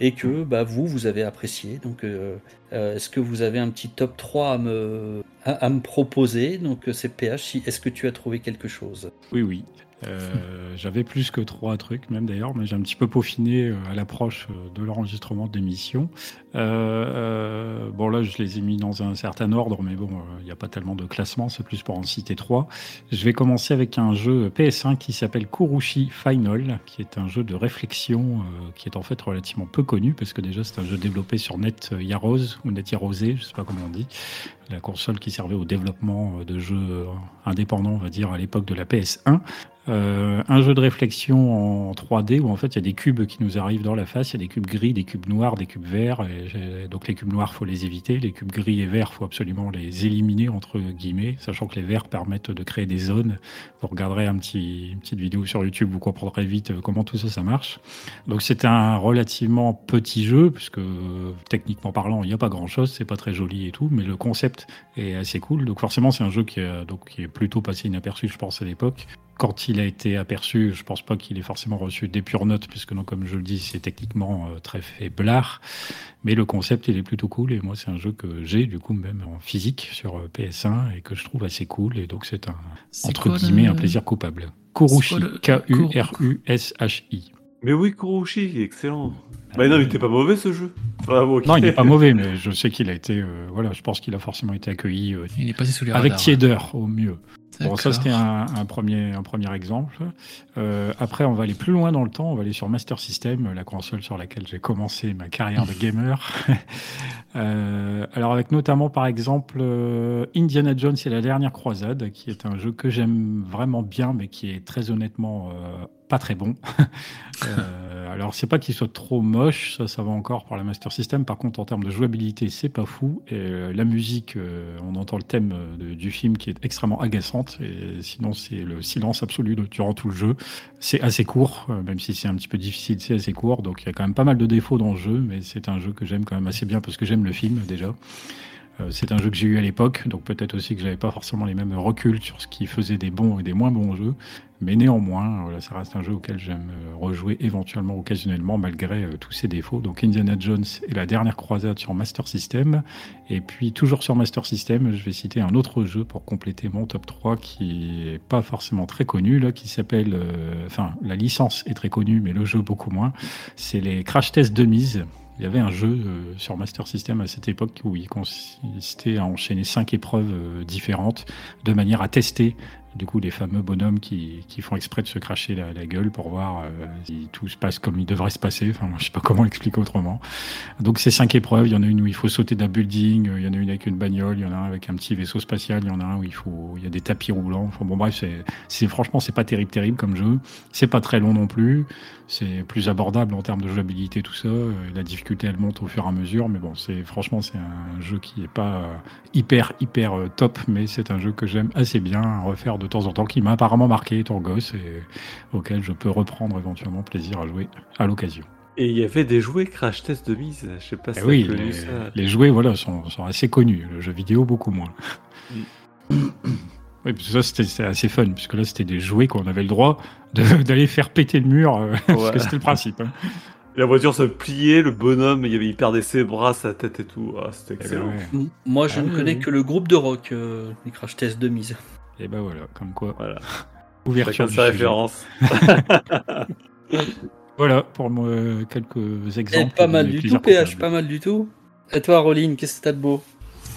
et que bah, vous, vous avez apprécié. Donc euh, euh, est-ce que vous avez un petit top 3 à me, à, proposer? Donc euh, c'est PH, est-ce que tu as trouvé quelque chose? Oui, oui. Euh, J'avais plus que trois trucs, même d'ailleurs, mais j'ai un petit peu peaufiné euh, à l'approche euh, de l'enregistrement de l'émission. Bon, là, je les ai mis dans un certain ordre, mais bon, il n'y a pas tellement de classement, c'est plus pour en citer trois. Je vais commencer avec un jeu PS1 qui s'appelle Kurushi Final, qui est un jeu de réflexion qui est en fait relativement peu connu, parce que déjà, c'est un jeu développé sur Net Yaros, ou Net Yarosé, je sais pas comment on dit, la console qui servait au développement de jeux indépendants, on va dire, à l'époque de la PS1. Euh, un jeu de réflexion en 3D où en fait il y a des cubes qui nous arrivent dans la face, il y a des cubes gris, des cubes noirs, des cubes verts. Donc les cubes noirs faut les éviter, les cubes gris et verts faut absolument les éliminer entre guillemets, sachant que les verts permettent de créer des zones. Vous regarderez un petit, une petite vidéo sur YouTube, vous comprendrez vite euh, comment tout ça ça marche. Donc c'est un relativement petit jeu puisque euh, techniquement parlant il n'y a pas grand chose, c'est pas très joli et tout, mais le concept est assez cool. Donc forcément c'est un jeu qui, a- donc, qui est plutôt passé inaperçu je pense à l'époque quand il a été aperçu, je pense pas qu'il ait forcément reçu des pures notes, puisque non, comme je le dis, c'est techniquement euh, très faiblard. Mais le concept, il est plutôt cool. Et moi, c'est un jeu que j'ai, du coup, même en physique sur euh, PS1 et que je trouve assez cool. Et donc, c'est un, entre quoi guillemets, le- un plaisir coupable. Kurushi, le- K-U-R-U-S-H-I. Mais oui, est excellent. Bah non, il était pas mauvais ce jeu. Enfin, bon, ok. Non, il n'est pas mauvais, mais je sais qu'il a été, euh, voilà, je pense qu'il a forcément été accueilli euh, Il est passé sous les avec radars. tiédeur au mieux. Bon, ça c'était un, un premier, un premier exemple. Euh, après, on va aller plus loin dans le temps. On va aller sur Master System, la console sur laquelle j'ai commencé ma carrière de gamer. [laughs] Euh, alors avec notamment par exemple euh, Indiana Jones et la dernière croisade, qui est un jeu que j'aime vraiment bien, mais qui est très honnêtement euh, pas très bon. [laughs] Euh, alors c'est pas qu'il soit trop moche, ça ça va encore pour la Master System. Par contre en termes de jouabilité c'est pas fou. Et euh, la musique, euh, on entend le thème du film qui est extrêmement agaçante. Et sinon c'est le silence absolu durant tout le jeu. C'est assez court, même si c'est un petit peu difficile, c'est assez court. Donc il y a quand même pas mal de défauts dans le jeu, mais c'est un jeu que j'aime quand même assez bien parce que j'aime le film déjà. C'est un jeu que j'ai eu à l'époque, donc peut-être aussi que j'avais pas forcément les mêmes reculs sur ce qui faisait des bons et des moins bons jeux, mais néanmoins, ça reste un jeu auquel j'aime euh, rejouer éventuellement, occasionnellement, malgré euh, tous ses défauts. Donc Indiana Jones et la dernière croisade sur Master System, et puis toujours sur Master System, je vais citer un autre jeu pour compléter mon top 3 qui est pas forcément très connu, là, qui s'appelle, euh, enfin, la licence est très connue, mais le jeu beaucoup moins. C'est les Crash Test de mise. Il y avait un jeu sur Master System à cette époque où il consistait à enchaîner cinq épreuves différentes de manière à tester du coup les fameux bonhommes qui, qui font exprès de se cracher la, gueule pour voir euh, si tout se passe comme il devrait se passer. Enfin, je sais pas comment [laughs] expliquer autrement. Donc ces cinq épreuves, il y en a une où il faut sauter d'un building, euh, il y en a une avec une bagnole, il y en a un avec un petit vaisseau spatial, il y en a un où il faut, il y a des tapis roulants. Enfin bon bref, c'est, franchement c'est pas terrible terrible comme jeu. C'est pas très long non plus. C'est plus abordable en termes de jouabilité tout ça. Euh, La difficulté elle monte au fur et à mesure, mais bon c'est franchement c'est un jeu qui est pas hyper hyper top, mais c'est un jeu que j'aime assez bien refaire de temps en temps, qui m'a apparemment marqué étant gosse et auquel je peux reprendre éventuellement plaisir à jouer à l'occasion. Et il y avait des jouets crash test de mise. Je sais pas si Eh oui, connu les, ça. les jouets voilà, sont, sont assez connus, le jeu vidéo beaucoup moins. Mm. Oui, parce que ça c'était assez fun, puisque là c'était des jouets qu'on avait le droit de- d'aller faire péter le mur, euh, parce que c'était le principe. hein. La voiture se pliait, le bonhomme, il, avait, il perdait ses bras, sa tête et tout. Ah, c'était ben, excellent. ouais. M- Moi, je Ah ne connais oui. que le groupe de rock, euh, les crash tests de mise. Et ben voilà, comme quoi. Voilà. [laughs] Ouverture sa référence. [laughs] Voilà pour moi quelques Eh, exemples. pas de mal du tout, PH, pas mal du tout. Et toi, Roline, qu'est-ce que t'as de beau?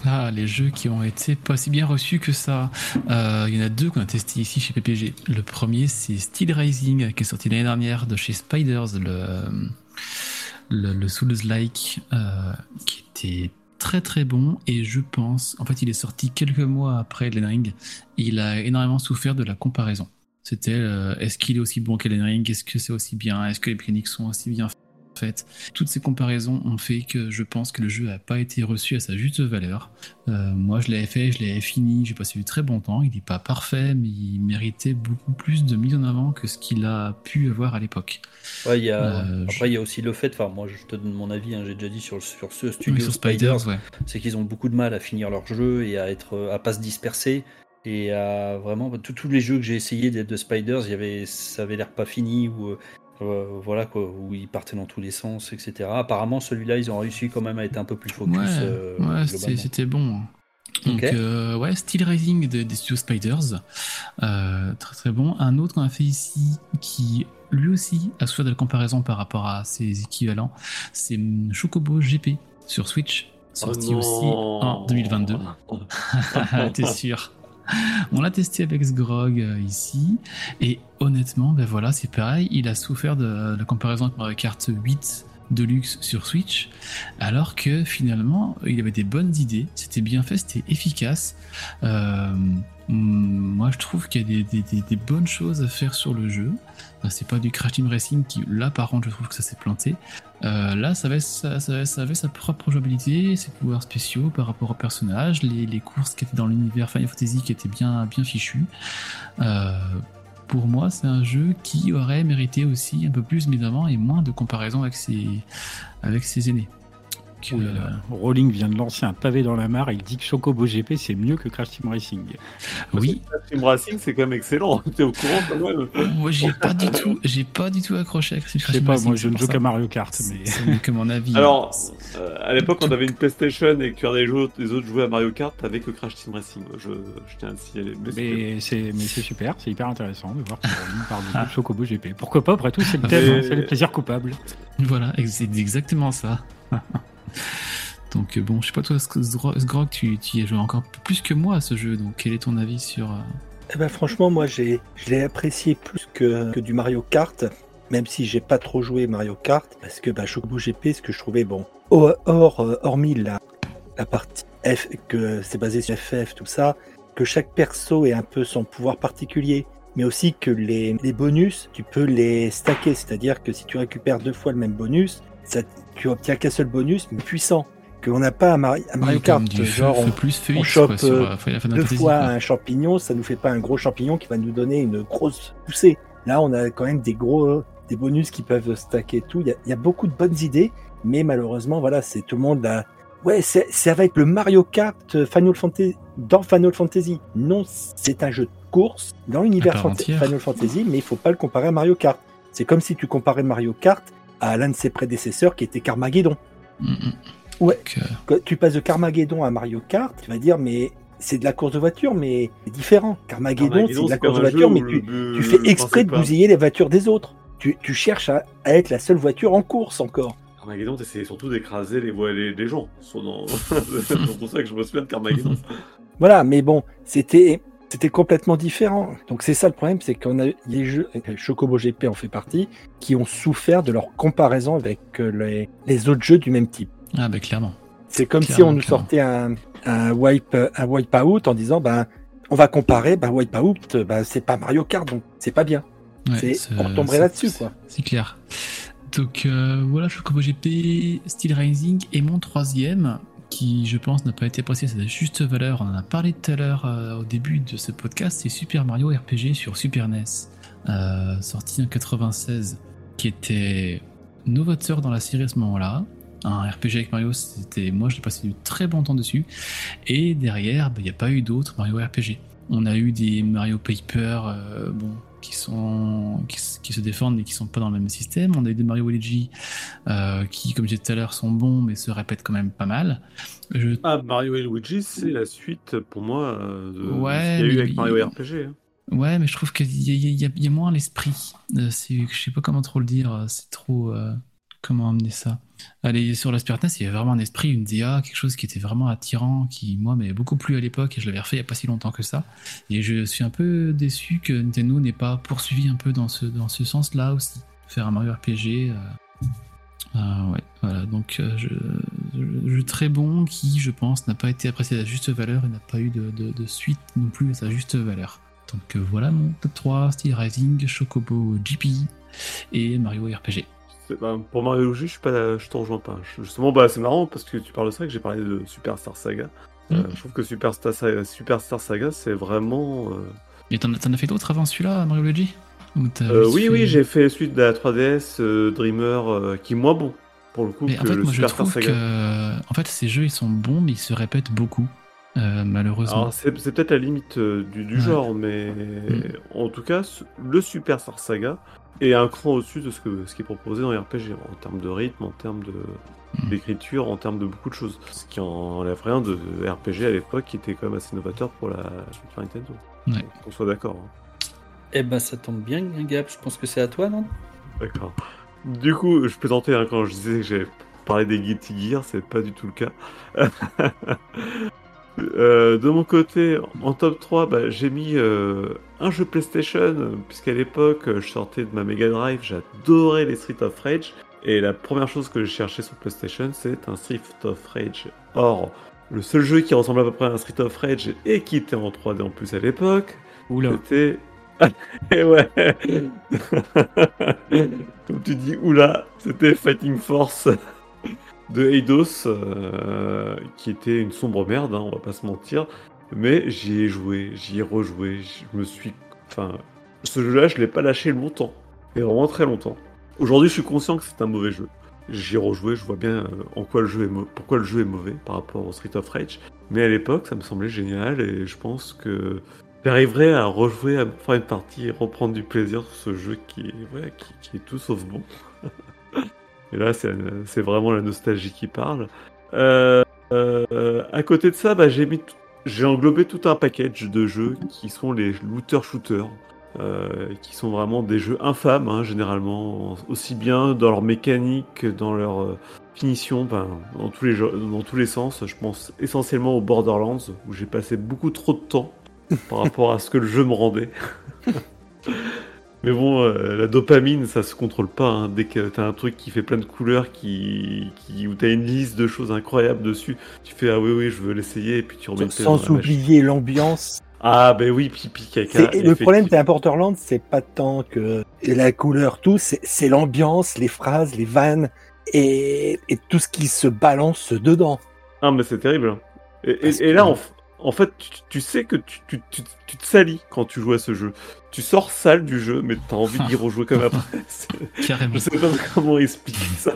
Ah, les jeux qui ont été pas si bien reçus que ça. Euh, Il y en a deux qu'on a testés ici chez PPG. Le premier, c'est Steel Rising, qui est sorti l'année dernière de chez Spiders, le, le, le Souls-like, euh, qui était très très bon. Et je pense, en fait, il est sorti quelques mois après Elden Ring. Il a énormément souffert de la comparaison. C'était, euh, est-ce qu'il est aussi bon qu'Elden Ring? Est-ce que c'est aussi bien? Est-ce que les mécaniques sont aussi bien faites? Toutes ces comparaisons ont fait que je pense que le jeu n'a pas été reçu à sa juste valeur. Euh, moi, je l'avais fait, je l'avais fini, j'ai passé du très bon temps. Il n'est pas parfait, mais il méritait beaucoup plus de mise en avant que ce qu'il a pu avoir à l'époque. Ouais, il y a... Euh, Après, il y a aussi le fait, enfin, moi je te donne mon avis, hein, j'ai déjà dit sur, sur ce studio Oui, sur Spiders, Spiders, ouais. c'est qu'ils ont beaucoup de mal à finir leur jeu et à être à pas se disperser et à vraiment tous les jeux que j'ai essayé de Spiders, il y avait ça avait l'air pas fini ou euh, voilà quoi, où ils partaient dans tous les sens, etc. Apparemment, celui-là, ils ont réussi quand même à être un peu plus focus. Ouais, euh, ouais, c'était bon. Donc, Ok. euh, ouais, Steel Rising de- des studios Spiders. Euh, très très bon. Un autre qu'on a fait ici qui lui aussi a souffert de la comparaison par rapport à ses équivalents, c'est Chocobo GP sur Switch, sorti Oh aussi non. en 2022. [laughs] [laughs] T'es sûr [laughs] On l'a testé avec Sgrog euh, ici, et honnêtement, ben voilà, c'est pareil, il a souffert de la comparaison avec Mario Kart 8 Deluxe sur Switch, alors que finalement, il avait des bonnes idées, c'était bien fait, c'était efficace. Euh, hum, moi, je trouve qu'il y a des, bonnes choses à faire sur le jeu. C'est pas du Crash Team Racing qui, là, par contre, je trouve que ça s'est planté. Euh, là, ça avait, sa propre jouabilité, ses pouvoirs spéciaux par rapport au personnage, les, les courses qui étaient dans l'univers Final Fantasy qui étaient bien, bien fichues. Euh, pour moi, c'est un jeu qui aurait mérité aussi un peu plus de mise avant et moins de comparaison avec ses, avec ses aînés. Que, Oui, euh, Rowling vient de lancer un pavé dans la mare. Il dit que Chocobo GP c'est mieux que Crash Team Racing. oui, Team Racing, c'est quand même excellent. [laughs] T'es au courant quand même moi j'ai pas du tout, j'ai pas du tout accroché à Crash Je sais Team pas, Racing, moi je ne joue qu'à Mario Kart, mais c'est que mon avis. Alors, euh, à l'époque, on avait une PlayStation et que tu regardais les, autres- les autres jouer à Mario Kart, t'avais que Crash Team Racing. Je, je tiens à le signaler. Mais c'est- mais c'est super, c'est hyper intéressant de voir que Rowling [laughs] parle de Chocobo GP. Pourquoi pas Après tout, c'est le thème, Mais- hein, c'est le plaisir coupable. Voilà, c'est exactement ça. [laughs] donc euh, bon, je sais pas toi, Sgro- Sgrog, tu, tu y as joué encore plus que moi à ce jeu, donc quel est ton avis sur... euh, Eh ben, franchement, moi, j'ai, je l'ai apprécié plus que, que du Mario Kart, même si j'ai pas trop joué Mario Kart, parce que bah, Chocobo GP, ce que je trouvais bon, hors, euh, hormis la, la partie F, que c'est basé sur FF, tout ça, que chaque perso ait un peu son pouvoir particulier, mais aussi que les, les bonus, tu peux les stacker, c'est-à-dire que si tu récupères deux fois le même bonus, ça, tu obtiens qu'un seul bonus, mais puissant, que l'on n'a pas à, Mari- à Mario oui, Kart, du genre feu, on- plus feu on X, chope, quoi, sur euh, euh, deux fois un champignon, ça nous fait pas un gros champignon qui va nous donner une grosse poussée. Là, on a quand même des gros des bonus qui peuvent stacker et tout. Il y a, il y a beaucoup de bonnes idées, mais malheureusement, voilà, c'est tout le monde. Ouais, c'est- ça va être le Mario Kart Final Fantasy dans Final Fantasy. Non, c'est un jeu de course dans l'univers Fanta-. Final Fantasy, mais il faut pas le comparer à Mario Kart. C'est comme si tu comparais Mario Kart à l'un de ses prédécesseurs qui était Carmageddon. Mm, mm. Ouais. Euh, Quand tu passes de Carmageddon à Mario Kart, tu vas dire, mais c'est de la course de voiture, mais c'est différent. Carmageddon, c'est de la course de voiture, mais tu, tu fais exprès de bousiller les voitures des autres. Tu, tu cherches à, à être la seule voiture en course encore. Carmageddon, t'essayais surtout d'écraser les, les, les gens. [laughs] C'est pour ça que je me souviens de Carmageddon. [laughs] Voilà, mais bon, c'était c'était complètement différent. Donc c'est ça le problème, c'est qu'on a les jeux, et Chocobo GP en fait partie, qui ont souffert de leur comparaison avec euh, les, les autres jeux du même type. Ah bah clairement. C'est comme si on nous clairement. sortait un, un wipe un wipeout en disant ben on va comparer, ben wipeout, ben c'est pas Mario Kart donc c'est pas bien. Ouais, C'est- on retomberait là-dessus, c'est- quoi. C'est clair. Donc euh, voilà, Chocobo GP, Steel Rising et mon troisième, qui je pense n'a pas été apprécié à sa juste valeur. On en a parlé tout à l'heure euh, au début de ce podcast, c'est Super Mario RPG sur Super NES, euh, sorti en 96, qui était novateur dans la série à ce moment-là. Un RPG avec Mario, c'était moi j'ai passé du très bon temps dessus. Et derrière, bah, il n'y a pas eu d'autres Mario RPG. On a eu des Mario Paper, euh, bon, qui sont qui, se défendent mais qui sont pas dans le même système. On a eu des Mario Luigi euh, qui, comme j'ai dit tout à l'heure, sont bons mais se répètent quand même pas mal. Je Ah, Mario et Luigi, c'est la suite pour moi euh, de, Ouais, ce qu'il y a eu avec il- Mario RPG. hein. Ouais, mais je trouve qu'il y, a- y y moins l'esprit. Euh, je sais pas comment trop le dire. euh, C'est trop. euh, comment amener ça? Allez, sur la Spirit NES, il y avait vraiment un esprit, une DA, quelque chose qui était vraiment attirant, qui, moi, m'avait beaucoup plu à l'époque, et je l'avais refait il n'y a pas si longtemps que ça. Et je suis un peu déçu que Nintendo n'ait pas poursuivi un peu dans ce, sens-là aussi. Faire un Mario RPG. euh, ah ouais, voilà, donc euh, je, très bon qui, je pense, n'a pas été apprécié à la juste valeur et n'a pas eu de, suite non plus à sa juste valeur. Donc euh, voilà mon top 3, Steel Rising, Chocobo GP et Mario RPG. Bah, pour Mario Luigi, je suis pas, je t'en rejoins pas. Justement, bah, c'est marrant parce que tu parles de ça que j'ai parlé de Superstar Saga. Euh, Mm. je trouve que Superstar Saga, Superstar Saga c'est vraiment. euh, Et t'en as fait d'autres avant celui-là, Mario Luigi? Ou euh, oui, fait- oui, j'ai fait suite de la 3DS, euh, Dreamer, euh, qui est moins bon pour le coup Mais que en fait, le moi je Superstar trouve Saga. que en fait, ces jeux ils sont bons, mais ils se répètent beaucoup, euh, malheureusement. Alors, c'est peut-être la limite euh, du, du Ouais. genre, mais en tout cas, le Superstar Saga est un cran au-dessus de ce, que, ce qui est proposé dans les RPG, en termes de rythme, en termes de- Mm. d'écriture, en termes de beaucoup de choses. Ce qui enlève rien de RPG à l'époque, qui était quand même assez novateur pour la Super Nintendo. Ouais. Qu'on soit d'accord. hein. Eh ben, ça tombe bien, Gab. Je pense que c'est à toi, non? D'accord. Du coup, je plaisantais hein, quand je disais que j'avais parlé des Guilty Gear, c'est pas du tout le cas. [laughs] Euh, de mon côté, en top 3, bah, j'ai mis euh, un jeu PlayStation, puisqu'à l'époque, euh, je sortais de ma Mega Drive, j'adorais les Street of Rage, et la première chose que j'ai cherché sur PlayStation, c'est un Street of Rage. Or, le seul jeu qui ressemble à peu près à un Street of Rage, et qui était en 3D en plus à l'époque, c'était. [laughs] Et ouais [laughs] Comme tu dis, oula, c'était Fighting Force [laughs] de Eidos, euh, qui était une sombre merde, hein, on va pas se mentir. Mais j'y ai joué, j'y ai rejoué, je me suis. Enfin, ce jeu-là, je l'ai pas lâché longtemps. Et vraiment très longtemps. Aujourd'hui, je suis conscient que c'est un mauvais jeu. J'y ai rejoué, je vois bien euh, en quoi le jeu est pourquoi le jeu est mauvais par rapport au Street of Rage. Mais à l'époque, ça me semblait génial et je pense que j'arriverai à rejouer, à faire une partie et reprendre du plaisir sur ce jeu qui est, ouais, qui, qui est tout sauf bon. Et là, c'est vraiment la nostalgie qui parle. Euh, euh, à côté de ça, bah, j'ai englobé tout un package de jeux qui sont les looter-shooters. euh, qui sont vraiment des jeux infâmes, hein, généralement, aussi bien dans leur mécanique que dans leur finition, ben, dans, tous les, dans tous les sens. Je pense essentiellement aux Borderlands, où j'ai passé beaucoup trop de temps par rapport à ce que le jeu me rendait. [laughs] Mais bon, euh, la dopamine, ça se contrôle pas. hein. Dès que t'as un truc qui fait plein de couleurs, qui, qui, où t'as une liste de choses incroyables dessus, tu fais ah oui oui, je veux l'essayer, et puis tu remets Sans machine. oublier l'ambiance. Ah ben oui, pipi caca. Le problème d'un Borderlands, c'est pas tant que la couleur, tout, c'est l'ambiance, les phrases, les vannes et, et tout ce qui se balance dedans. Ah, mais c'est terrible. hein. Et, et- Parce et là, que- en, fait, tu, tu sais que tu, tu- tu- tu te salis quand tu joues à ce jeu. Tu sors sale du jeu, mais t'as envie d'y [laughs] rejouer comme après. C'est- [laughs] Carrément. Je sais pas comment expliquer ça.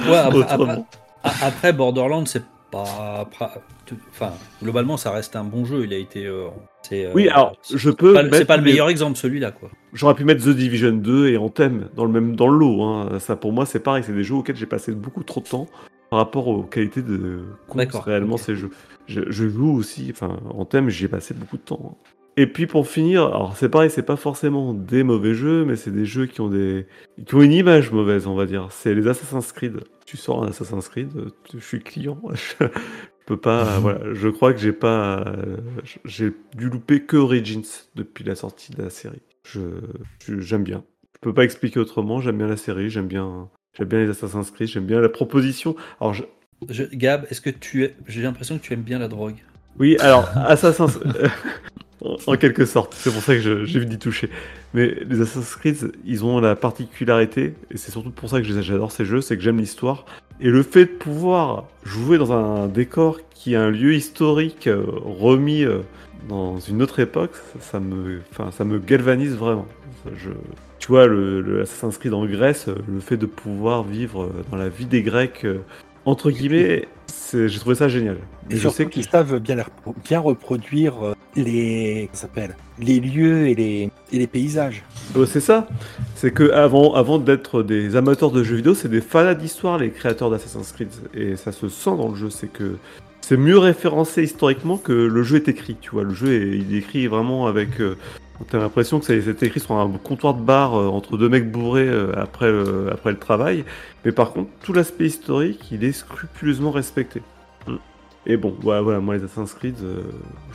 Ouais, après, après, Autrement. a- après, Borderlands, c'est pas. Enfin, globalement, ça reste un bon jeu. Il a été. euh, c'est, euh, Oui, alors, je peux. pas, le- c'est pas le les- meilleur exemple, celui-là, quoi. J'aurais pu mettre The Division 2 et Anthem dans le même dans le lot. hein. Ça, pour moi, c'est pareil. C'est des jeux auxquels j'ai passé beaucoup trop de temps par rapport aux qualités de réellement ces jeux. Je, je joue aussi. Enfin, Anthem, j'y ai passé beaucoup de temps. Et puis pour finir, alors c'est pareil, c'est pas forcément des mauvais jeux, mais c'est des jeux qui ont des qui ont une image mauvaise, on va dire. C'est les Assassin's Creed. Tu sors un Assassin's Creed, je suis client. [laughs] Je peux pas. [laughs] voilà, je crois que j'ai pas. J'ai dû louper que Origins depuis la sortie de la série. Je- j'aime bien. Je peux pas expliquer autrement. J'aime bien la série. J'aime bien. J'aime bien les Assassin's Creed. J'aime bien la proposition. Alors je- Je- Gab, est-ce que tu. es- J'ai l'impression que tu aimes bien la drogue. Oui, alors, [laughs] Assassin's... [laughs] en- en quelque sorte, c'est pour ça que j'ai vu d'y toucher. Mais les Assassin's Creed, ils ont la particularité, et c'est surtout pour ça que j'adore ces jeux, c'est que j'aime l'histoire. Et le fait de pouvoir jouer dans un décor qui est un lieu historique euh, remis euh, dans une autre époque, ça, ça me, enfin, ça me galvanise vraiment. Je, tu vois, le, le Assassin's Creed en Grèce, euh, le fait de pouvoir vivre euh, dans la vie des Grecs, euh, entre guillemets, j'ai trouvé ça génial. Et Et je sais qu'ils savent bien, bien reproduire les, s'appelle, les lieux et les, et les paysages. C'est ça. C'est que avant, avant d'être des amateurs de jeux vidéo, c'est des fans d'histoire, les créateurs d'Assassin's Creed. Et ça se sent dans le jeu. C'est que c'est mieux référencé historiquement que le jeu est écrit. Tu vois, le jeu est, il est écrit vraiment avec euh, T'as l'impression que ça- c'est écrit sur un comptoir de bar euh, entre deux mecs bourrés euh, après, le- après le travail. Mais par contre, tout l'aspect historique, il est scrupuleusement respecté. Mm. Et bon, voilà, voilà, moi les Assassin's Creed, euh,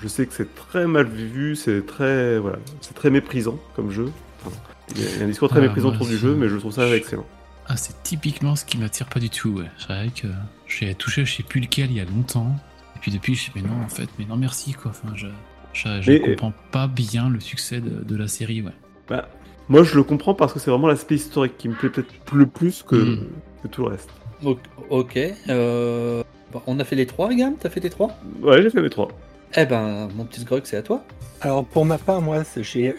je sais que c'est très mal vu, c'est très, voilà, c'est très méprisant comme jeu. Enfin, il y a- un discours très Ah, méprisant autour du jeu, mais je trouve ça excellent. Ah, c'est typiquement ce qui m'attire pas du tout, ouais. C'est vrai que j'ai touché, je sais plus lequel, il y a longtemps. Et puis depuis, je sais, mais non, en fait, mais non, merci, quoi. Enfin, je, je, je Mais- comprends pas bien le succès de, de la série, ouais. Bah, moi, je le comprends parce que c'est vraiment l'aspect historique qui me plaît peut-être le plus que, Mm. que tout le reste. Ok. euh, bon, on a fait les trois, Gam T'as fait les trois? Ouais, j'ai fait mes trois. Eh ben, mon petit Grog, c'est à toi. Alors pour ma part, moi,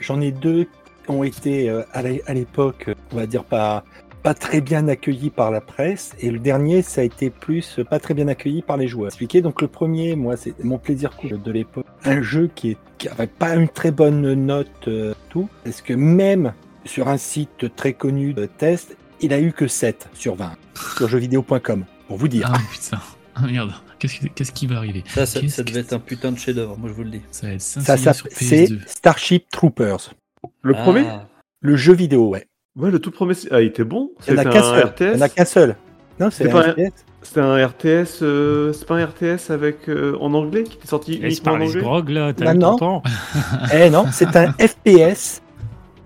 j'en ai deux qui ont été euh, à l'époque, euh, on va dire pas pas très bien accueillis par la presse, et le dernier, ça a été plus pas très bien accueilli par les joueurs. Expliqué. Donc le premier, moi, c'est mon plaisir coupable de l'époque, un jeu qui, est, qui avait pas une très bonne note, euh, tout, parce que même sur un site très connu de test, il a eu que 7 sur 20 sur jeuxvideo.com, pour vous dire. Ah putain, ah merde, qu'est-ce qui, qu'est-ce qui va arriver? Ça, ça, ça devait être un putain de chef-d'œuvre, moi je vous le dis. Ça Ça, 5 ça sur c'est PS2. Starship Troopers, Le Ah, premier? Le jeu vidéo, ouais. Ouais, le tout premier. Ah, il était bon. Il n'y en a C'était qu'un un seul. Il n'y en a RTS. qu'un seul. Non, c'est un RTS. C'était un RTS. euh, C'est pas un RTS avec euh, en anglais qui était sorti Laisse uniquement en anglais? grog là, t'as Bah non. temps. [laughs] Eh non, c'est un [laughs] FPS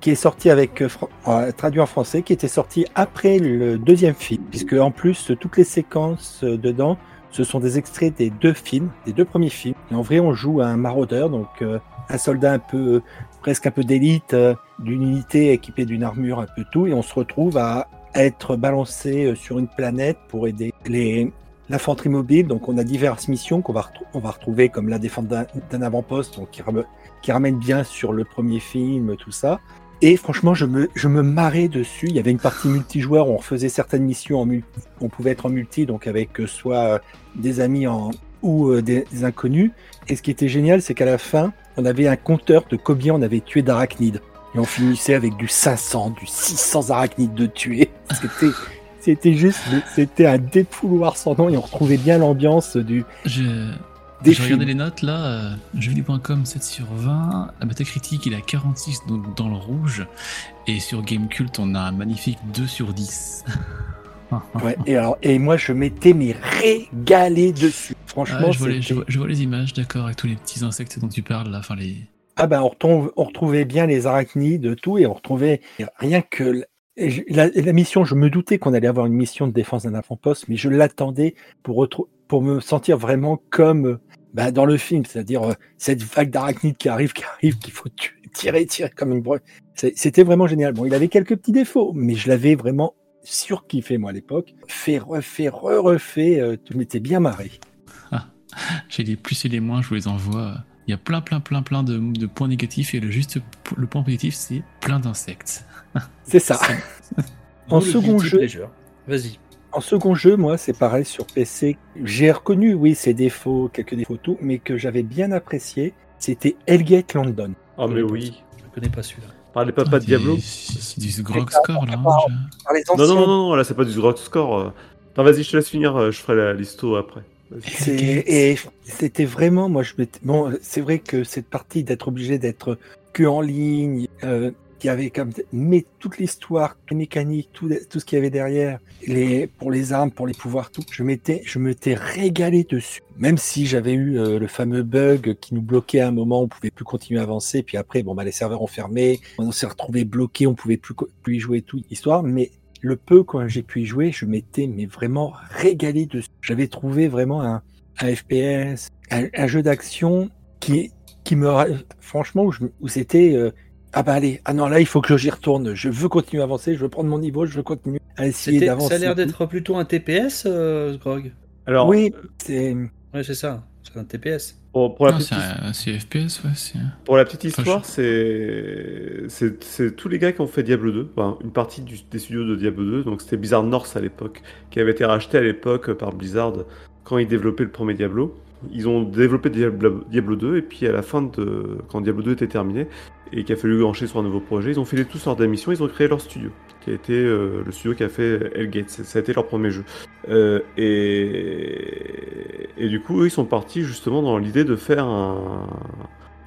qui est sorti avec euh, euh, traduit en français, qui était sorti après le deuxième film, puisque en plus toutes les séquences euh, dedans, ce sont des extraits des deux films, des deux premiers films. Et en vrai, on joue à un maraudeur, donc euh, un soldat un peu presque un peu d'élite, euh, d'une unité équipée d'une armure un peu tout, et on se retrouve à être balancé euh, sur une planète pour aider les l'infanterie mobile. Donc on a diverses missions qu'on va, retrouver comme la défense d'un avant-poste, qui, ram- qui ramène bien sur le premier film, tout ça. Et franchement, je me, je dessus. Il y avait une partie multijoueur où on faisait certaines missions en multi. On pouvait être en multi, donc avec euh, soit des amis en, ou euh, des, des inconnus. Et ce qui était génial, c'est qu'à la fin, on avait un compteur de combien on avait tué d'arachnides. Et on finissait avec du 500, du 600 arachnides de tués. [laughs] C'était, c'était juste, c'était un défouloir sans nom et on retrouvait bien l'ambiance du, Je, j'ai regardé les notes là, euh, jeuxvideo.com 7 sur 20, la Metacritic il a 46 donc dans le rouge, et sur Gamecult on a un magnifique 2 sur 10. [laughs] Ouais, [laughs] et, alors, et moi, je m'étais mais régalé dessus. Franchement, Ah, je, vois les, je, c'était- vois, je vois les images, d'accord, avec tous les petits insectes dont tu parles là, enfin les... Ah ben on, retombe- on retrouvait bien les arachnides, tout, et on retrouvait rien que la, la mission. Je me doutais qu'on allait avoir une mission de défense d'un avant-poste, mais je l'attendais pour pour me sentir vraiment comme bah, dans le film, c'est-à-dire euh, cette vague d'arachnides qui arrive, qui arrive, qu'il faut tuer, tirer, tirer comme une. C'est- C'était vraiment génial. Bon, il avait quelques petits défauts, mais je l'avais vraiment surkiffé moi à l'époque. Fait, refait, re-refait, euh, je m'étais bien marré. [laughs] J'ai les plus et les moins, je vous les envoie. Il y a plein, plein, plein, plein de, de points négatifs, et le juste le point positif c'est plein d'insectes. [laughs] C'est ça. [laughs] En second jeu-. Vas-y. En second jeu, moi, c'est pareil sur PC. J'ai reconnu, oui, ses défauts, quelques défauts, tout, mais que j'avais bien apprécié, c'était Hellgate London. Ah, mais oui. Je connais pas celui-là. Parlez pas, pas de Diablo. C'est c'est du grog score là. hein, je- Par les Non, non, non, non, là c'est pas du rock score. euh. Non, vas-y, je te laisse finir, euh, je ferai la listo après. Et c'était vraiment, moi, je m'étais- bon, c'est vrai que cette partie d'être obligé d'être que en ligne, euh, qui avait comme, mais toute l'histoire, toute mécanique, tout, tout ce qu'il y avait derrière, les, pour les armes, pour les pouvoirs, tout, je m'étais, je m'étais régalé dessus. Même si j'avais eu euh, le fameux bug qui nous bloquait à un moment, on pouvait plus continuer à avancer, puis après, bon, bah, les serveurs ont fermé, on s'est retrouvé bloqué, on pouvait plus, plus y jouer toute l'histoire, mais le peu quand j'ai pu y jouer, je m'étais mais vraiment régalé dessus. J'avais trouvé vraiment un, FPS, un, jeu d'action qui, qui me, ra- franchement, où c'était, euh, ah bah allez, ah non là il faut que j'y retourne, je veux continuer à avancer, je veux prendre mon niveau, je veux continuer à essayer d'avancer. Ça a l'air d'être plutôt un TPS, euh, Grog. Alors, Oui, c'est Ouais, c'est ça. C'est un TPS. pour, pour la Non, petite, c'est c'est FPS, ouais. c'est- pour la petite Enfin, histoire, c'est c'est c'est tous les gars qui ont fait Diablo 2, enfin, une partie du- des studios de Diablo 2, donc c'était Blizzard North à l'époque, qui avait été racheté à l'époque par Blizzard quand ils développaient le premier Diablo. Ils ont développé Diablo, Diablo 2 et puis à la fin de quand Diablo 2 était terminé et qu'il a fallu enchaîner sur un nouveau projet, ils ont fait tous leurs démissions, ils ont créé leur studio, qui a été euh, le studio qui a fait Hellgate, ça a été leur premier jeu. Euh, et, et du coup, eux, ils sont partis justement dans l'idée de faire un,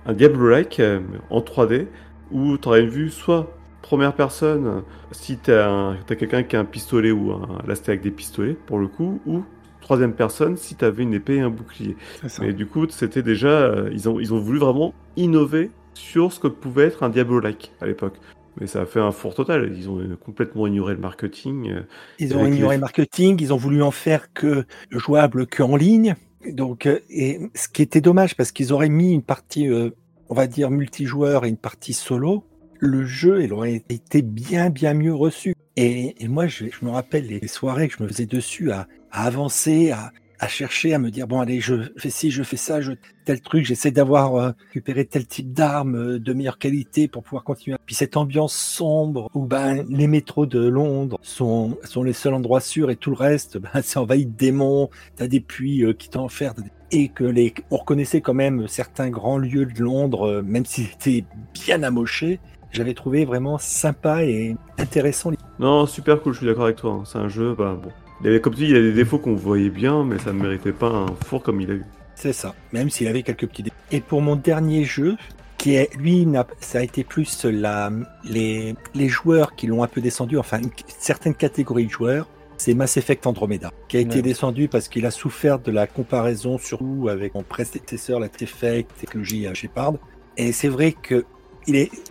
un Diablo-like euh, en 3D où tu aurais une vue soit première personne si tu as, quelqu'un qui a un pistolet ou un. Là, c'était avec des pistolets pour le coup, ou troisième personne si tu avais une épée et un bouclier. Mais du coup, c'était déjà. euh, ils, ont, ils ont voulu vraiment innover sur ce que pouvait être un Diablo-like à l'époque. Mais ça a fait un four total. Ils ont complètement ignoré le marketing. euh, Ils ont ignoré les- le marketing, ils ont voulu en faire que jouable que en ligne. Donc, euh, et ce qui était dommage parce qu'ils auraient mis une partie, euh, on va dire multijoueur et une partie solo. Le jeu, il aurait été bien bien mieux reçu. Et, et moi, je, je me rappelle les soirées que je me faisais dessus à, à avancer, à, à chercher, à me dire bon allez, je fais ci, je fais ça, je tel truc, j'essaie d'avoir euh, récupéré tel type d'armes euh, de meilleure qualité pour pouvoir continuer. Puis cette ambiance sombre où ben les métros de Londres sont sont les seuls endroits sûrs et tout le reste [laughs] ben c'est envahi de démons, t'as des puits euh, qui t'enferment et que les on reconnaissait quand même certains grands lieux de Londres euh, même s'ils étaient bien amochés. J'avais trouvé vraiment sympa et intéressant. Non, super cool, je suis d'accord avec toi. hein. C'est un jeu, bah bon. Il avait, comme tu dis, il y a des défauts qu'on voyait bien, mais ça ne méritait pas un four comme il a eu. C'est ça, même s'il avait quelques petits dé- Et pour mon dernier jeu, qui est, lui, n'a- ça a été plus la, les, les joueurs qui l'ont un peu descendu, enfin, une- certaines catégories de joueurs, c'est Mass Effect Andromeda, qui a été Ouais. descendu parce qu'il a souffert de la comparaison, surtout avec mon prédécesseur, la Effect, technologie euh, Shepard. Et c'est vrai que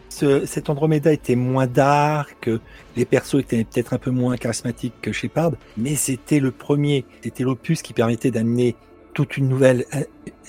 ce, cet Andromeda était moins dark, les persos étaient peut-être un peu moins charismatiques que Shepard, mais c'était le premier, c'était l'opus qui permettait d'amener toute une nouvelle,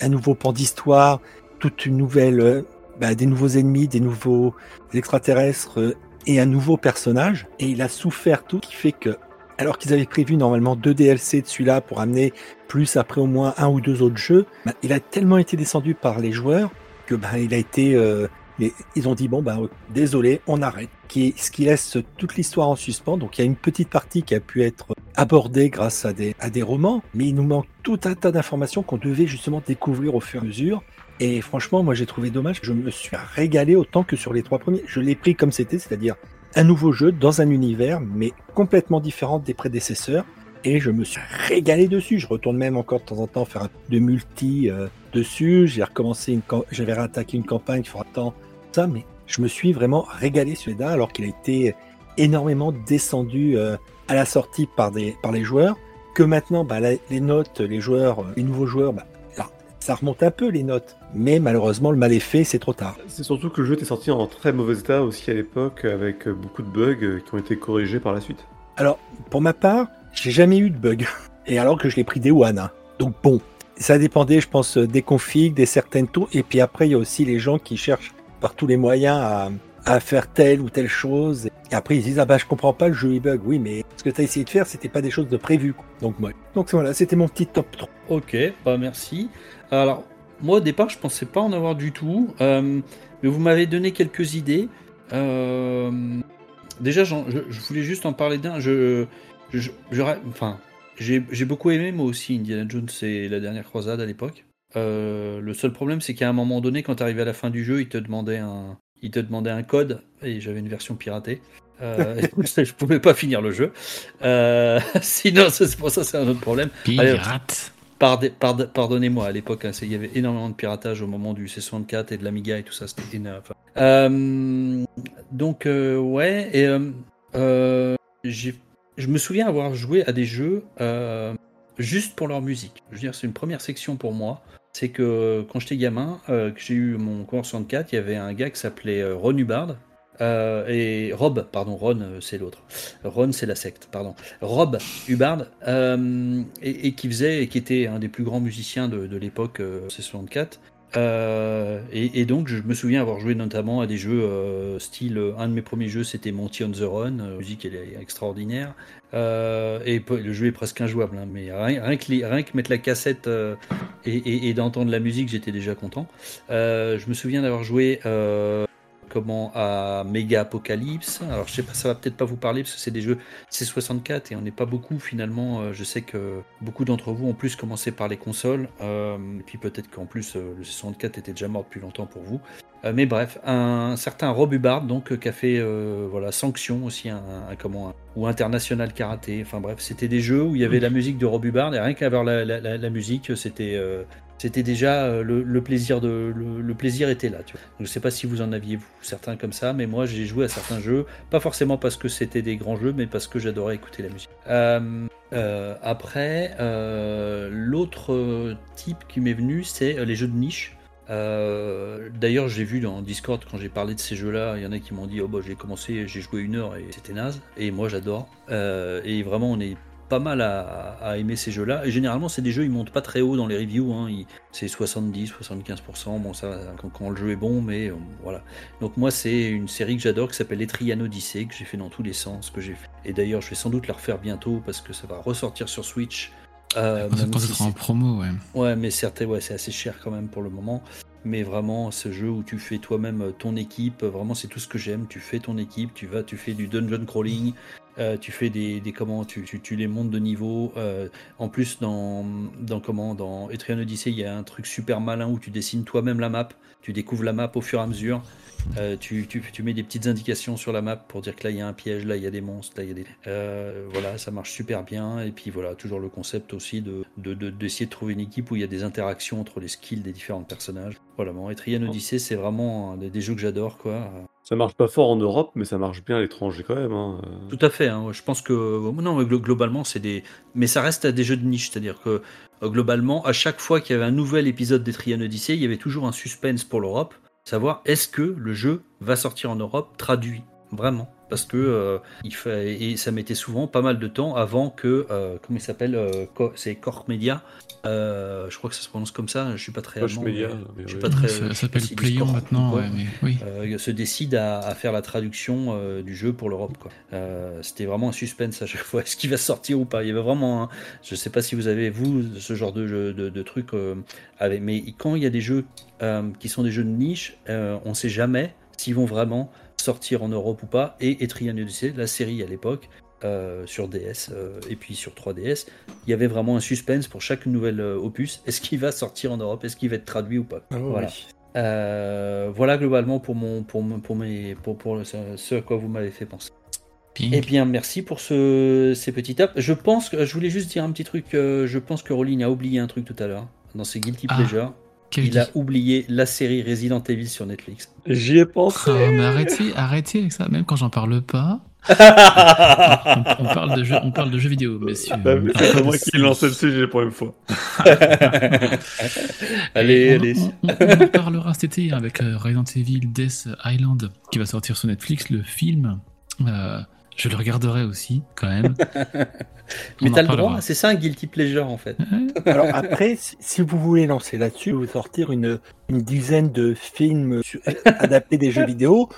un, nouveau pan d'histoire, toute une nouvelle, euh, bah, des nouveaux ennemis, des nouveaux extraterrestres euh, et un nouveau personnage. Et il a souffert tout, qui fait que, alors qu'ils avaient prévu normalement deux DLC de celui-là pour amener plus après au moins un ou deux autres jeux, bah, il a tellement été descendu par les joueurs que bah, il a été, euh, les- ils ont dit bon bah désolé, on arrête. Qui, ce qui laisse toute l'histoire en suspens. Donc il y a une petite partie qui a pu être abordée grâce à des, à des romans, mais il nous manque tout un tas d'informations qu'on devait justement découvrir au fur et à mesure. Et franchement, moi j'ai trouvé dommage. Je me suis régalé autant que sur les trois premiers. Je l'ai pris comme c'était, c'est-à-dire un nouveau jeu dans un univers, mais complètement différent des prédécesseurs. Et je me suis régalé dessus. Je retourne même encore de temps en temps faire un de multi euh, dessus. J'ai recommencé une, j'avais réattaqué une campagne, il faudra temps ça, mais je me suis vraiment régalé celui-là, alors qu'il a été énormément descendu euh, à la sortie par des par les joueurs. Que maintenant, bah, la- les notes, les joueurs, euh, les nouveaux joueurs, bah, là, ça remonte un peu les notes. Mais malheureusement, le mal est fait, c'est trop tard. C'est surtout que le jeu était sorti en très mauvais état aussi à l'époque, avec euh, beaucoup de bugs qui ont été corrigés par la suite. Alors, pour ma part, j'ai jamais eu de bug. [laughs] Et alors que je l'ai pris des One. hein. Donc bon, ça dépendait, je pense, des configs, des certaines tours. Et puis après, il y a aussi les gens qui cherchent par tous les moyens à, faire telle ou telle chose. Et après, ils disent, ah bah, je comprends pas, le jeu est bug. Oui, mais ce que tu as essayé de faire, c'était pas des choses de prévues. Donc, moi. Donc voilà, c'était mon petit top 3. Ok, bah merci. Alors, moi au départ, je pensais pas en avoir du tout, euh, mais vous m'avez donné quelques idées. Euh, déjà, je, voulais juste en parler d'un. Je, je, enfin, j'ai j'ai beaucoup aimé moi aussi Indiana Jones et la dernière croisade à l'époque. Euh, le seul problème, c'est qu'à un moment donné, quand tu arrivais à la fin du jeu, il te demandait un, il te demandait un code et j'avais une version piratée. Euh, [laughs] je pouvais pas finir le jeu. Euh, [laughs] sinon, c'est pour ça, c'est un autre problème. Pirate. Pardonnez-moi, à l'époque, hein, il y avait énormément de piratage au moment du C64 et de l'Amiga et tout ça, c'était énorme. Euh, donc, ouais, et je me souviens avoir joué à des jeux juste pour leur musique. Je veux dire, c'est une première section pour moi. C'est que quand j'étais gamin, euh, que j'ai eu mon Commodore 64, il y avait un gars qui s'appelait euh, Ron Hubbard. euh, et Rob, pardon, Ron, c'est l'autre. Ron, c'est la secte, pardon. Rob Hubbard, et, qui faisait, et qui était un des plus grands musiciens de, de l'époque euh, C64. Euh, et, donc, je me souviens avoir joué notamment à des jeux euh, style. Un de mes premiers jeux, c'était Monty on the Run. euh, La musique, elle est extraordinaire. Euh, et le jeu est presque injouable, hein, mais rien, que, mettre la cassette euh, et, d'entendre la musique, j'étais déjà content. Euh, je me souviens d'avoir joué euh, comment à Mega Apocalypse. Alors je sais pas, ça va peut-être pas vous parler parce que c'est des jeux C64 et on n'est pas beaucoup finalement. Euh, je sais que beaucoup d'entre vous ont plus commencé par les consoles, euh, et puis peut-être qu'en plus euh, le C64 était déjà mort depuis longtemps pour vous. Euh, mais bref, un certain Rob Hubbard, donc, qui a fait euh, voilà, Sanction aussi, un, un- comment, un- ou International Karaté. Enfin bref, c'était des jeux où il y avait la musique de Rob Hubbard, et rien la, la, la, la musique, c'était. C'était déjà euh, le, plaisir de le, plaisir était là tu vois. Je sais pas si vous en aviez vous certains comme ça mais moi j'ai joué à certains jeux pas forcément parce que c'était des grands jeux mais parce que j'adorais écouter la musique Euh, euh, après l'autre type qui m'est venu c'est les jeux de niche D'ailleurs, j'ai vu dans Discord quand j'ai parlé de ces jeux-là, il y en a qui m'ont dit Oh, bah, j'ai commencé, j'ai joué une heure et c'était naze. Et moi, j'adore. Et vraiment, on est pas mal à, à aimer ces jeux-là. Et généralement, c'est des jeux, ils montent pas très haut dans les reviews. Hein. C'est 70, 75%. Bon, ça, quand, quand le jeu est bon, mais euh, voilà. Donc, moi, c'est une série que j'adore qui s'appelle Etrian Odyssey, que j'ai fait dans tous les sens. que j'ai fait. Et d'ailleurs, je vais sans doute la refaire bientôt parce que ça va ressortir sur Switch. Euh, Quand même quand si ce sera c'est- en promo, ouais. Ouais, mais certes, ouais, c'est assez cher quand même pour le moment. Mais vraiment, ce jeu où tu fais toi-même ton équipe, vraiment, c'est tout ce que j'aime. Tu fais ton équipe, tu vas, tu fais du dungeon crawling, tu fais des, des comment, tu, tu, tu les montes de niveau. euh, en plus, dans, dans comment, dans Etrian Odyssey, il y a un truc super malin où tu dessines toi-même la map. Tu découvres la map au fur et à mesure. Euh, tu, tu, tu mets des petites indications sur la map pour dire que là il y a un piège, là il y a des monstres, là il y a des. Euh, voilà, ça marche super bien. Et puis voilà, toujours le concept aussi de de- de- d'essayer de, trouver une équipe où il y a des interactions entre les skills des différents personnages. Voilà, bon, Etrian Odyssey, c'est vraiment des, des jeux que j'adore, quoi. Ça marche pas fort en Europe, mais ça marche bien à l'étranger quand même. hein. Euh, Tout à fait. hein. Je pense que non, mais glo- globalement, c'est des. Mais ça reste des jeux de niche, c'est-à-dire que euh, globalement, à chaque fois qu'il y avait un nouvel épisode d'Etrian Odyssey, il y avait toujours un suspense pour l'Europe, savoir est-ce que le jeu va sortir en Europe traduit vraiment. Parce que euh, il fait, et ça mettait souvent pas mal de temps avant que euh, comment il s'appelle euh, Co- c'est Corp Media euh, je crois que ça se prononce comme ça je suis pas très allemand, Media, mais mais je suis oui. pas très ça s'appelle Playon maintenant, quoi ouais, mais oui. euh, se décide à, à faire la traduction euh, du jeu pour l'Europe. quoi. Euh, C'était vraiment un suspense à chaque fois. [laughs] Est-ce qu'il va sortir ou pas Il y avait vraiment. un- je sais pas si vous avez vous ce genre de jeu, de, de trucs. euh, avec, mais quand il y a des jeux euh, qui sont des jeux de niche, euh, on sait jamais s'ils vont vraiment sortir en Europe ou pas. Et Etrian Odyssey, la série à l'époque. euh, sur DS euh, et puis sur 3DS, il y avait vraiment un suspense pour chaque nouvel euh, opus. Est-ce qu'il va sortir en Europe? Est-ce qu'il va être traduit ou pas? Ah Voilà. oui. Voilà globalement pour mon pour pour mes pour, pour ce, à quoi vous m'avez fait penser. Pink. Eh bien merci pour ce ces petits tapes. Je pense que je voulais juste dire un petit truc. je pense que Rowling a oublié un truc tout à l'heure dans ses guilty Ah, pleasures. Quel Il a oublié la série Resident Evil sur Netflix. J'y ai pensé. Ah, mais arrêtez, arrêtez avec ça. Même quand j'en parle pas, [laughs] on, on parle de jeux, on parle de jeux vidéo, messieurs. Bah, c'est moi qui ai lancé le sujet la première fois. [laughs] allez, on, allez. on- on- on en parlera cet été avec euh, Resident Evil Death Island qui va sortir sur Netflix, le film. Euh, je le regarderai aussi, quand même. [laughs] Mais t'as le droit, c'est ça un guilty pleasure en fait. [laughs] Alors après, si, vous voulez lancer là-dessus, vous sortir une, une dizaine de films sur- [laughs] adaptés des jeux vidéo.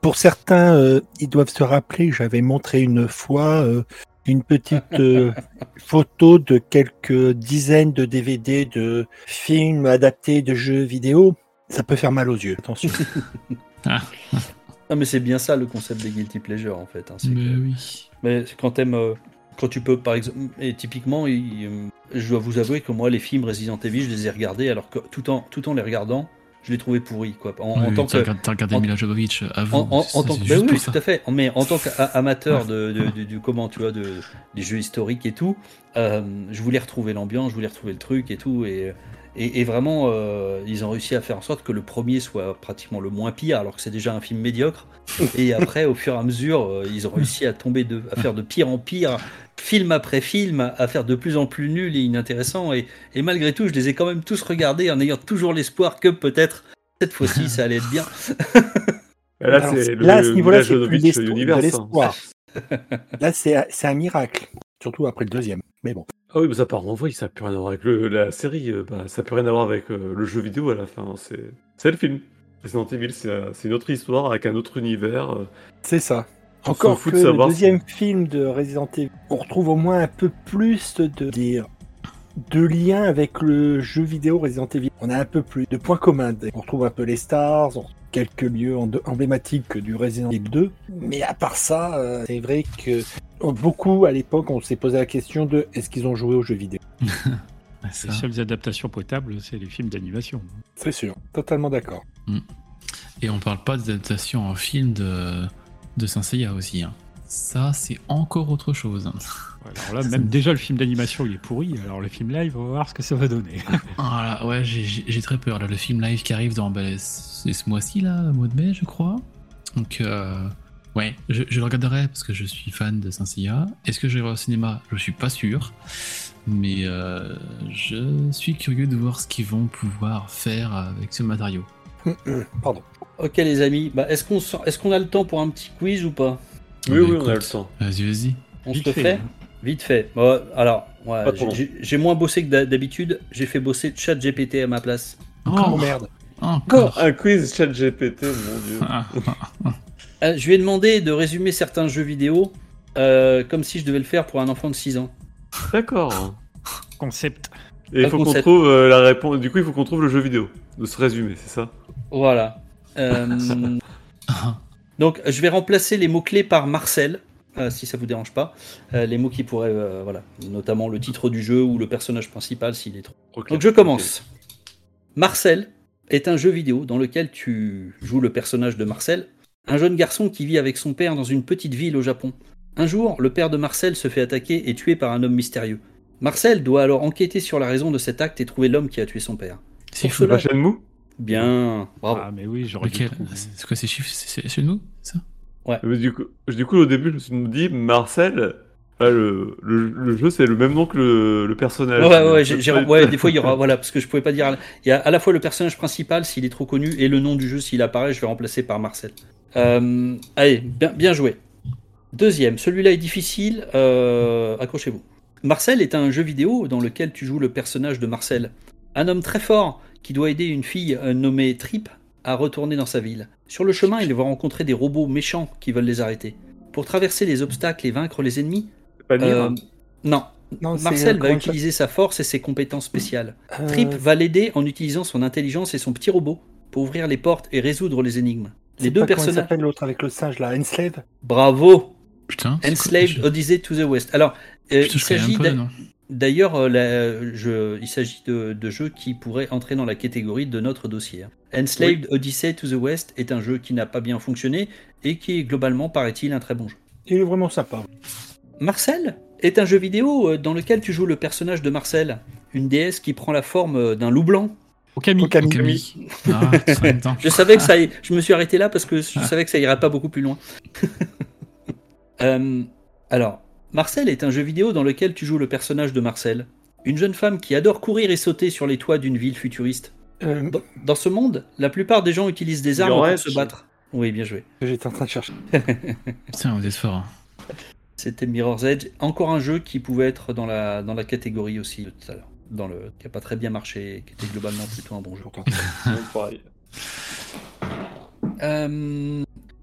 Pour certains, euh, ils doivent se rappeler que j'avais montré une fois euh, une petite euh, photo de quelques dizaines de DVD de films adaptés de jeux vidéo. Ça peut faire mal aux yeux, attention. Non mais c'est bien ça le concept des guilty pleasure en fait. hein, Mais que- oui. Mais quand t'aimes, euh, quand tu peux, par exemple, et typiquement, il- euh, je dois vous avouer que moi, les films Resident Evil, je les ai regardés, alors que tout en, tout en les regardant, je les trouvais pourris, quoi. En, en Oui, tant t'as que, t'as regardé en- Mila Jovovich en, avant. en- en ça, tant que, bah oui, tout à fait. Mais en tant qu'amateur de, de, de- du comment, tu vois, de, des jeux historiques et tout, euh, je voulais retrouver l'ambiance, je voulais retrouver le truc et tout, et et, et vraiment, euh, ils ont réussi à faire en sorte que le premier soit pratiquement le moins pire, alors que c'est déjà un film médiocre. Et [laughs] après, au fur et à mesure, euh, ils ont réussi à tomber de, à faire de pire en pire, film après film, à faire de plus en plus nul et inintéressant. Et, et malgré tout, je les ai quand même tous regardés en ayant toujours l'espoir que peut-être cette fois-ci, ça allait être bien. [laughs] Là, Alors, c'est le là, ce niveau-là, c'est plus de l'espoir. [laughs] Là, c'est c'est un miracle, surtout après le deuxième. Mais bon. Ah oui, mais ça part en vrille, ça n'a plus rien à voir avec le- la série, euh, bah, ça n'a plus rien à voir avec euh, le jeu vidéo à la fin, c'est c'est le film. Resident Evil, c'est euh, c'est une autre histoire avec un autre univers. euh. C'est ça. On Encore que de le deuxième film de Resident Evil, on retrouve au moins un peu plus de dire de liens avec le jeu vidéo Resident Evil. On a un peu plus de points communs. On retrouve un peu les stars, on retrouve quelques lieux emblématiques du Resident Evil 2. Mais à part ça, euh, c'est vrai que beaucoup à l'époque, on s'est posé la question de est-ce qu'ils ont joué au jeu vidéo? [laughs] Les seules adaptations potables, c'est les films d'animation. C'est sûr, totalement d'accord. Et on parle pas d'adaptation en film de, de Saint Seiya aussi. hein. Ça, c'est encore autre chose. [laughs] Alors là, même déjà le film d'animation il est pourri, alors le film live, on va voir ce que ça va donner. [laughs] Voilà, ouais, j'ai- très peur. Là, le film live qui arrive dans bah, c'est ce mois-ci, là, au mois de mai, je crois. Donc, euh, ouais, je, je le regarderai parce que je suis fan de Saint. Est-ce que je vais voir au cinéma? Je suis pas sûr. Mais euh, je suis curieux de voir ce qu'ils vont pouvoir faire avec ce matériau. [coughs] Pardon. Ok les amis, bah, est-ce qu'on sort- est-ce qu'on a le temps pour un petit quiz ou pas? Oui, Bah, oui, on a le temps. Vas-y, vas-y. On Vite se le fait, fait? Vite fait. Bon, alors, ouais, j'ai- moins bossé que d'ha- d'habitude. J'ai fait bosser ChatGPT à ma place. Oh merde. Encore Un quiz chat GPT, mon dieu. [laughs] Euh, je lui ai demandé de résumer certains jeux vidéo euh, comme si je devais le faire pour un enfant de 6 ans. D'accord. Concept. Et il faut qu'on trouve euh, la réponse. Du coup, il faut qu'on trouve le jeu vidéo de ce résumé, c'est ça? Voilà. Euh, [laughs] donc, je vais remplacer les mots-clés par Marcel, euh, si ça vous dérange pas. Euh, les mots qui pourraient, euh, voilà, notamment le titre du jeu ou le personnage principal s'il est trop. Donc, je commence. Marcel est un jeu vidéo dans lequel tu joues le personnage de Marcel, un jeune garçon qui vit avec son père dans une petite ville au Japon. Un jour, le père de Marcel se fait attaquer et tuer par un homme mystérieux. Marcel doit alors enquêter sur la raison de cet acte et trouver l'homme qui a tué son père. c'est cela- mou? Bien, bravo. Ah mais oui, j'aurais le trouver. C'est quoi ces Mais du coup, du coup, au début, je me suis dit, Marcel, ah, le, le, le jeu, c'est le même nom que le, le personnage. Ouais, j'ai- ouais, des fois il y aura, [laughs] voilà, parce que je pouvais pas dire. Il y a à la fois le personnage principal s'il est trop connu et le nom du jeu s'il apparaît, je vais remplacer par Marcel. Euh, allez, bien, bien joué. Deuxième, celui-là est difficile, euh, accrochez-vous. Marcel est un jeu vidéo dans lequel tu joues le personnage de Marcel, un homme très fort qui doit aider une fille euh, nommée Trip à retourner dans sa ville. Sur le chemin, il va rencontrer des robots méchants qui veulent les arrêter. Pour traverser les obstacles et vaincre les ennemis, pas euh, hein. non, Non, Marcel va utiliser sa force et ses compétences spéciales. euh, Trip va l'aider en utilisant son intelligence et son petit robot pour ouvrir les portes et résoudre les énigmes. Les deux comment personnages. s'appelle l'autre avec le singe là, Enslave Bravo Putain. Enslaved je- Odyssey to the West. Alors, euh, Putain, il s'agit d'ailleurs, euh, il s'agit de, de jeux qui pourraient entrer dans la catégorie de notre dossier. hein. Enslaved Odyssey to the West est un jeu qui n'a pas bien fonctionné et qui est globalement, paraît-il, un très bon jeu. Il est vraiment sympa. Marcel est un jeu vidéo euh, dans lequel tu joues le personnage de Marcel, une déesse qui prend la forme euh, d'un loup blanc Okami. Okami. Camille. Ah. [laughs] Je savais que ça, y- je me suis arrêté là parce que je savais que ça irait pas beaucoup plus loin. [laughs] Euh, alors, Marcel est un jeu vidéo dans lequel tu joues le personnage de Marcel, une jeune femme qui adore courir et sauter sur les toits d'une ville futuriste. Euh, Dans, dans ce monde, la plupart des gens utilisent des armes pour se battre. Oui, bien joué. J'étais en train de chercher. [laughs] Putain, vous êtes fort. hein. C'était Mirror's Edge, encore un jeu qui pouvait être dans la, dans la catégorie aussi de tout à l'heure, dans le qui a pas très bien marché, qui était globalement plutôt un bon jeu. [laughs] Euh,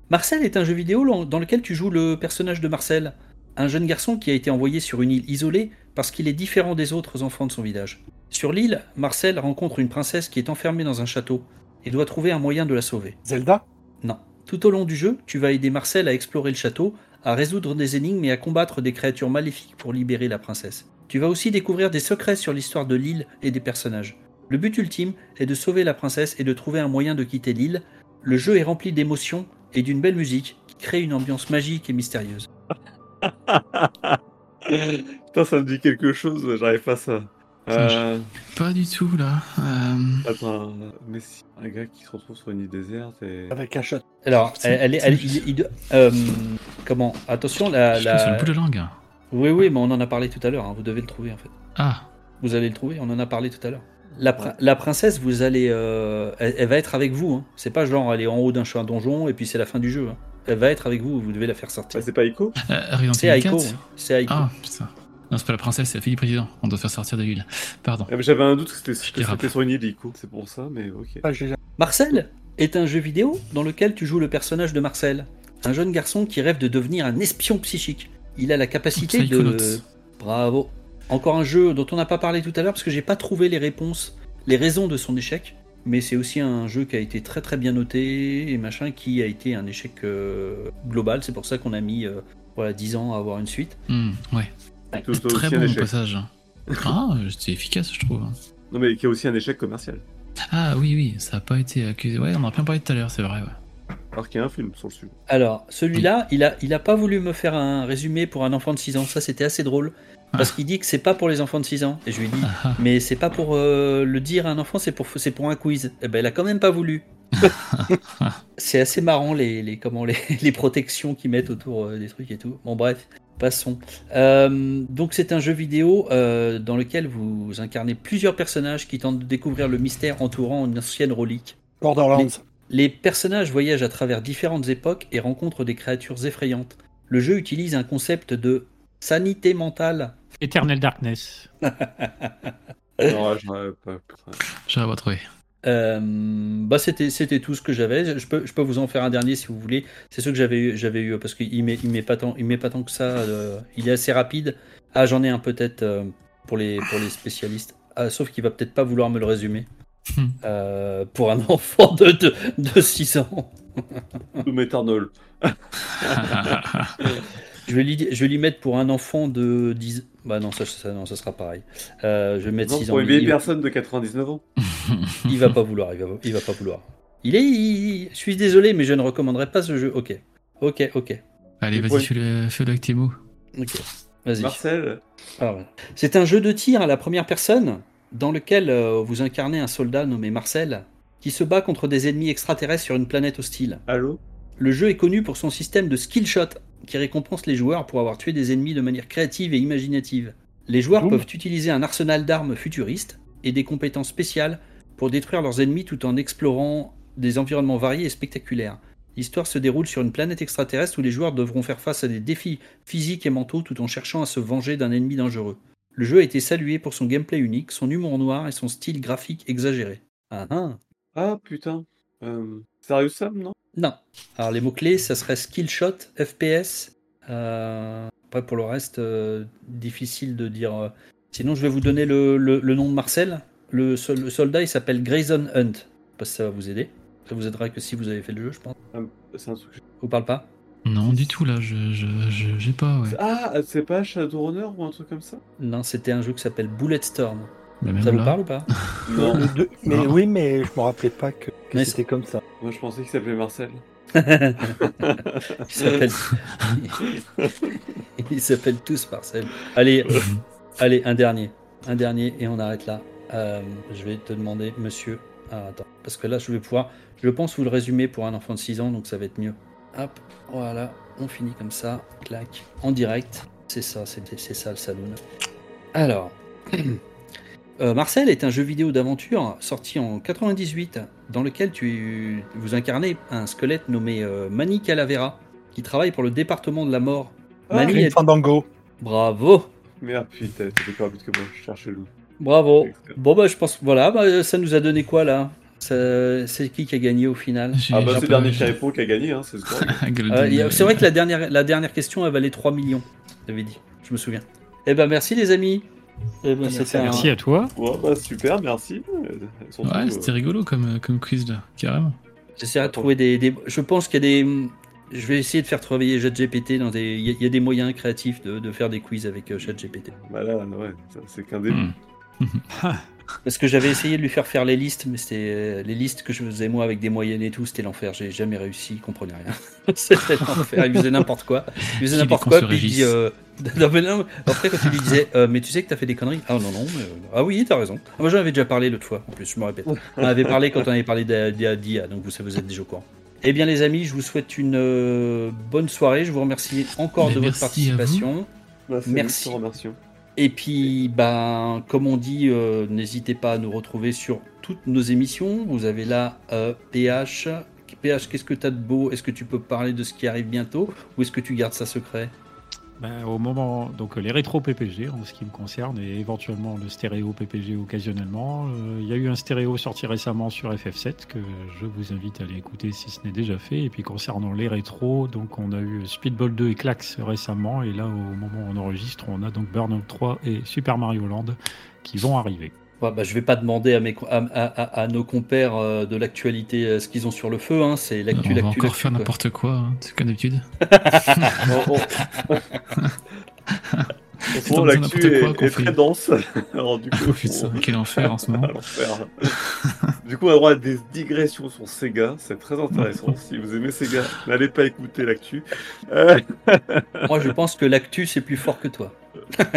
Marcel est un jeu vidéo dans lequel tu joues le personnage de Marcel, un jeune garçon qui a été envoyé sur une île isolée parce qu'il est différent des autres enfants de son village. Sur l'île, Marcel rencontre une princesse qui est enfermée dans un château et doit trouver un moyen de la sauver. Zelda? Non. Tout au long du jeu, tu vas aider Marcel à explorer le château, à résoudre des énigmes et à combattre des créatures maléfiques pour libérer la princesse. Tu vas aussi découvrir des secrets sur l'histoire de l'île et des personnages. Le but ultime est de sauver la princesse et de trouver un moyen de quitter l'île. Le jeu est rempli d'émotions et d'une belle musique qui crée une ambiance magique et mystérieuse. [laughs] Putain, ça me dit quelque chose, j'arrive pas à ça. Euh, Pas du tout, là. Euh, attends, mais si un gars qui se retrouve sur une île déserte et. avec un chat. Alors, elle, elle est- elle- il- il- euh, comment? Attention, la, je suis sur le la... bout de la langue. Oui, oui, mais on en a parlé tout à l'heure. hein, vous devez le trouver en fait. Ah, Vous allez le trouver, on en a parlé tout à l'heure. La, prin- la princesse, vous allez, euh, elle, elle va être avec vous. Hein. C'est pas genre elle est en haut d'un donjon et puis c'est la fin du jeu. hein. Elle va être avec vous, vous devez la faire sortir. Ah, c'est pas Ico euh, C'est Aiko. 4. C'est Aiko. Ah, putain. Non, c'est pas la princesse, c'est la fille du président. On doit faire sortir de l'île. Pardon. Ah, mais J'avais un doute que c'était sur une île Ico, c'est pour ça, mais ok. Ah, Marcel est un jeu vidéo dans lequel tu joues le personnage de Marcel, un jeune garçon qui rêve de devenir un espion psychique. Il a la capacité de. Bravo. Encore un jeu dont on n'a pas parlé tout à l'heure parce que j'ai pas trouvé les réponses, les raisons de son échec. Mais c'est aussi un jeu qui a été très très bien noté et machin, qui a été un échec euh, global. C'est pour ça qu'on a mis euh, voilà 10 ans à avoir une suite. Hmm, ouais. Tout- tout Très bon au échec. passage. Ah, c'était efficace, je trouve. Non, mais qui a aussi un échec commercial. Ah oui, oui, ça a pas été accusé. Ouais, on en a bien parlé tout à l'heure, c'est vrai. Ouais. Alors qu'il y a un film sur le sujet. Alors, celui-là, il a, il a pas voulu me faire un résumé pour un enfant de 6 ans. Ça, c'était assez drôle. Parce qu'il dit que c'est pas pour les enfants de 6 ans. Et je lui ai dit, ah. [laughs] mais c'est pas pour euh, le dire à un enfant, c'est pour, c'est pour un quiz. Et ben, il a quand même pas voulu. [laughs] c'est assez marrant les, les, comment, les, [laughs] les protections qu'ils mettent autour euh, des trucs et tout. Bon, bref, passons. Euh, donc, c'est un jeu vidéo euh, dans lequel vous incarnez plusieurs personnages qui tentent de découvrir le mystère entourant une ancienne relique. Borderlands. Les personnages voyagent à travers différentes époques et rencontrent des créatures effrayantes. Le jeu utilise un concept de sanité mentale. Eternal Darkness. [laughs] Non, j'aurais pas. J'aurais pas trouvé. Euh, bah c'était c'était tout ce que j'avais. Je peux je peux vous en faire un dernier si vous voulez. C'est ce que j'avais eu j'avais eu parce qu'il met il met pas tant il met pas tant que ça. euh, il est assez rapide. Ah j'en ai un peut-être euh, pour les pour les spécialistes. Ah, sauf qu'il va peut-être pas vouloir me le résumer. Hmm. Euh, pour un [laughs] enfant de, de, de 6 ans. Doom Eternal. [laughs] Je vais, lui, je vais lui mettre pour un enfant de 10... Bah non, ça, ça, non, ça sera pareil. Euh, je vais mettre Non, 6 pour ans. une vieille Il, personne de 99 ans. [laughs] il va pas vouloir, il va, il va pas vouloir. Il est... il- je suis désolé, mais je ne recommanderais pas ce jeu. Ok. Ok, ok. Allez, vas-y, pour- avec tes mots. Ok. Vas-y. Marcel, Ah. C'est un jeu de tir à la première personne dans lequel euh, vous incarnez un soldat nommé Marcel qui se bat contre des ennemis extraterrestres sur une planète hostile. allô? Le jeu est connu pour son système de skill shot qui récompense les joueurs pour avoir tué des ennemis de manière créative et imaginative. Les joueurs Ouh. peuvent utiliser un arsenal d'armes futuristes et des compétences spéciales pour détruire leurs ennemis tout en explorant des environnements variés et spectaculaires. L'histoire se déroule sur une planète extraterrestre où les joueurs devront faire face à des défis physiques et mentaux tout en cherchant à se venger d'un ennemi dangereux. Le jeu a été salué pour son gameplay unique, son humour noir et son style graphique exagéré. Ah ah Ah putain. Euh, Serious Sam, non? Non. Alors les mots-clés, ça serait skill shot, FPS. Euh, après pour le reste, euh, difficile de dire. euh. Sinon, je vais vous donner le, le- le nom de Marcel. Le, sol- le soldat, il s'appelle Grayson Hunt. Je sais pas si ça va vous aider. Ça vous aidera que si vous avez fait le jeu, je pense. C'est un truc. que Vous parle pas? Non, du tout, là, je je- je- j'ai pas, ouais. Ah, c'est pas Shadowrunner ou un truc comme ça? Non, c'était un jeu qui s'appelle Bulletstorm. Même Ça vous là. parle ou pas [laughs] Non. Deux- mais Non. oui, mais je me rappelais pas que, que Mais c'était comme ça. Moi, je pensais qu'il s'appelait Marcel. [laughs] Il s'appelle. [laughs] Ils s'appellent tous Marcel. Allez, allez, un dernier. Un dernier et on arrête là. Euh, je vais te demander, monsieur. Ah, attends. Parce que là, je vais pouvoir. Je pense vous le résumer pour un enfant de 6 ans, donc ça va être mieux. Hop, voilà. On finit comme ça. Clac. En direct. C'est ça, c'est c'est ça le saloon. Alors. [clears throat] Euh, Marcel est un jeu vidéo d'aventure sorti en 98 dans lequel tu vous incarnez un squelette nommé euh, Manny Calavera qui travaille pour le département de la mort. Ah, Manny est- Fandango. Bravo, Merde, putain, t'es plus rapide que moi. Je cherchais le. bravo. Bon bah je pense voilà, bah, ça nous a donné quoi là? C'est qui qui a gagné au final? Ah bah c'est le dernier qui répond qui a gagné, hein, c'est [laughs] Euh, C'est vrai que la dernière, la dernière question elle valait 3 millions, j'avais dit, je me souviens. Eh ben merci les amis. Eh ben, Merci, un- à toi. Ouais, bah super, merci. Euh, euh, c'était rigolo comme, comme quiz, là, carrément. J'essaierai de trouver des, des- Je pense qu'il y a des. Je vais essayer de faire travailler ChatGPT dans des. Il y a- des moyens créatifs de, de faire des quiz avec euh, ChatGPT. Bah là, ouais, c'est qu'un début. Hmm. Parce que j'avais essayé de lui faire faire les listes, mais c'était euh, les listes que je faisais moi avec des moyennes et tout, c'était l'enfer. J'ai jamais réussi, il comprenait rien. [laughs] c'était l'enfer. Il faisait n'importe quoi. Il faisait n'importe quoi, puis il dit. euh, [laughs] non, mais non, après, quand tu lui disais, euh, mais tu sais que t'as fait des conneries. Ah non, non, mais, ah oui, t'as raison. Ah, moi j'en avais déjà parlé l'autre fois, en plus, je me répète. On avait parlé quand on avait parlé d'IA, donc vous, vous êtes déjà au courant. Eh bien, les amis, je vous souhaite une euh, bonne soirée. Je vous remercie encore Mais de votre merci à vous. participation. Bah, c'est Merci. Et puis, ben, comme on dit, euh, n'hésitez pas à nous retrouver sur toutes nos émissions. Vous avez là euh, PH. PH, qu'est-ce que tu as de beau? Est-ce que tu peux parler de ce qui arrive bientôt? Ou est-ce que tu gardes ça secret? Ben, au moment, donc les rétro PPG en ce qui me concerne et éventuellement le stéréo PPG occasionnellement. Euh, Il y a eu un stéréo sorti récemment sur FF7 que je vous invite à aller écouter si ce n'est déjà fait. Et puis concernant les rétros, donc on a eu Speedball 2 et Clax récemment et là au moment où on enregistre, on a donc Burnout 3 et Super Mario Land qui vont arriver. Ouais, bah, Je vais pas demander à, mes, co- à, à- à- à nos compères euh, de l'actualité euh, ce qu'ils ont sur le feu. Hein. C'est l'actu, On va l'actu, encore faire n'importe quoi, hein, c'est comme d'habitude. [laughs] On- on- dans l'actu quoi est, très dense. [laughs] Alors, du coup, Oh putain, quel enfer en ce moment. [laughs] Du coup, on a droit à des digressions sur Sega, c'est très intéressant. si vous aimez Sega, n'allez pas écouter l'actu. Euh, Moi, je pense que l'actu, c'est plus fort que toi.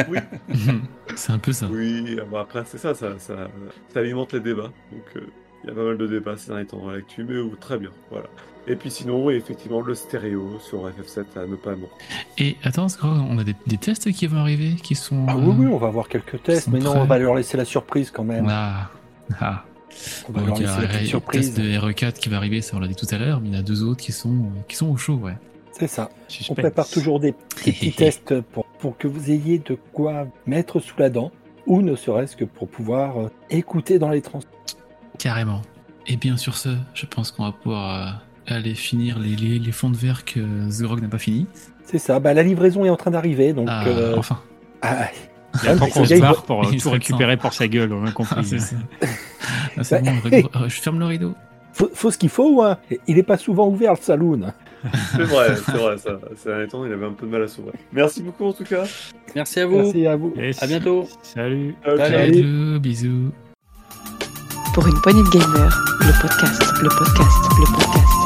Oui, [laughs] C'est un peu ça. oui, ah bah après, c'est ça, ça, ça, ça alimente les débats. Donc, euh, il y a pas mal de débats ces derniers temps à l'actu, mais euh, très bien, voilà. Et puis sinon, oui, effectivement, le stéréo sur FF7 à ne pas manquer. Et attends, on a des, des tests qui vont arriver qui sont. Ah euh, oui, oui, on va avoir quelques tests, mais non, prêts. on va leur laisser la surprise quand même. Ah. Ah. On va Donc, leur il y a laisser la un petite test surprise. de RE4 qui va arriver, ça on l'a dit tout à l'heure, mais il y en a deux autres qui sont, qui sont au chaud, ouais. C'est ça. On prépare toujours des petits [laughs] tests pour, pour que vous ayez de quoi mettre sous la dent, ou ne serait-ce que pour pouvoir euh, écouter dans les transports. Carrément. Et bien sur ce, je pense qu'on va pouvoir euh, aller finir les, les, les fonds de verre que The Rock n'a pas fini. C'est ça. Bah, la livraison est en train d'arriver, donc. Ah, euh, enfin. ah, Il attend mais qu'on se barre pour euh, il tout récupérer pour sa gueule, on a Ah, compris. [laughs] Ah, c'est bon, je ferme le rideau. faut, faut ce qu'il faut, hein. Il n'est pas souvent ouvert le saloon. [laughs] C'est vrai, c'est vrai, ça. Ces derniers temps, il avait un peu de mal à s'ouvrir. Merci beaucoup en tout cas. Merci à vous. Merci à vous. Yes. À bientôt. Salut. Ciao, ciao. Salut. Bisous, bisous. Pour une poignée de gamers, le podcast, le podcast, le podcast.